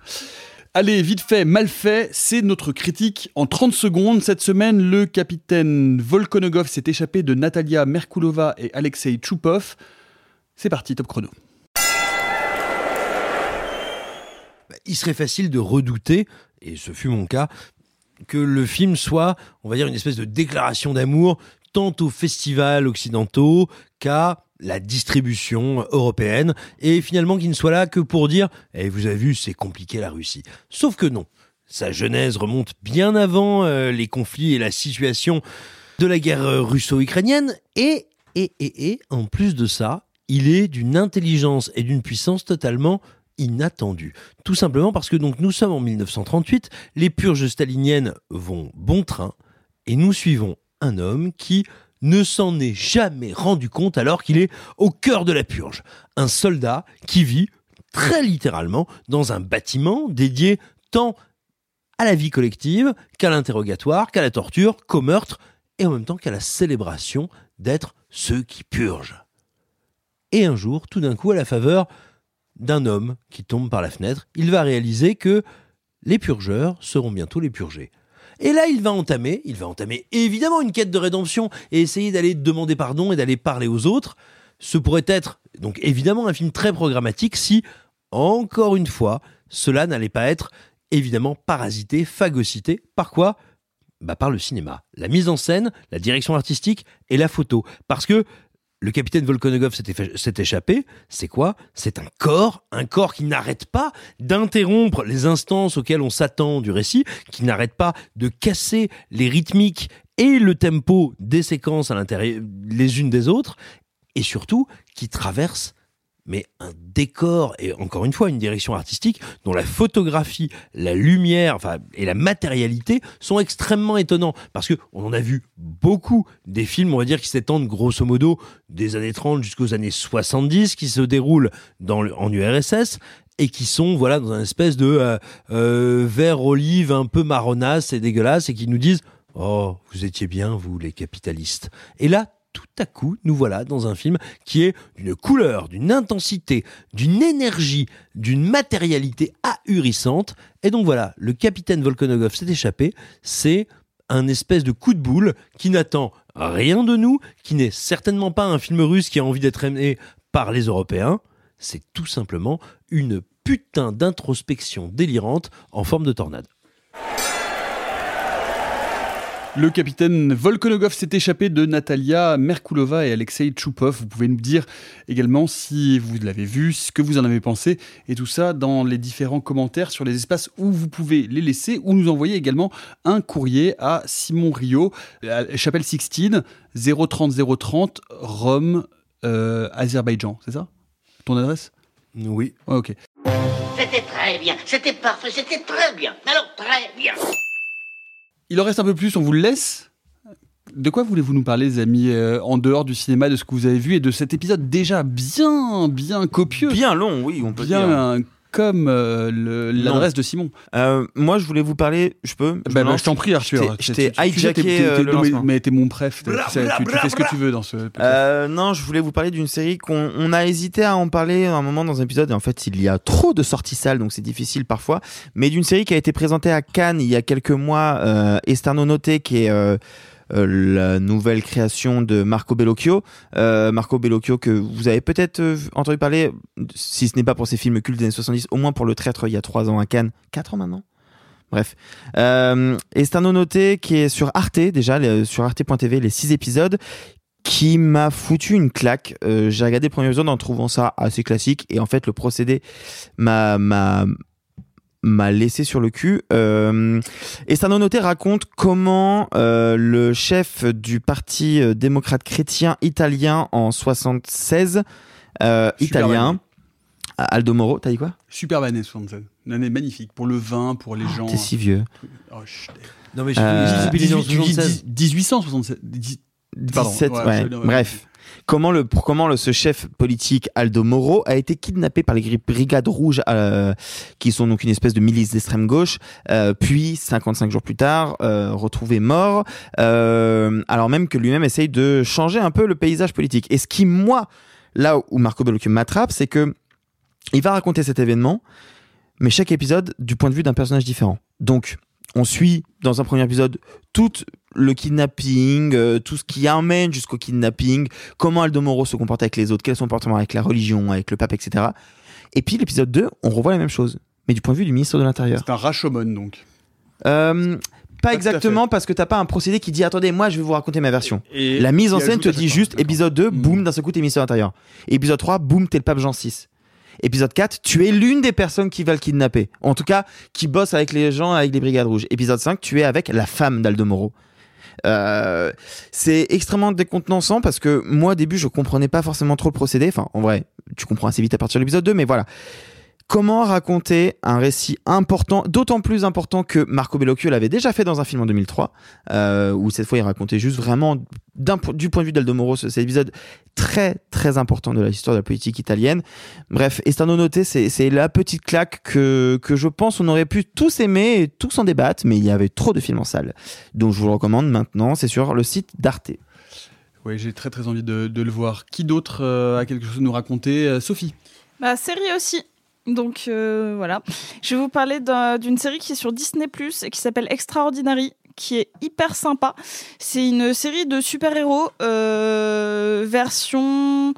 Allez, vite fait, mal fait, c'est notre critique en 30 secondes. Cette semaine, le capitaine Volkonogov s'est échappé de Natalia Merkulova et Alexei Tchoupov. C'est parti, top chrono. il serait facile de redouter, et ce fut mon cas, que le film soit, on va dire, une espèce de déclaration d'amour tant aux festivals occidentaux qu'à la distribution européenne, et finalement qu'il ne soit là que pour dire Eh, vous avez vu, c'est compliqué la Russie. Sauf que non. Sa genèse remonte bien avant euh, les conflits et la situation de la guerre euh, russo-ukrainienne, et, et, et, et, en plus de ça, il est d'une intelligence et d'une puissance totalement inattendue. Tout simplement parce que donc nous sommes en 1938, les purges staliniennes vont bon train, et nous suivons un homme qui ne s'en est jamais rendu compte alors qu'il est au cœur de la purge. Un soldat qui vit très littéralement dans un bâtiment dédié tant à la vie collective qu'à l'interrogatoire, qu'à la torture, qu'au meurtre, et en même temps qu'à la célébration d'être ceux qui purgent. Et un jour, tout d'un coup, à la faveur d'un homme qui tombe par la fenêtre, il va réaliser que les purgeurs seront bientôt les purgés. Et là, il va entamer, il va entamer évidemment une quête de rédemption et essayer d'aller demander pardon et d'aller parler aux autres. Ce pourrait être donc évidemment un film très programmatique si, encore une fois, cela n'allait pas être évidemment parasité, phagocyté. Par quoi? Bah Par le cinéma. La mise en scène, la direction artistique et la photo. Parce que le capitaine Volkonogov s'est échappé. C'est quoi? C'est un corps, un corps qui n'arrête pas d'interrompre les instances auxquelles on s'attend du récit, qui n'arrête pas de casser les rythmiques et le tempo des séquences à l'intérieur les unes des autres, et surtout qui traverse mais un décor et encore une fois une direction artistique dont la photographie, la lumière, enfin et la matérialité sont extrêmement étonnants. Parce que on en a vu beaucoup des films, on va dire qui s'étendent grosso modo des années 30 jusqu'aux années 70 qui se déroulent dans le- en URSS et qui sont voilà dans un espèce de euh, euh, vert olive un peu marronasse et dégueulasse et qui nous disent oh vous étiez bien vous les capitalistes et là tout à coup, nous voilà dans un film qui est d'une couleur, d'une intensité, d'une énergie, d'une matérialité ahurissante. Et donc voilà, le capitaine Volkonogov s'est échappé. C'est un espèce de coup de boule qui n'attend rien de nous, qui n'est certainement pas un film russe qui a envie d'être aimé par les Européens. C'est tout simplement une putain d'introspection délirante en forme de tornade. Le capitaine Volkonogov s'est échappé de Natalia Merkulova et Alexei Tchoupov. Vous pouvez nous dire également si vous l'avez vu, ce que vous en avez pensé, et tout ça dans les différents commentaires sur les espaces où vous pouvez les laisser, ou nous envoyer également un courrier à Simon Rio, à Chapelle Sixtine, 030 030, Rome, euh, Azerbaïdjan. C'est ça? Ton adresse? Oui. ok. C'était très bien, c'était parfait, c'était très bien. Alors très bien. Il en reste un peu plus, on vous le laisse. De quoi voulez-vous nous parler, les amis, euh, en dehors du cinéma, de ce que vous avez vu et de cet épisode déjà bien, bien copieux Bien long, oui, on peut bien dire. Comme euh, l'adresse de Simon. Euh, moi, je voulais vous parler. Je peux Bah, me bah, lance je t'en prie, Arthur. Je t'ai- Je hijacké mais- t'es mon préf. tu sais, tu, tu fais ce que tu veux dans ce. Euh, non, je voulais vous parler d'une série qu'on on a hésité à en parler à un moment dans un épisode. Et en fait, il y a trop de sorties salles, donc c'est difficile parfois. Mais d'une série qui a été présentée à Cannes il y a quelques mois, euh, Esterno Noté, qui est la nouvelle création de Marco Bellocchio. Euh, Marco Bellocchio que vous avez peut-être euh, entendu parler, si ce n'est pas pour ses films cultes des années 70, au moins pour le traître il y a trois ans à Cannes. Quatre ans maintenant Bref. Euh, et c'est un noté qui est sur Arte, déjà, sur arte.tv, les six épisodes, qui m'a foutu une claque. Euh, J'ai regardé le premier épisode en trouvant ça assez classique, et en fait, le procédé m'a m'a laissé sur le cul. Euh, et Stano Noté raconte comment euh, le chef du parti euh, démocrate chrétien italien en 76, euh, italien, Aldo Moro, t'as dit quoi? Superbe année 76. Une année magnifique pour le vin, pour les gens. T'es si vieux. Oh. Non, mais je suis Dix- en tu dis 76. 1876. Dix- Pardon, 17, ouais, ouais. Bref. Comment le comment ce chef politique Aldo Moro a été kidnappé par les brigades rouges euh, qui sont donc une espèce de milice d'extrême gauche euh, puis 55 jours plus tard euh, retrouvé mort. Alors même que lui-même essaye de changer un peu le paysage politique. Et ce qui moi là où Marco Bellocchio m'attrape c'est que il va raconter cet événement mais chaque épisode du point de vue d'un personnage différent. Donc on suit dans un premier épisode tout le kidnapping, euh, tout ce qui amène jusqu'au kidnapping, comment Aldo Moro se comporte avec les autres, quel est son comportement avec la religion, avec le pape, etc. Et puis l'épisode 2, on revoit la même chose, mais du point de vue du ministre de l'Intérieur. C'est un Rashomon donc. Euh, pas exactement parce que t'as pas un procédé qui dit attendez moi je vais vous raconter ma version. Et la mise en scène te dit fois, juste épisode 2 boum d'un seul coup t'es ministre de l'Intérieur. Épisode 3 boum t'es le pape Jean VI. Épisode 4, tu es l'une des personnes qui va le kidnapper. En tout cas, qui bosse avec les gens, avec les brigades rouges. Épisode 5, tu es avec la femme d'Aldo Moro. Euh, c'est extrêmement décontenançant parce que moi au début je comprenais pas forcément trop le procédé. Enfin en vrai tu comprends assez vite à partir de l'épisode 2 mais voilà. Comment raconter un récit important, d'autant plus important que Marco Bellocchio l'avait déjà fait dans un film en 2003, euh, où cette fois il racontait juste vraiment du point de vue d'Aldo Moro, ce- cet épisode très très important de l'histoire de la politique italienne. Bref, Estano Noté, c'est c'est la petite claque que, que je pense on aurait pu tous aimer et tous en débattre, mais il y avait trop de films en salle. Donc je vous le recommande maintenant, c'est sur le site d'Arte. Oui, j'ai très très envie de, de le voir. Qui d'autre euh, a quelque chose à nous raconter? Euh, Sophie Bah, série aussi. Donc euh, voilà. Je vais vous parler d'un- d'une série qui est sur Disney Plus et qui s'appelle Extraordinary qui est hyper sympa. C'est une série de super-héros euh, version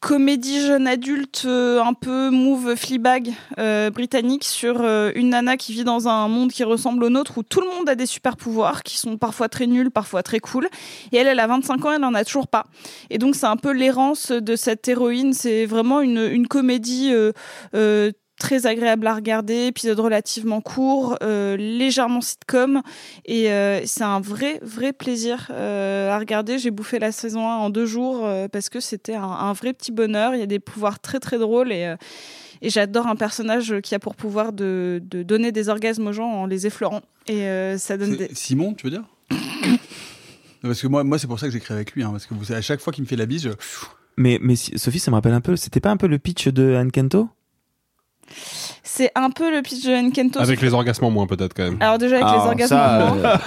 comédie jeune adulte euh, un peu move Fleabag euh, britannique sur euh, une nana qui vit dans un monde qui ressemble au nôtre où tout le monde a des super pouvoirs qui sont parfois très nuls, parfois très cool et elle elle a 25 ans, elle en a toujours pas. Et donc c'est un peu l'errance de cette héroïne, c'est vraiment une, une comédie euh, très agréable à regarder, épisode relativement court, euh, légèrement sitcom, et euh, c'est un vrai, vrai plaisir euh, à regarder. J'ai bouffé la saison 1 en deux jours euh, parce que c'était un, un vrai petit bonheur. Il y a des pouvoirs très, très drôles et, euh, et j'adore un personnage qui a pour pouvoir de, de donner des orgasmes aux gens en les effleurant. Et euh, ça donne des... Simon, tu veux dire? Parce que moi, moi c'est pour ça que j'écris avec lui, hein, parce que vous savez, à chaque fois qu'il me fait la bise, je- Mais, mais si- Sophie, ça me rappelle un peu, c'était pas un peu le pitch de Anne Kento? C'est un peu le pitch de Enkento. Avec les orgasmes en moins, peut-être, quand même. Alors déjà avec Ah, les alors orgasmes ça, en moins.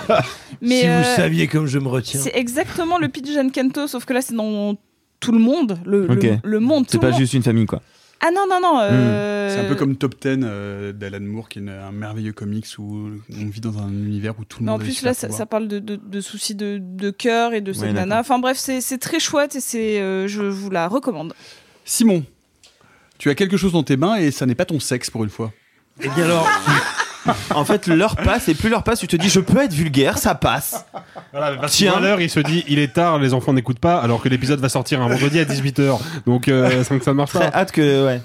Mais si euh, vous saviez comme je me retiens. C'est exactement le pitch de Kento, sauf que là c'est dans tout le monde, le, le- monde. C'est pas monde. juste une famille, quoi. Ah non non non. euh, c'est un peu comme Top 10 euh, d'Alan Moore, qui est une- un merveilleux comics où on vit dans un univers où tout le Mais en monde a des plus là ça, ça parle de, de, de soucis de, de cœur et de cette Ouais, nana. Enfin bref c'est c'est très chouette et c'est euh, je vous la recommande. Simon, tu as quelque chose dans tes mains et ça n'est pas ton sexe pour une fois. Et bien alors, en fait, l'heure passe et plus l'heure passe, tu te dis je peux être vulgaire, ça passe. Voilà, parce Tiens. l'heure, il se dit il est tard, les enfants n'écoutent pas, alors que l'épisode va sortir un vendredi à 18h. Donc euh, ça, ça ne marche Très pas. hâte que ouais.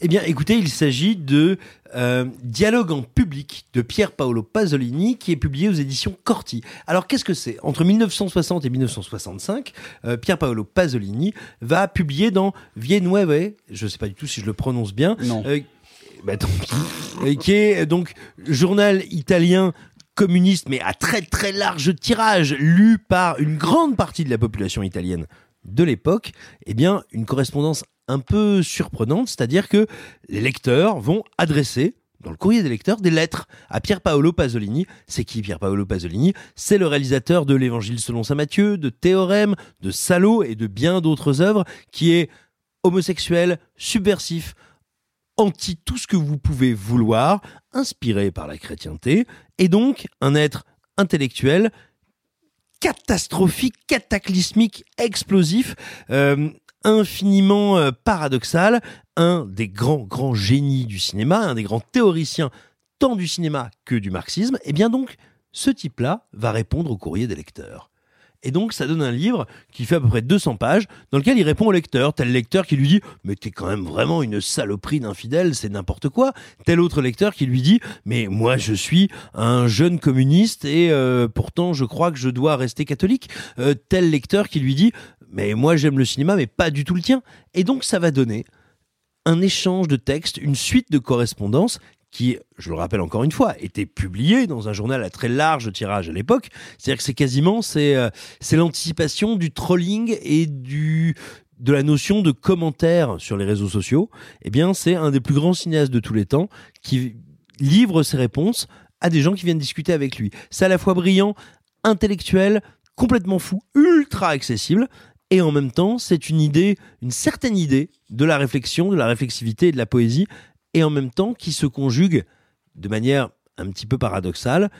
Eh bien, écoutez, il s'agit de euh, Dialogue en public de Pier Paolo Pasolini qui est publié aux éditions Corti. Alors, qu'est-ce que c'est? Entre 1960 et 1965, euh, Pier Paolo Pasolini va publier dans Vie je ne sais pas du tout si je le prononce bien, Non. euh, bah, pis. Euh, qui est euh, donc journal italien communiste, mais à très très large tirage, lu par une grande partie de la population italienne de l'époque, eh bien, une correspondance un peu surprenante, c'est-à-dire que les lecteurs vont adresser dans le courrier des lecteurs des lettres à Pier Paolo Pasolini. C'est qui Pier Paolo Pasolini? C'est le réalisateur de l'Évangile selon saint Matthieu, de Théorème, de Salo et de bien d'autres œuvres, qui est homosexuel, subversif, anti tout ce que vous pouvez vouloir, inspiré par la chrétienté, et donc un être intellectuel catastrophique, cataclysmique, explosif, euh, infiniment euh, paradoxal, un des grands, grands génies du cinéma, un des grands théoriciens tant du cinéma que du marxisme, et bien donc, ce type-là va répondre au courrier des lecteurs. Et donc, ça donne un livre qui fait à peu près 200 pages, dans lequel il répond au lecteur. Tel lecteur qui lui dit Mais t'es quand même vraiment une saloperie d'infidèle, c'est n'importe quoi. Tel autre lecteur qui lui dit Mais moi, je suis un jeune communiste et euh, pourtant, je crois que je dois rester catholique. Euh, tel lecteur qui lui dit Mais moi, j'aime le cinéma, mais pas du tout le tien. Et donc, ça va donner un échange de textes, une suite de correspondances qui, je le rappelle encore une fois, était publié dans un journal à très large tirage à l'époque. C'est-à-dire que c'est quasiment c'est euh, c'est l'anticipation du trolling et du de la notion de commentaire sur les réseaux sociaux. Eh bien, c'est un des plus grands cinéastes de tous les temps qui livre ses réponses à des gens qui viennent discuter avec lui. C'est à la fois brillant, intellectuel, complètement fou, ultra accessible. Et en même temps, c'est une idée, une certaine idée de la réflexion, de la réflexivité et de la poésie et en même temps qui se conjugue de manière un petit peu paradoxale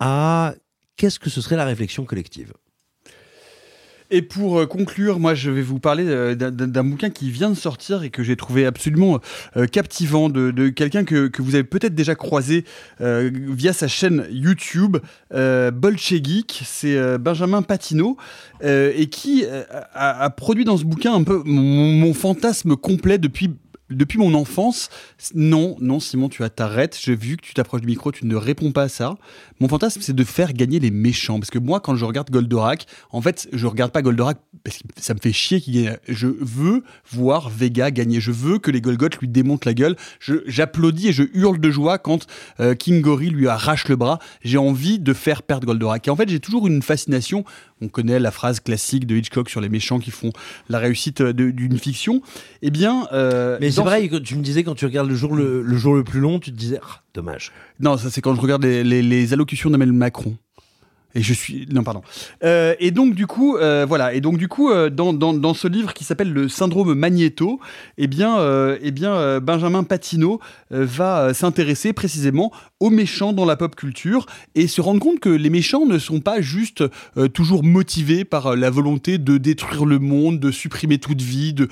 à qu'est-ce que ce serait la réflexion collective? Et pour euh, conclure, moi je vais vous parler euh, d'un- bouquin qui vient de sortir et que j'ai trouvé absolument euh, captivant de, quelqu'un que, que vous avez peut-être déjà croisé via sa chaîne YouTube, euh. C'est Benjamin Patino euh, et qui a, a produit dans ce bouquin un peu mon, mon fantasme complet depuis depuis mon enfance, non, non, Simon, tu t'arrêtes. J'ai vu que tu t'approches du micro, tu ne réponds pas à ça. Mon fantasme, c'est de faire gagner les méchants. Parce que moi, quand je regarde Goldorak, en fait, je regarde pas Goldorak parce que ça me fait chier qu'il gagne. Je veux voir Vega gagner. Je veux que les Golgoth lui démontent la gueule. J'applaudis et je hurle de joie quand euh, King Gory lui arrache le bras. J'ai envie de faire perdre Goldorak. Et en fait, j'ai toujours une fascination. On connaît la phrase classique de Hitchcock sur les méchants qui font la réussite euh, d'une fiction. Eh bien, euh, Mais c'est vrai, tu me disais quand tu regardes le jour le, le jour le plus long, tu te disais Ah, dommage. Non, ça c'est quand je regarde les, les- les allocutions d'Emmanuel Macron. Et je suis non pardon. Euh, et donc du coup euh, voilà et donc du coup euh, dans, dans, dans ce livre qui s'appelle le syndrome Magneto, eh bien eh bien Benjamin Patino va s'intéresser précisément aux méchants dans la pop culture et se rendre compte que les méchants ne sont pas juste toujours motivés par la volonté de détruire le monde, de supprimer toute vie, de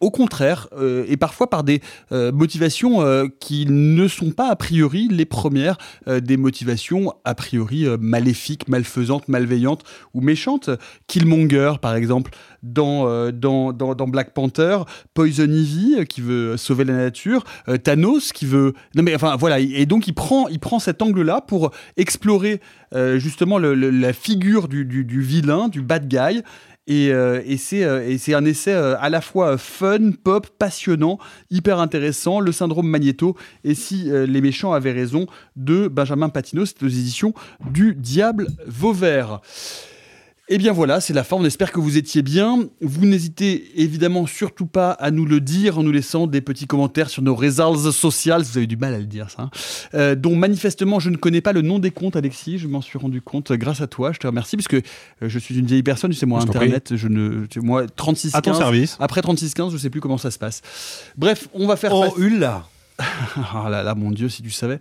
au contraire et parfois par des motivations qui ne sont pas a priori les premières des motivations a priori maléfiques, malfaisantes, malveillantes ou méchantes. Killmonger par exemple dans, euh, dans, dans, dans Black Panther, Poison Ivy euh, qui veut sauver la nature, euh, Thanos qui veut non mais enfin voilà. Et donc il prend il prend cet angle là pour explorer euh, justement la figure du, du vilain, du bad guy et, euh, euh, et c'est un essai euh, à la fois fun, pop, passionnant, hyper intéressant, le syndrome Magneto, et si les méchants avaient raison, de Benjamin Patino, c'est aux éditions du Diable Vauvert. Et bien voilà, c'est la fin. On espère que vous étiez bien. Vous n'hésitez évidemment surtout pas à nous le dire en nous laissant des petits commentaires sur nos réseaux sociaux. Vous avez du mal à le dire, ça. hein. Euh, dont manifestement je ne connais pas le nom des comptes, Alexis. Je m'en suis rendu compte grâce à toi. Je te remercie parce que euh, je suis une vieille personne. C'est moi Je t'en Internet. Je ne, tu- moi 36 À ton service. Après 36 15, je sais plus comment ça se passe. Bref, on va faire. Oh, passer- Ulla Ah là là, mon Dieu, si tu savais.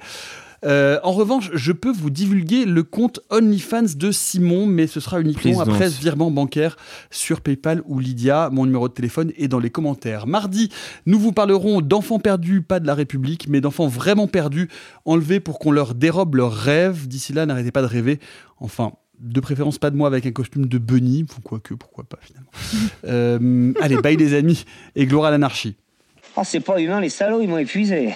Euh, en revanche, je peux vous divulguer le compte OnlyFans de Simon, mais ce sera uniquement Please après don't. ce virement bancaire sur PayPal ou Lydia. Mon numéro de téléphone est dans les commentaires. Mardi, nous vous parlerons d'enfants perdus, pas de la République, mais d'enfants vraiment perdus, enlevés pour qu'on leur dérobe leurs rêves. D'ici là, n'arrêtez pas de rêver. Enfin, de préférence pas de moi avec un costume de bunny, quoique, pourquoi pas finalement. Euh, allez, bye les amis, et gloire à l'anarchie. Oh, c'est pas humain, les salauds, ils m'ont épuisé.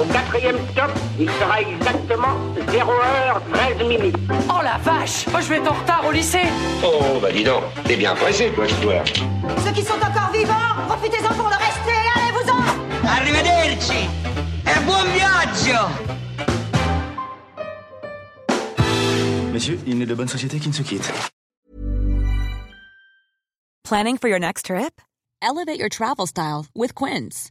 Au quatrième stop, il sera exactement 0h13 minutes. Oh la vache Moi je vais être en retard au lycée Oh, bah dis donc, t'es bien pressé, toi, toi. Ceux qui sont encore vivants, profitez-en pour le rester Allez-vous-en Arrivederci e buon viaggio Messieurs, il n'est de bonne société qui ne se quitte. Planning for your next trip? Elevate your travel style with Quince.